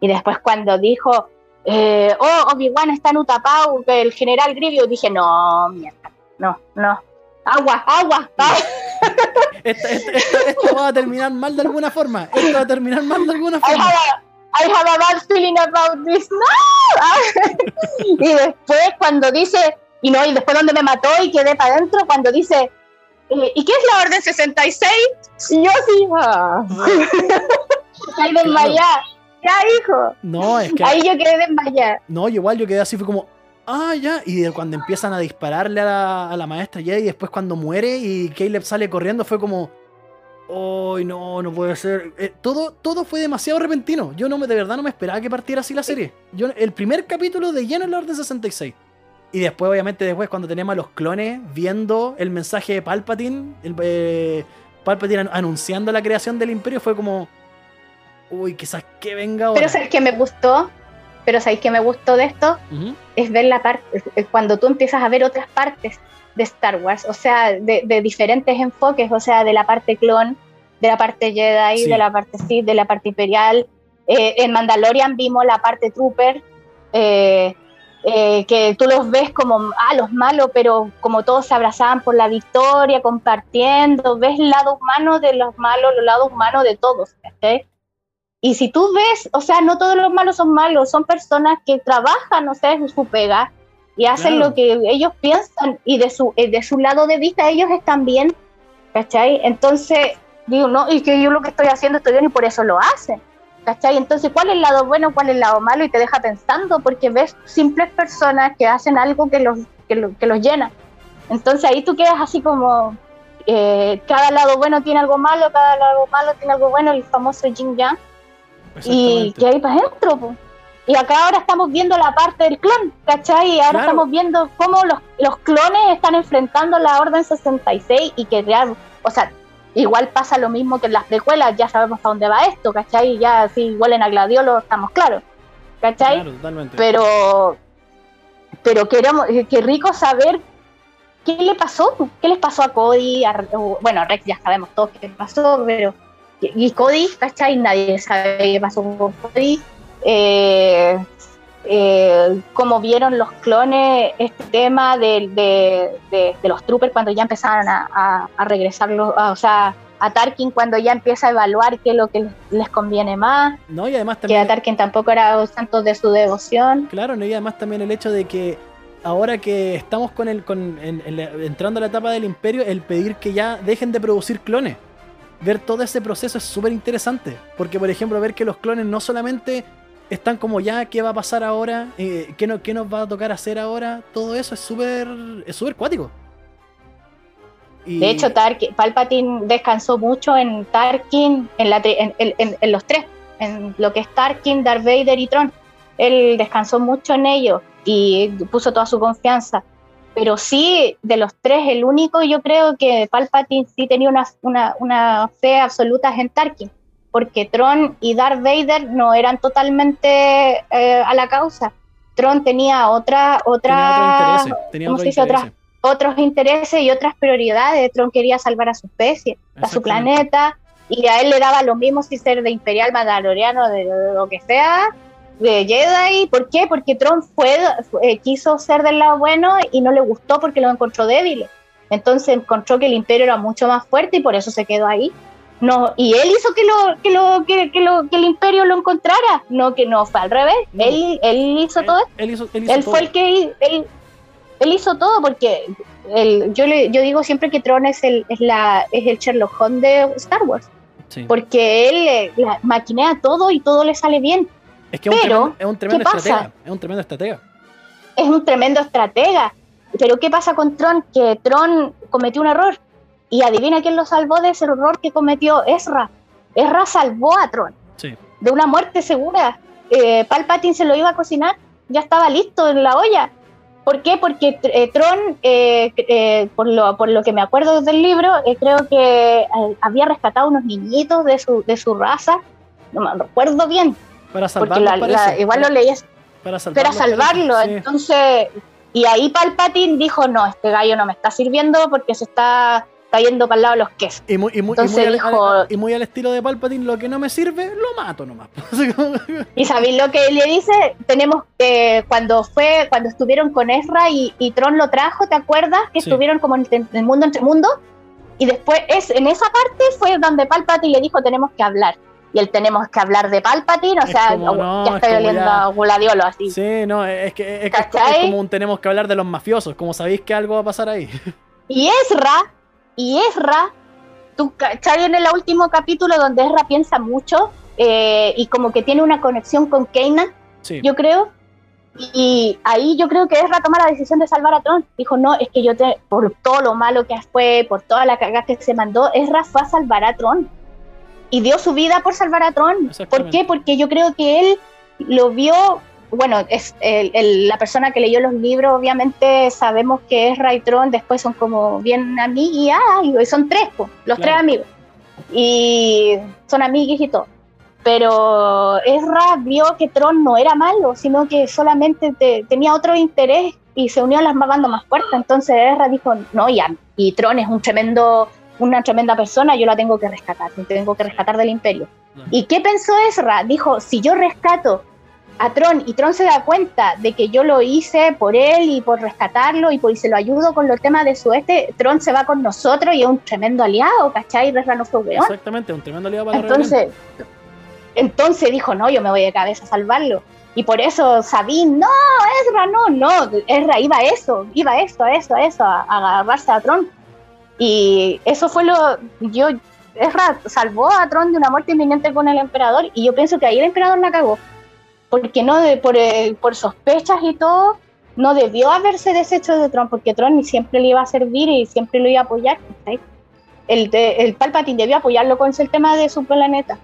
Y después cuando dijo, eh, oh, Obi-Wan está en Utapau, que el general Grievous, dije, no, mierda, no, no. Agua, agua, agua. Esto, esto- esto- esto va a terminar mal de alguna forma. Esto va a terminar mal de alguna I forma. have a, I have a bad feeling about this. ¡No! y después cuando dice, y no, y después donde me mató y quedé para adentro, cuando dice, eh, ¿y qué es la orden 66? Y yo así, ah. ahí desmayada. Ya, hijo. No, es que. Ahí yo quedé desmayada. No, igual yo quedé así, fue como, ah, ya. Y de cuando empiezan a dispararle a la, a la maestra Jedi y después cuando muere y Caleb sale corriendo, fue como, ¡ay, no, no puede ser! Eh, todo, todo fue demasiado repentino. Yo no me, de verdad no me esperaba que partiera así la serie. Yo, el primer capítulo de lleno en la Orden 66. Y después, obviamente, después cuando teníamos a los clones viendo el mensaje de Palpatine, el, eh, Palpatine an- anunciando la creación del imperio, fue como, uy, quizás que venga ahora. Pero ¿sabes qué me gustó? Pero ¿sabes qué me gustó de esto? Ujú. es ver la parte, cuando tú empiezas a ver otras partes de Star Wars, o sea, de, de diferentes enfoques, o sea, de la parte clon, de la parte Jedi, Sí. de la parte Sith, de la parte Imperial. Eh, en Mandalorian vimos la parte Trooper, eh, eh, que tú los ves como, ah, los malos, pero como todos se abrazaban por la victoria, compartiendo, ves el lado humano de los malos, los lados humanos de todos, ¿cachai? Y si tú ves, o sea, no todos los malos son malos, son personas que trabajan, o sea, es su pega y hacen Claro. lo que ellos piensan y de su, eh, de su lado de vista ellos están bien, ¿cachai? Entonces, digo, no, y que yo lo que estoy haciendo estoy bien y por eso lo hacen. ¿cachai? Entonces, ¿cuál es el lado bueno, cuál es el lado malo? Y te deja pensando porque ves simples personas que hacen algo que los, que, que los llena. Entonces ahí tú quedas así como, eh, cada lado bueno tiene algo malo, cada lado malo tiene algo bueno, el famoso Jin Yang. Y que ahí para adentro, Y acá ahora estamos viendo la parte del clon, ¿cachai? Y ahora estamos viendo cómo los, los clones están enfrentando la Orden 66 y que real, o sea, igual pasa lo mismo que en las precuelas, ya sabemos a dónde va esto, ¿cachai? Ya si igual en Gladiolo estamos claros, ¿cachai? Pero, pero queremos, qué rico saber qué le pasó, qué les pasó a Cody, bueno, a Rex ya sabemos todos qué le pasó, pero y Cody, ¿cachai? Nadie sabe qué pasó con Cody. Eh, eh, como vieron los clones este tema de, de, los troopers cuando ya empezaron a, a, regresar, o sea, a Tarkin cuando ya empieza a evaluar qué es lo que les conviene más. No, y además también... Que a Tarkin tampoco era santo de su devoción. Claro, no, y además también el hecho de que ahora que estamos con el, con, entrando a la etapa del imperio, el pedir que ya dejen de producir clones. Ver todo ese proceso es súper interesante. Porque, por ejemplo, ver que los clones no solamente están como ya, ¿qué va a pasar ahora? Eh, ¿qué, no, ¿Qué nos va a tocar hacer ahora? Todo eso es súper es súper cuático. De hecho, Palpatine descansó mucho en Tarkin, en, la, en, los tres, en lo que es Tarkin, Darth Vader y Tron. Él descansó mucho en ellos y puso toda su confianza. Pero sí, de los tres, el único yo creo que Palpatine sí tenía una, una, una fe absoluta en Tarkin, porque Tron y Darth Vader no eran totalmente eh, a la causa. Tron tenía otra, otra, tenía otro interés, otros intereses y otras prioridades. Tron quería salvar a su especie, a su planeta, y a él le daba lo mismo si ser de imperial, mandaloriano, de lo que sea, de Jedi. ¿Por qué? Porque Tron fue, eh, quiso ser del lado bueno y no le gustó porque lo encontró débil. Entonces encontró que el imperio era mucho más fuerte y por eso se quedó ahí. No, y él hizo que lo que lo que, que lo que el imperio lo encontrara, no que no fue al revés. Él, él hizo todo. Él, hizo, él, él fue el que él, él hizo todo porque el, yo le, yo digo siempre que Tron es el es la es el Sherlock Holmes de Star Wars. Porque él eh, maquinea todo y todo le sale bien. Es que es, un, es un tremendo estratega. Es un tremendo estratega. Es un tremendo estratega. Pero ¿qué pasa con Tron? Que Tron cometió un error. Y adivina quién lo salvó de ese error que cometió Ezra. Ezra salvó a Tron. Sí. De una muerte segura. Eh, Palpatine se lo iba a cocinar. Ya estaba listo en la olla. ¿Por qué? Porque eh, Tron, eh, eh, por, lo, por lo que me acuerdo del libro, creo que había rescatado unos niñitos de su, de su raza. No me recuerdo bien para salvarlo. igual lo leías. Para salvarlo. Entonces, y ahí Palpatine dijo: No, este gallo no me está sirviendo porque se está cayendo para el lado de los quesos. Y muy, y muy, al, y muy al estilo de Palpatine: Lo que no me sirve, lo mato nomás. y sabéis lo que le dice: Tenemos que, cuando fue, cuando estuvieron con Ezra y, Tron lo trajo, ¿te acuerdas? Que estuvieron como en el mundo entre mundo. Y después, es, en esa parte fue donde Palpatine le dijo: Tenemos que hablar y el tenemos que hablar de Palpatine, o sea, ya estoy oliendo a Gladiolo así. Sí, no, es que es, como un tenemos que hablar de los mafiosos, como sabéis que algo va a pasar ahí. Y Ezra, y Ezra, tú cachai en el último capítulo donde Ezra piensa mucho eh, y como que tiene una conexión con Kanan, yo creo. Y ahí yo creo que Ezra toma la decisión de salvar a Tron. Dijo, no, es que yo te, por todo lo malo que fue, por toda la cagada que se mandó, Ezra fue a salvar a Tron y dio su vida por salvar a Tron. ¿Por qué? Porque yo creo que él lo vio, bueno, es la persona que leyó los libros, obviamente sabemos que es Ray Tron, después son como bien amigos, y, ah, son tres, los tres amigos, y son amigos y todo. Pero Ezra vio que Tron no era malo, sino que solamente tenía otro interés y se unió a las bandas más fuertes. Entonces Ezra dijo, no, ya, y Tron es un tremendo una tremenda persona, yo la tengo que rescatar, tengo que rescatar del imperio. ¿Y qué pensó Ezra? Dijo, si yo rescato a Tron y Tron se da cuenta de que yo lo hice por él y por rescatarlo y por y se lo ayudo con los temas de su este, Tron se va con nosotros y es un tremendo aliado, ¿cachai? Ezra no fue weón. Exactamente, un tremendo aliado para entonces, entonces dijo, no, yo me voy de cabeza a salvarlo. Y por eso Sabine, no, Ezra, no, no, Ezra iba a eso, iba a eso, a eso, a eso, a agarrarse a Tron. Y eso fue lo, yo Ezra salvó a Tron de una muerte inminente con el emperador y yo pienso que ahí el emperador la cagó. Porque no, de, por, eh, por sospechas y todo, no debió haberse deshecho de Tron, porque Tron siempre le iba a servir y siempre lo iba a apoyar. El, el Palpatine debió apoyarlo con el tema de su planeta.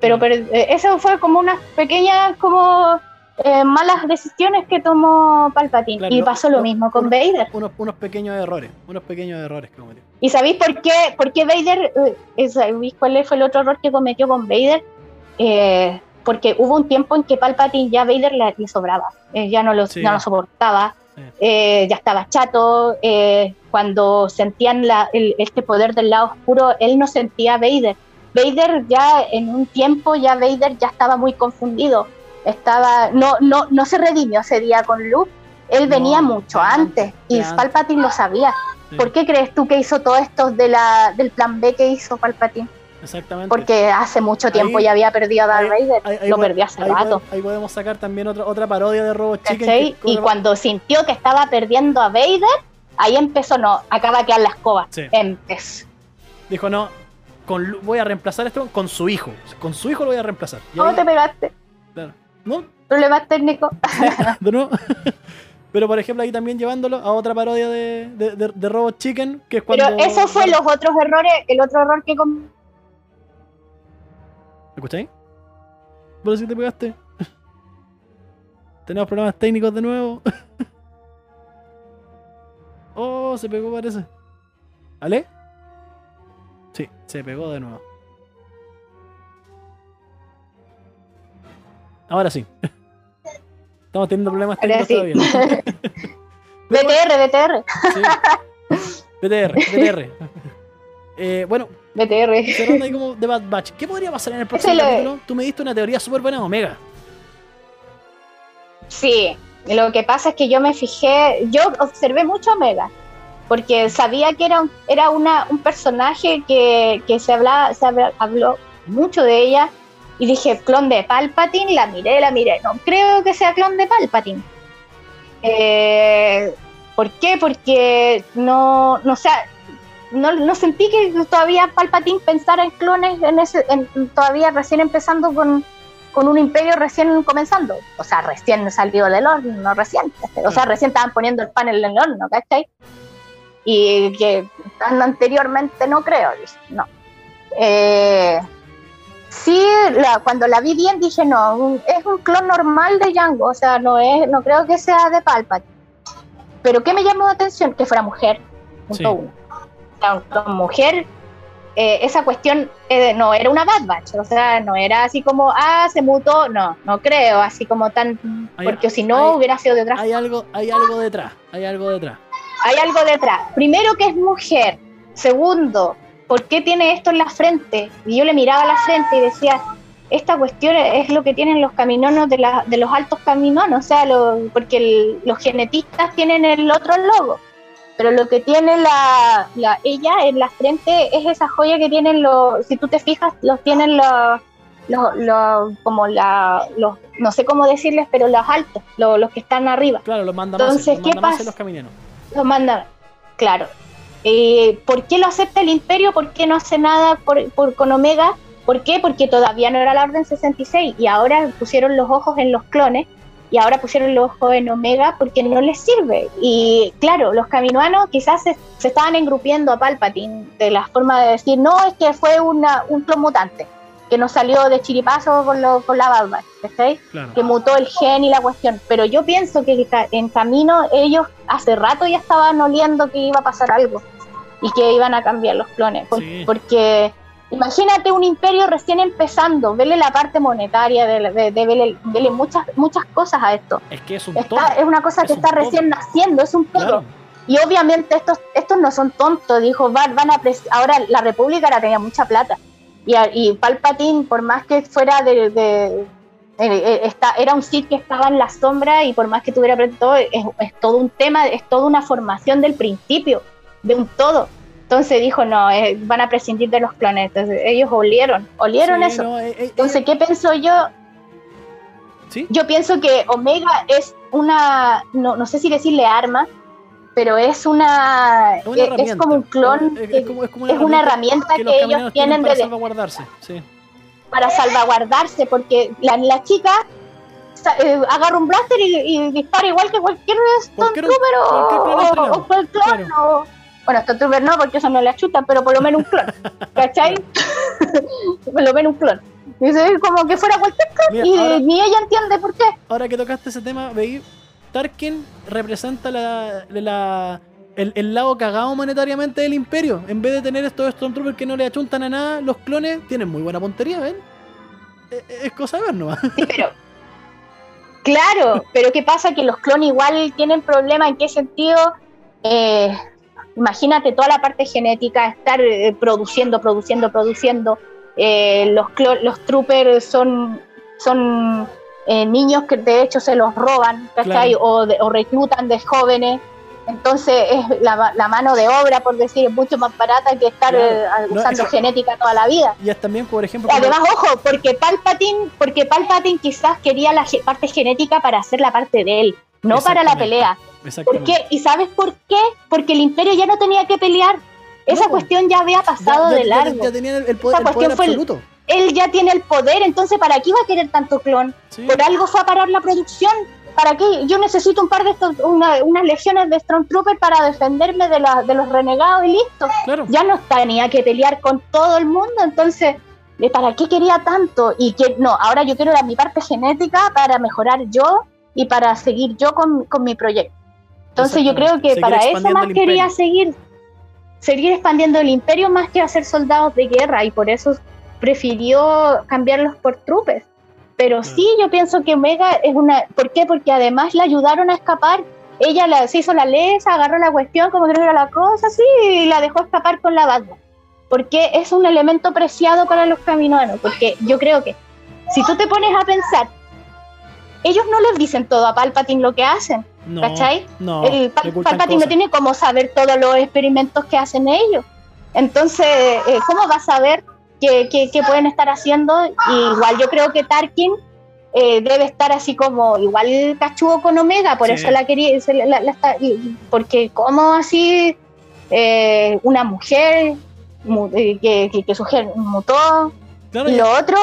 Pero, pero eh, eso fue como unas pequeñas como eh, malas decisiones que tomó Palpatine. y pasó lo mismo con Vader. Unos, unos, pequeños errores, unos pequeños errores que cometió. ¿Y sabéis por qué, por qué Vader, eh, ¿sabéis cuál fue el otro error que cometió con Vader? Eh, porque hubo un tiempo en que Palpatine ya Vader le, sobraba, ya no lo, no lo soportaba, ya estaba chato, cuando sentían la, este poder del lado oscuro, él no sentía a Vader. Vader ya en un tiempo, ya Vader ya estaba muy confundido estaba, no, no, no se redimió ese día con Luke, él venía mucho antes y Palpatine lo sabía. ¿Por qué crees tú que hizo todo esto de la, del plan B que hizo Palpatine? Exactamente. Porque hace mucho tiempo ya había perdido a Darth Vader. lo perdió hace rato. ahí podemos sacar también otra, otra parodia de Robot Chicken. y cuando sintió que estaba perdiendo a Vader, ahí empezó, no, acaba de quedar la escoba. Empezó. Dijo, no, con, voy a reemplazar esto con su hijo. Con su hijo lo voy a reemplazar. ¿Cómo te pegaste? Claro. ¿No? Problemas técnicos. Pero por ejemplo ahí también llevándolo a otra parodia de, de, Robot Chicken, que es cuando... Pero eso fue los otros errores, el otro error que... Com... ¿Me escucháis? ¿Por si te pegaste? Tenemos problemas técnicos de nuevo. oh, se pegó parece. ¿Ale? Sí, se pegó de nuevo. Ahora sí. Estamos teniendo problemas técnicos todavía. BTR, BTR. BTR, BTR. Eh, bueno, BTR. ahí como de Bad Batch. ¿Qué podría pasar en el próximo capítulo? Tú me diste una teoría súper buena Omega. Sí, lo que pasa es que yo me fijé, yo observé mucho Omega, porque sabía que era un, era una, un personaje que, que se, hablaba, se habló mucho de ella y dije, clon de Palpatine, la miré, la miré. No creo que sea clon de Palpatine. Eh, ¿Por qué? Porque no, no, sea, no, no, sentí que todavía Palpatine pensara en clones, en ese, todavía recién empezando con, con un imperio recién comenzando. O sea, recién salido del horno, no recién. O sea, recién estaban poniendo el panel en el horno, ¿cachai? Y que anteriormente no creo, no. Eh, sí, cuando la vi bien dije, no, es un clon normal de Django, o sea, no, es, no creo que sea de Palpatine. Pero ¿qué me llamó la atención? Que fuera mujer, punto uno. O sea, mujer, eh, esa cuestión eh, no era una Bad Batch, o sea, no era así como, ah, se mutó, no, no creo, así como tan, porque si no hubiera sido detrás. Hay algo, hay algo detrás, hay algo detrás. Hay algo detrás. Primero que es mujer, segundo, ¿por qué tiene esto en la frente? Y yo le miraba la frente y decía, esta cuestión es lo que tienen los caminonos de, de los altos caminonos, o sea, porque los genetistas tienen el otro logo, pero lo que tiene la, ella en la frente es esa joya que tienen los, si tú te fijas, los tienen los, los, como la, los, no sé cómo decirles, pero los altos, los, que están arriba. Claro, los mandan Entonces, ¿qué pasa? Los caminonos. Los mandan, claro. Eh, ¿Por qué lo acepta el imperio? ¿Por qué no hace nada por, con Omega? ¿Por qué? Porque todavía no era la Orden 66 y ahora pusieron los ojos en los clones y ahora pusieron los ojos en Omega porque no les sirve. Y claro, los caminoanos quizás se, estaban engrupiendo a Palpatine de la forma de decir, no, es que fue una, un clon mutante que no salió de chiripazo con, lo, con la Bad que mutó el gen y la cuestión. Pero yo pienso que en camino ellos hace rato ya estaban oliendo que iba a pasar algo y que iban a cambiar los clones. Porque imagínate un imperio recién empezando, vele la parte monetaria, de, de, muchas, muchas cosas a esto. Es que es un Es una cosa que está recién naciendo, es un todo. Y obviamente estos, estos no son tontos, dijo, van, van a ahora la República ahora tenía mucha plata. Y, y Palpatine, por más que fuera de, eh, era un Sith que estaba en la sombra y por más que tuviera todo, es, es todo un tema, es toda una formación del principio de un todo. Entonces dijo, no, eh, van a prescindir de los planetas. Ellos olieron, olieron eso. Eh, eh, Entonces, ¿qué pienso yo? Yo pienso que Omega es una, no, no sé si decirle arma, pero es una, Es una es, herramienta. como un clon, Es, como, es como una herramienta que, los ellos tienen para de- salvaguardarse. Sí. para salvaguardarse, porque la, la chica eh, agarra un blaster y, y dispara igual que cualquier Cualquier- Stormtrooper o, o- o cualquier clon, o- bueno, Stormtrooper no, porque eso no la chuta, pero por lo menos un clon, ¿cachai? por lo menos un clon. Y es como que fuera cualquier clon Mira, y ahora, ni ella entiende por qué. ahora que tocaste ese tema, veí, Tarkin representa la, la- el, el lado cagado monetariamente del imperio. En vez de tener estos Stormtroopers que no le achuntan a nada, los clones tienen muy buena puntería, ¿ven? Es, es cosa de ver nomás. Sí, pero. Claro, pero ¿qué pasa? Que los clones igual tienen problemas. ¿En qué sentido? Eh, imagínate toda la parte genética, estar eh, produciendo, produciendo, produciendo. Eh, los, los troopers son, son eh, niños que de hecho se los roban, ¿cachai? Claro. O, de- o reclutan de jóvenes. Entonces es la, la mano de obra, por decir, es mucho más barata que estar Claro. eh, No, usando eso- genética toda la vida. Y es también, por ejemplo, Además, ojo, porque Palpatine, porque Palpatine quizás quería la parte genética para hacer la parte de él, no para la pelea. ¿Por qué? ¿Y sabes por qué? Porque el Imperio ya no tenía que pelear. Esa No, cuestión ya había pasado Ya- ya- de ya- largo. Ya, tenían el, el poder, Esa el poder cuestión fue el- absoluto. Él ya tiene el poder, entonces ¿para qué iba a querer tanto clon? Sí. Por algo fue a parar la producción. ¿Para qué? Yo necesito un par de estos, una- unas legiones de Stormtrooper para defenderme de, la- de los renegados y listo. Claro. ya no tenía que pelear con todo el mundo, entonces, ¿de ¿para qué quería tanto? Y que no, ahora yo quiero la, mi parte genética para mejorar yo y para seguir yo con, con mi proyecto. Entonces yo creo que Seguir para eso más quería seguir, seguir expandiendo el imperio más que hacer soldados de guerra y por eso prefirió cambiarlos por trupes. Pero sí, yo pienso que Omega es una... ¿Por qué? Porque además la ayudaron a escapar. Ella la, se hizo la lesa, agarró la cuestión como que no era la cosa, sí, y la dejó escapar con la banda. Porque es un elemento preciado para los caminoanos. Porque yo creo que si tú te pones a pensar, ellos no les dicen todo a Palpatine lo que hacen, No, ¿cachai? no, el Pal- Palpatine no tiene cómo saber todos los experimentos que hacen ellos. Entonces, eh, ¿cómo va a saber qué, qué- qué pueden estar haciendo? Y igual yo creo que Tarkin eh, debe estar así como igual cachudo con Omega, por Sí. eso la quería, la- la- la porque como así eh, una mujer mu- que, que, que su gen mutó, Claro, y lo otro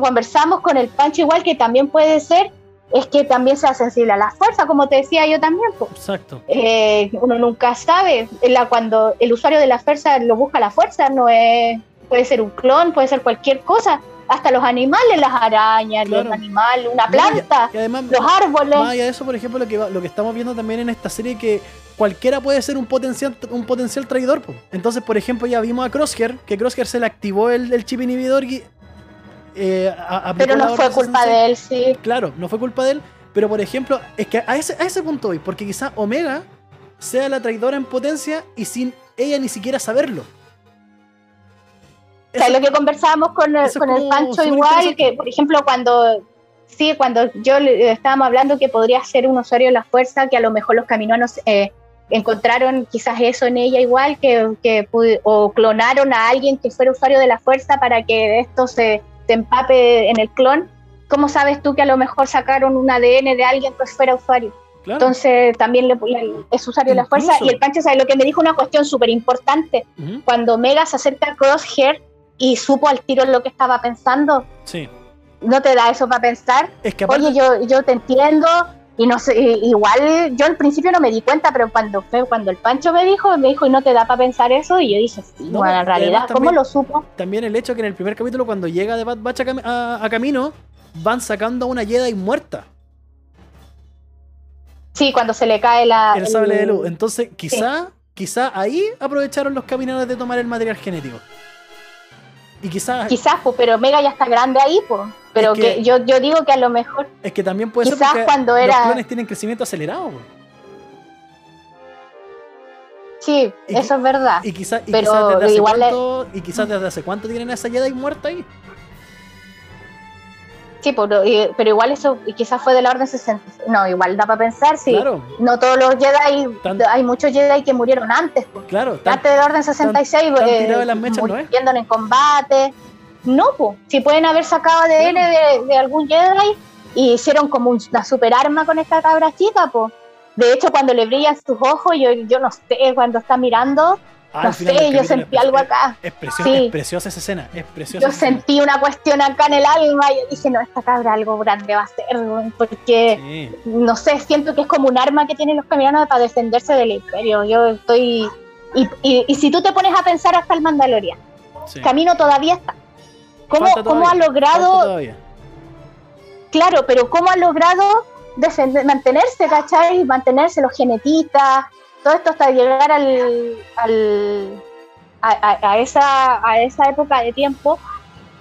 conversamos con el Pancho igual que también puede ser es que también sea sensible a la fuerza, como te decía yo también. pues. Exacto. Eh, uno nunca sabe. La, cuando el usuario de la fuerza lo busca la fuerza, no es, puede ser un clon, puede ser cualquier cosa. Hasta los animales, las arañas, Claro. los animales, una planta, Y además, los árboles. más allá de eso, por ejemplo, lo que, lo que estamos viendo también en esta serie que cualquiera puede ser un potencial, un potencial traidor. po. Entonces, por ejemplo, ya vimos a Crosshair, que Crosshair se le activó el, el chip inhibidor y eh, a- Pero no fue culpa 66. de él, sí. Claro, no fue culpa de él, pero por ejemplo, es que a ese, a ese punto voy, porque quizá Omega sea la traidora en potencia y sin ella ni siquiera saberlo. O sea, lo que conversábamos con el, con el Pancho igual, que por ejemplo cuando sí, cuando yo le estábamos hablando que podría ser un usuario de la fuerza, que a lo mejor los caminoanos eh, encontraron quizás eso en ella igual, que, que o clonaron a alguien que fuera usuario de la fuerza para que esto se, se empape en el clon. ¿Cómo sabes tú que a lo mejor sacaron un ADN de alguien que fuera usuario? claro. Entonces también le- le- es usuario de la fuerza. Y el Pancho sabe lo que me dijo una cuestión súper importante cuando Mega se acerca a Crosshair y supo al tiro lo que estaba pensando, Sí. ¿no te da eso para pensar? Es que aparte, Oye, yo, yo te entiendo y no sé, igual yo al principio no me di cuenta, pero cuando fue cuando el Pancho me dijo, me dijo, ¿y no te da para pensar eso? Y yo dije, sí, No, bueno, en realidad, ¿cómo también- lo supo? también el hecho que en el primer capítulo, cuando llega de Bad Batch a, cami- a- a camino, van sacando a una Jedi muerta. Sí, cuando se le cae la... el sable de luz. Entonces, quizá, quizá ahí aprovecharon los caminantes de tomar el material genético. Y quizá Quizás, pues, pero Mega ya está grande ahí, pues. Pero Es que, que- yo, yo digo que a lo mejor, es que también puede ser quizás porque cuando los era... clones tienen crecimiento acelerado. Sí, Y- eso es verdad. Y quizás y Pero quizás desde hace igual cuánto, y quizás desde hace cuánto tienen a esa Jedi muerta ahí. Sí, pero, y- pero igual eso y quizás fue de la Orden 60. No, igual da para pensar, sí. Claro, No todos los Jedi, Tan- hay muchos Jedi que murieron antes. pues. claro. tan- antes de la Orden 66, tan eh, muriendo en combate. No, pues, si pueden haber sacado ADN de, de algún Jedi y hicieron como un- una super arma con esta cabra chica, pues. De hecho, cuando le brillan sus ojos, yo, yo no sé, cuando está mirando, Ah, no sé, yo sentí es- algo es- acá. Es, precio- Sí. es preciosa esa escena, es preciosa. Yo sentí una cuestión acá en el alma y dije, no, esta cabra algo grande va a ser, porque, Sí, no sé, siento que es como un arma que tienen los camioneros para defenderse del imperio. Yo estoy... Y, y, y si tú te pones a pensar hasta el Mandalorian, sí. Camino todavía está. ¿Cómo, ha logrado. Claro, pero ¿cómo ha logrado defender- mantenerse, ¿cachai? Mantenerse los genetistas, todo esto hasta llegar al, al- a, esa, a esa época de tiempo,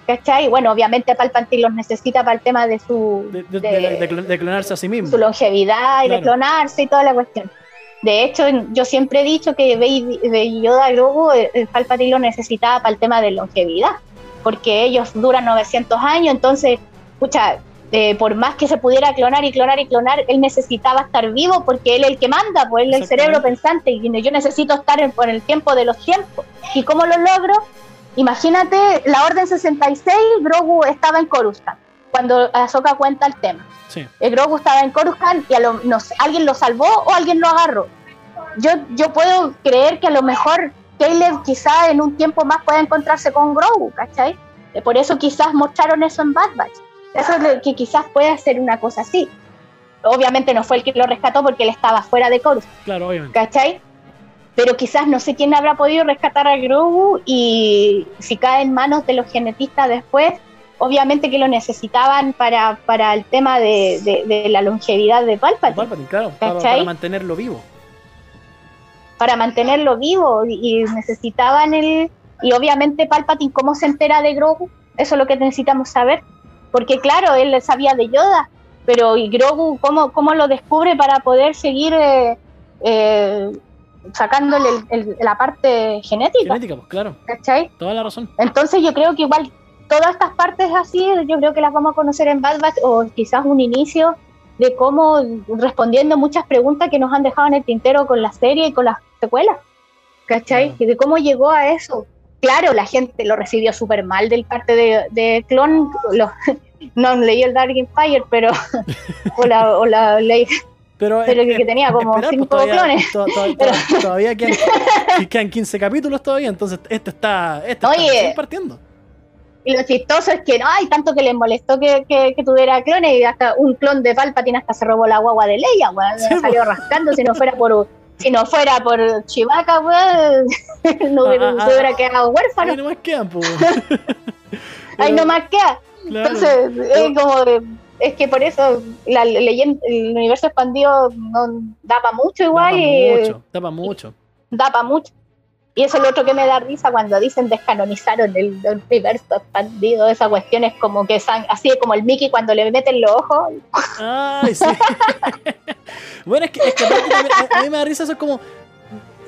¿cachai? Bueno, obviamente Palpatine los necesita para el tema de su, De, de- de- de- de clon- de clonarse a sí mismo. su longevidad y de Claro. clonarse y toda la cuestión. De hecho, yo siempre he dicho que Baby, Baby Yoda Grogu, eh, el Palpatine lo necesitaba para el tema de longevidad, porque ellos duran 900 años, entonces, escucha, eh, por más que se pudiera clonar y clonar y clonar, él necesitaba estar vivo porque él es el que manda, pues él es el cerebro pensante y yo necesito estar en, por el tiempo de los tiempos. ¿Y cómo lo logro? Imagínate, la Orden 66, Grogu estaba en Coruscant, cuando Ahsoka cuenta el tema Sí, el Grogu estaba en Coruscant y a lo, no sé, alguien lo salvó o alguien lo agarró. Yo, yo puedo creer que a lo mejor Caleb quizá en un tiempo más pueda encontrarse con Grogu, ¿cachai? Eh, Por eso quizás mostraron eso en Bad Batch. Eso es lo que quizás pueda ser una cosa así. Obviamente no fue el que lo rescató porque él estaba fuera de Coruscant, claro, obviamente. ¿cachai? Pero quizás no sé quién habrá podido rescatar a Grogu y si cae en manos de los genetistas después, obviamente que lo necesitaban para, para el tema de, de- de la longevidad de Palpatine, Palpatine, claro, para mantenerlo vivo. Para mantenerlo vivo y, y necesitaban el... Y obviamente Palpatine, ¿cómo se entera de Grogu? Eso es lo que necesitamos saber. Porque claro, él sabía de Yoda, pero ¿y Grogu cómo, cómo lo descubre para poder seguir eh, eh, sacándole el- el- la parte genética? Genética, pues claro, ¿Cachai? toda la razón. Entonces yo creo que igual todas estas partes así, yo creo que las vamos a conocer en Bad Batch o quizás un inicio de cómo respondiendo muchas preguntas que nos han dejado en el tintero con la serie y con las secuelas. ¿Cachai? Y de cómo llegó a eso. Claro, la gente lo recibió súper mal del parte de, de Clon. lo- no leí el Dark Empire, pero. o la, o la leí, Pero, pero es- que, tenía como esperar, pues, cinco todavía, clones. to- to- to- todavía quedan, quedan 15 capítulos todavía, entonces este está, este Oye. está partiendo. Y lo chistoso es que no hay tanto que les molestó que, que, que tuviera clones y hasta un clon de Palpatine hasta se robó la guagua de Leia, weón. Sí, salió rascando si no fuera por si no fuera por Chewbacca, weón, no hubiera, Ah, ah, se hubiera quedado huérfano. Ahí nomás quedan, pues. Ahí nomás queda. Claro. Entonces, es como de- es que por eso la leyenda, el universo expandido no da para mucho igual y mucho, tapa mucho. da para mucho. Y eso es lo otro que me da risa cuando dicen descanonizaron el, el universo expandido. Esa cuestión es como que así como el Mickey cuando le meten los ojos. Ay, sí. bueno, es que, es que a, mí me da risa eso es como.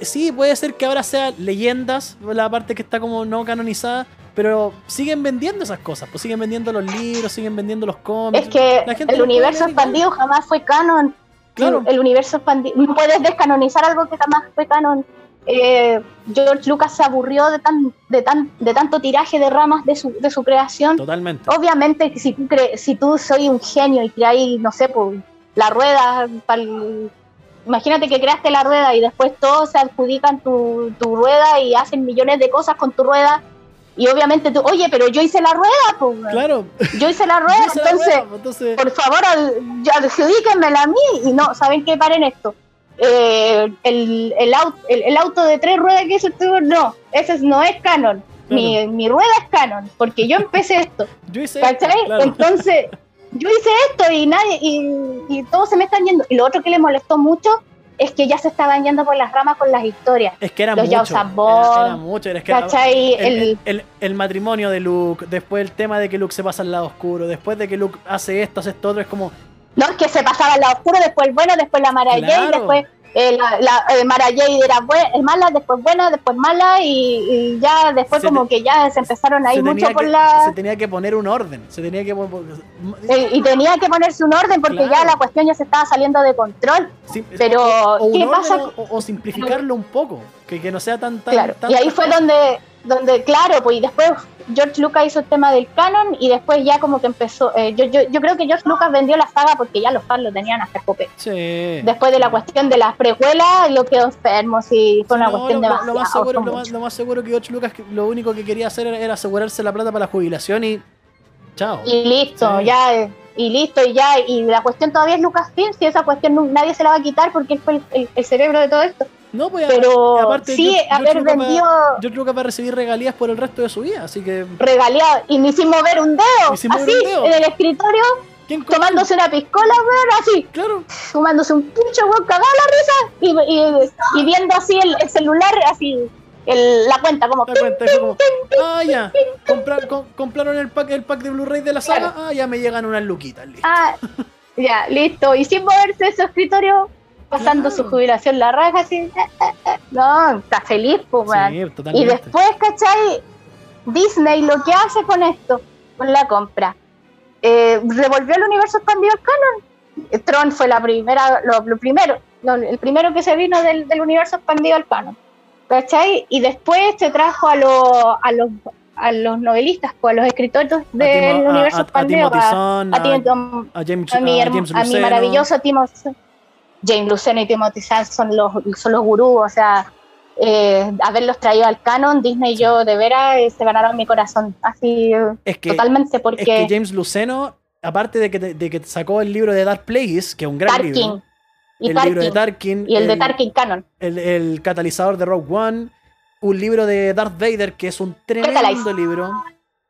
Sí, puede ser que ahora sea leyendas, la parte que está como no canonizada, pero siguen vendiendo esas cosas, pues siguen vendiendo los libros, siguen vendiendo los cómics. Es que La gente el universo expandido jamás fue canon. Claro. El universo expandido. No puedes descanonizar algo que jamás fue canon. Eh, George Lucas se aburrió de tan, de tan, de tanto tiraje de ramas de su, de su creación. Totalmente. Obviamente, si tú, cre- si tú soy un genio y creáis, no sé, pues, la rueda, pa'l- imagínate que creaste la rueda y después todos se adjudican tu, tu rueda y hacen millones de cosas con tu rueda. Y obviamente tú, oye, pero yo hice la rueda, pues, Claro. yo hice la rueda, Esa es la entonces, wea, pues, entonces por favor, adjudíquenmela a mí. Y no, ¿saben qué? Paren esto. Eh, el, el, auto, el, el auto de tres ruedas que hizo tú, no, ese no es canon. Mi, mi rueda es canon, porque yo empecé esto. yo hice esto, claro. Entonces, yo hice esto y nadie, y, y todos se me están yendo. Y lo otro que le molestó mucho es que ya se estaban yendo por las ramas con las historias. Es que era los mucho. Era, era mucho. Era, es que ¿Cachai? el, El, el- el- el matrimonio de Luke, después el tema de que Luke se pasa al lado oscuro, después de que Luke hace esto, hace esto otro, es como, no es que se pasaba al lado oscuro, después el bueno, después la Mara Jade, Claro. después eh, la, la eh, Mara Jade era es mala, después buena, después mala, y, y ya después Se como te- que ya se empezaron a se ir tenía, mucho por que, la... se tenía que poner un orden, se tenía que poner... eh, y tenía que ponerse un orden porque ya la cuestión ya se estaba saliendo de control. Sí, Pero, o, ¿qué pasa o, o simplificarlo un poco, que, que no sea tan tan, Claro, tan- y ahí fue donde donde, claro, pues y después George Lucas hizo el tema del canon y después ya como que empezó, eh, yo, yo, yo, creo que George Lucas vendió la saga porque ya los fans lo tenían hasta cope. Sí. Después de la cuestión de las precuelas, lo quedó enfermo, sí, fue una No, cuestión lo, de lo- más seguro, lo, más, lo más seguro que George Lucas lo único que quería hacer era, asegurarse la plata para la jubilación y. Chao. Y listo, Sí. ya, eh, y listo, y ya, y la cuestión todavía es Lucasfilm, si esa cuestión nadie se la va a quitar porque él fue el, el- el cerebro de todo esto. No, pues Pero aparte, sí, haber va- vendido George Lucas va a recibir regalías por el resto de su vida, así que. regalía y ni sin mover un dedo, así, un dedo. en el escritorio, tomándose una piscola, weón, así, Claro. fumándose un pincho, weón, cagado la risa, y, y, y viendo así el, el celular, así, el- la cuenta, como, La cuenta como. Ah, ya. Compra- com- compraron el pack, el pack de Blu-ray de la saga. Ah, ya me llegan unas luquitas. listo. ah, ya, listo, y sin moverse de su escritorio, pasando Claro. su jubilación la raja, así, eh, eh, eh. no, está feliz, pues. Sí, Y después, ¿cachai? Disney lo que hace con esto, con la compra, eh, revolvió el universo expandido al canon. Tron fue la primera, lo, lo primero, lo- el primero que se vino del, del universo expandido al canon. ¿Cachai? Y después se trajo a, los a, los, a los novelistas, pues, a los escritores del Timo- universo expandido, a, a a- a James, a mi, maravilloso Timothy James Luceno y Timothy Zahn son los, son los gurús, o sea, eh, haberlos traído al canon, Disney y yo de veras eh, se ganaron mi corazón, así Es que, totalmente, porque es que James Luceno, aparte de que, de que sacó el libro de Dark Plagueis, que es un gran libro, Tarkin y el Tarkin, libro de Tarkin, y el, de Tarkin canon, el, el catalizador de Rogue One, un libro de Darth Vader que es un tremendo libro,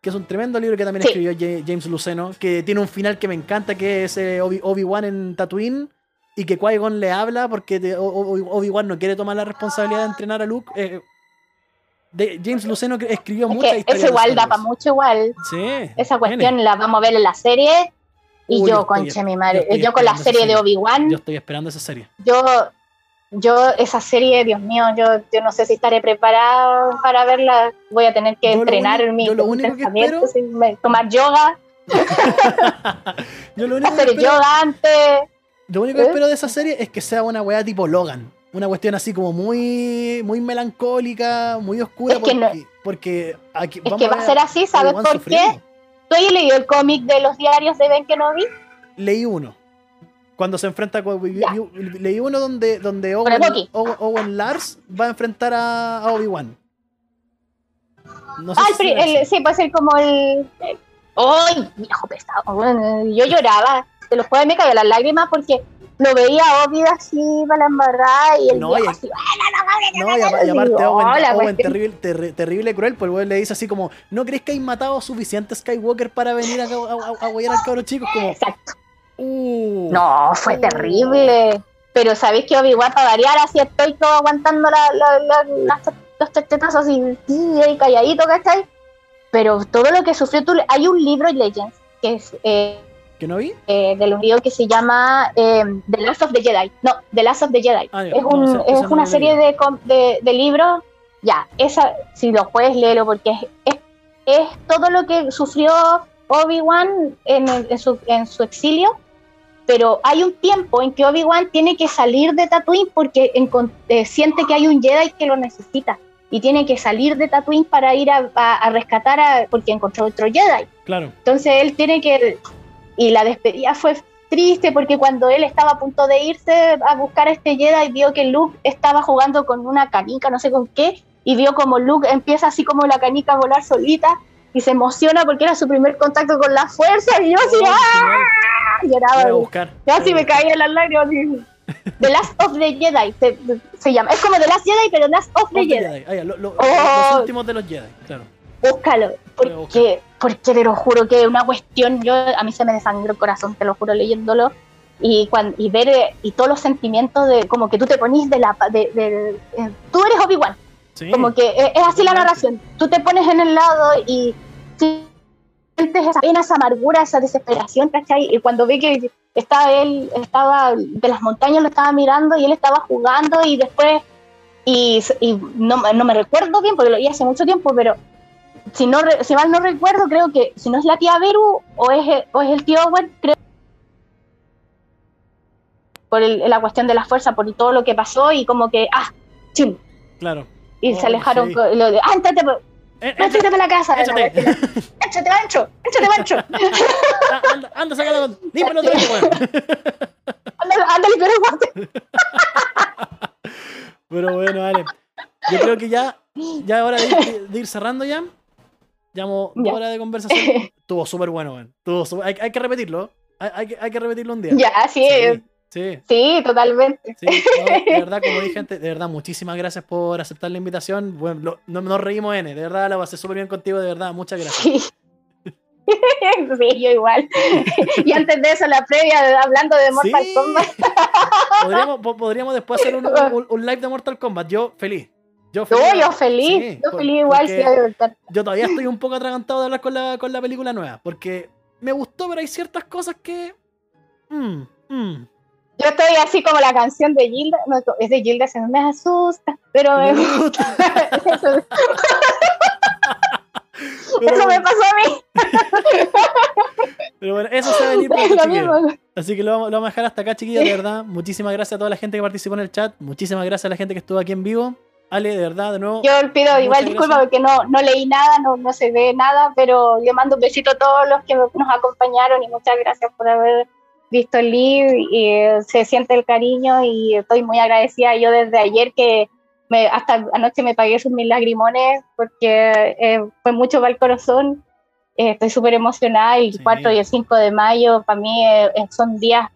que es un tremendo libro que también Sí. escribió Ja- James Luceno, que tiene un final que me encanta, que es eh, Obi- Obi-Wan en Tatooine y que Qui-Gon le habla porque Obi-Wan no quiere tomar la responsabilidad de entrenar a Luke. eh, de, James Luceno que escribió es muchas que historias. eso igual da para mucho igual, Sí. esa cuestión la vamos a ver en la serie, y Uy, yo conche mi madre, yo con la serie de. Obi-Wan, Yo estoy esperando esa serie. yo, yo, esa serie, Dios mío, yo, yo no sé si estaré preparada para verla. Voy a tener que entrenar único- mi yo lo único que espero- tomar yoga, Yo lo único que hacer espero- yoga antes. Lo único que ¿Eh? espero de esa serie es que sea una weá tipo Logan. Una cuestión así como muy, muy melancólica, muy oscura. Es que porque, no- porque aquí Es que va a ser así, ¿sabes por sufriendo. qué? ¿Tú has leído el cómic de los diarios de Ben Kenobi? Leí uno. Cuando se enfrenta con. Ya. Leí uno donde, donde Owen, Bucky. Owen- Owen Lars va a enfrentar a, Obi-Wan. No sé Ah, si el, el- sí, puede ser como el... ¡Ay, viejo pesado! Yo lloraba, te lo juego, me caían las lágrimas porque lo veía a Obi así para la embarrada y el No, viejo y- así, No, y, apa- y aparte Owen, Owen cuestión. terrible, terri- terrible cruel, pues el weón le dice así como, ¿no crees que hay matado suficiente Skywalker para venir a, a, a, a huear al cabro chico? Como, Exacto. uh, No, fue Oh. terrible. Pero sabéis que Obi-Wan para variar así estoy todo aguantando la, la, la- los tetazos así, sí, ahí calladito, ¿cachai? Pero todo lo que sufrió tú, hay un libro en Legends que es eh, ¿Que no vi? eh, del libro que se llama eh, The Last of the Jedi. No, The Last of the Jedi. Ah, es no, un- ese es una serie de, de, de libros. Ya, esa, si lo puedes leerlo, porque es, es, es todo lo que sufrió Obi-Wan en, en, su, en su exilio. Pero hay un tiempo en que Obi-Wan tiene que salir de Tatooine porque encon- eh, siente que hay un Jedi que lo necesita. Y tiene que salir de Tatooine para ir a, a- a rescatar a. porque encontró otro Jedi. Claro. Entonces él tiene que. Y la despedida fue triste porque cuando él estaba a punto de irse a buscar a este Jedi, vio que Luke estaba jugando con una canica, no sé con qué, y vio como Luke empieza así como la canica a volar solita y se emociona porque era su primer contacto con la fuerza. Y yo así, Oh, ¡ah! Lloraba. buscar. Yo así me caía las lágrimas. The Last of the Jedi se, se llama. Es como The Last Jedi, pero Last of the Of the Jedi. Jedi. Ah, ya, lo- lo- Oh. Los últimos de los Jedi, claro. Búscalo, porque, porque te lo juro que es una cuestión, yo a mí se me desangró el corazón, te lo juro leyéndolo, y, cuan- y ver eh, y todos los sentimientos de como que tú te ponís de la... pa- De, de- eh, tú eres Obi-Wan, Sí. como que eh, es así la narración, tú te pones en el lado y sientes esa pena, esa amargura, esa desesperación, ¿cachai? Y cuando ve que estaba él, estaba de las montañas, lo estaba mirando y él estaba jugando y después, y, y no, no me recuerdo bien porque lo vi hace mucho tiempo, pero si, no, re- si mal no recuerdo, creo que si no es la tía Beru o es, el- o es el tío Owen, creo por el- la cuestión de la fuerza, por todo lo que pasó y como que, ah, chum, Claro. y Oh, se alejaron, sí. co- lo de, ah, entrate por-". Eh, ¡Échate para la casa! Échate. ¡Échate, Mancho! ¡Échate, Mancho! Ah, anda, anda, sácala con. Dímelo otra vez, weón. ¡Anda, anda, limpiar el guante! Pero bueno, vale. Yo creo que ya, ya es hora de ir, de ir cerrando ya. Llevamos dos Ya. horas de conversación. Estuvo súper bueno, weón. Estuvo súper- hay, hay que repetirlo. Hay, hay que, hay que repetirlo un día. Ya, sí, Sí, sí. sí, totalmente. Sí, no, de verdad, como dije antes, de verdad, muchísimas gracias por aceptar la invitación. Bueno, lo- no- nos reímos, N. De verdad, la pasé súper bien contigo, de verdad. Muchas gracias. Sí. Sí, yo igual. Y antes de eso, la previa, hablando de Mortal Sí. Kombat. Podríamos, po- podríamos después hacer un, un- un live de Mortal Kombat. Yo feliz. Yo feliz. Yo, yo feliz, Sí, yo por- feliz igual, sí. Yo todavía estoy un poco atragantado de hablar con la, con la película nueva. Porque me gustó, pero hay ciertas cosas que. mm, mm. Yo estoy así como la canción de Gilda, no, es de Gilda, se me asusta, pero Me gusta, eso, pero, eso me pasó a mí. pero bueno, eso se va a venir pronto. Así que lo vamos, lo vamos a dejar hasta acá, chiquillos, de verdad. Muchísimas gracias a toda la gente que participó en el chat. Muchísimas gracias a la gente que estuvo aquí en vivo. Ale, de verdad, de nuevo. Yo pido igual disculpas gracias. porque no, no leí nada, no, no se ve nada, pero le mando un besito a todos los que nos acompañaron y muchas gracias por haber visto el live y eh, se siente el cariño y estoy muy agradecida yo desde ayer que me, hasta anoche me pagué sus mil lagrimones porque eh, fue mucho para el corazón. Eh, estoy súper emocionada el Sí. 4 y el 5 de mayo para mí eh, eh, son días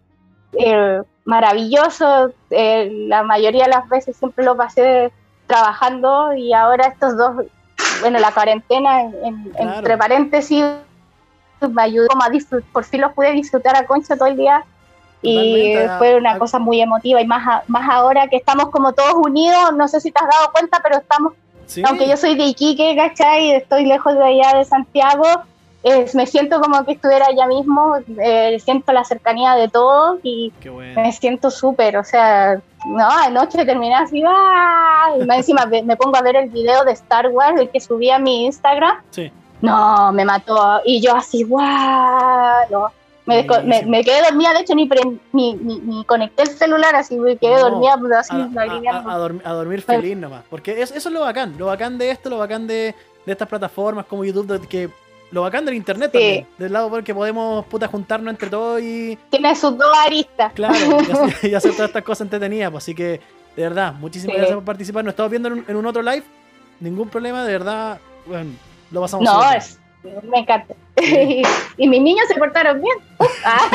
eh, maravillosos. La mayoría de las veces siempre lo pasé trabajando y ahora estos dos, bueno, la cuarentena en- Claro. entre paréntesis me ayudó como a disfrutar, por fin los pude disfrutar a Concha todo el día y Totalmente, fue una a- cosa muy emotiva y más, a- más ahora que estamos como todos unidos, no sé si te has dado cuenta, pero estamos Sí, aunque yo soy de Iquique, ¿cachai? Estoy lejos de allá de Santiago, eh, me siento como que estuviera allá mismo, eh, siento la cercanía de todos y bueno. me siento súper, o sea, no, anoche terminé así, ¡ah! y más encima me, pongo a ver el video de Star Wars, el que subí a mi Instagram, Sí. no, me mató, y yo así, ¡guau! No. Me, me, me quedé dormida, de hecho ni, pre- ni, ni, ni conecté el celular, así me quedé No, dormida, pues, así, a, a- a- a dorm- a dormir feliz nomás. Porque es- eso es lo bacán. Lo bacán de esto, lo bacán de, de estas plataformas como YouTube, que lo bacán del internet Sí. también. Del lado porque podemos puta juntarnos entre todos y, Tiene sus dos aristas. claro, y hacer, todas estas cosas entretenidas. Pues, así que, de verdad, muchísimas Sí. gracias por participar. Nos estamos viendo en un, en un otro live. Ningún problema, de verdad. Bueno, lo pasamos No, es, me encanta. Y mis niños se portaron bien. Ah.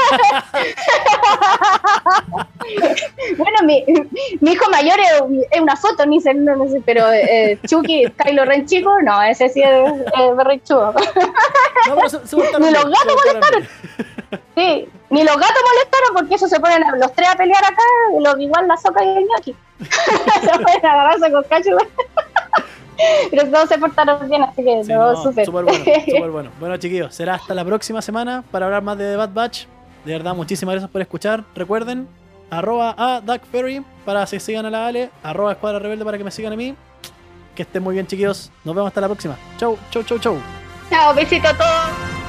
bueno, mi, mi hijo mayor es, es una foto, ni sé, no, no sé, pero eh, Chucky, Kylo Ren chico, no, ese sí es, es berrinchudo. No, pero se, se portaron Ni los gatos bien. Sí, ni los gatos molestaron porque eso se ponen a- los tres a pelear acá, los igual la soca y el ñoqui. se pueden agarrarse con cacho. Pero todos se portaron bien, así que Sí, no, no, súper. súper bueno, súper bueno. Bueno, chiquillos, será hasta la próxima semana para hablar más de The Bad Batch. De verdad, muchísimas gracias por escuchar. Recuerden, arroba a Duck Ferry para que sigan a la Ale, arroba Escuadra Rebelde para que me sigan a mí. Que estén muy bien, chiquillos. Nos vemos hasta la próxima. Chau, chau, chau, chau. Chao, besito a todos.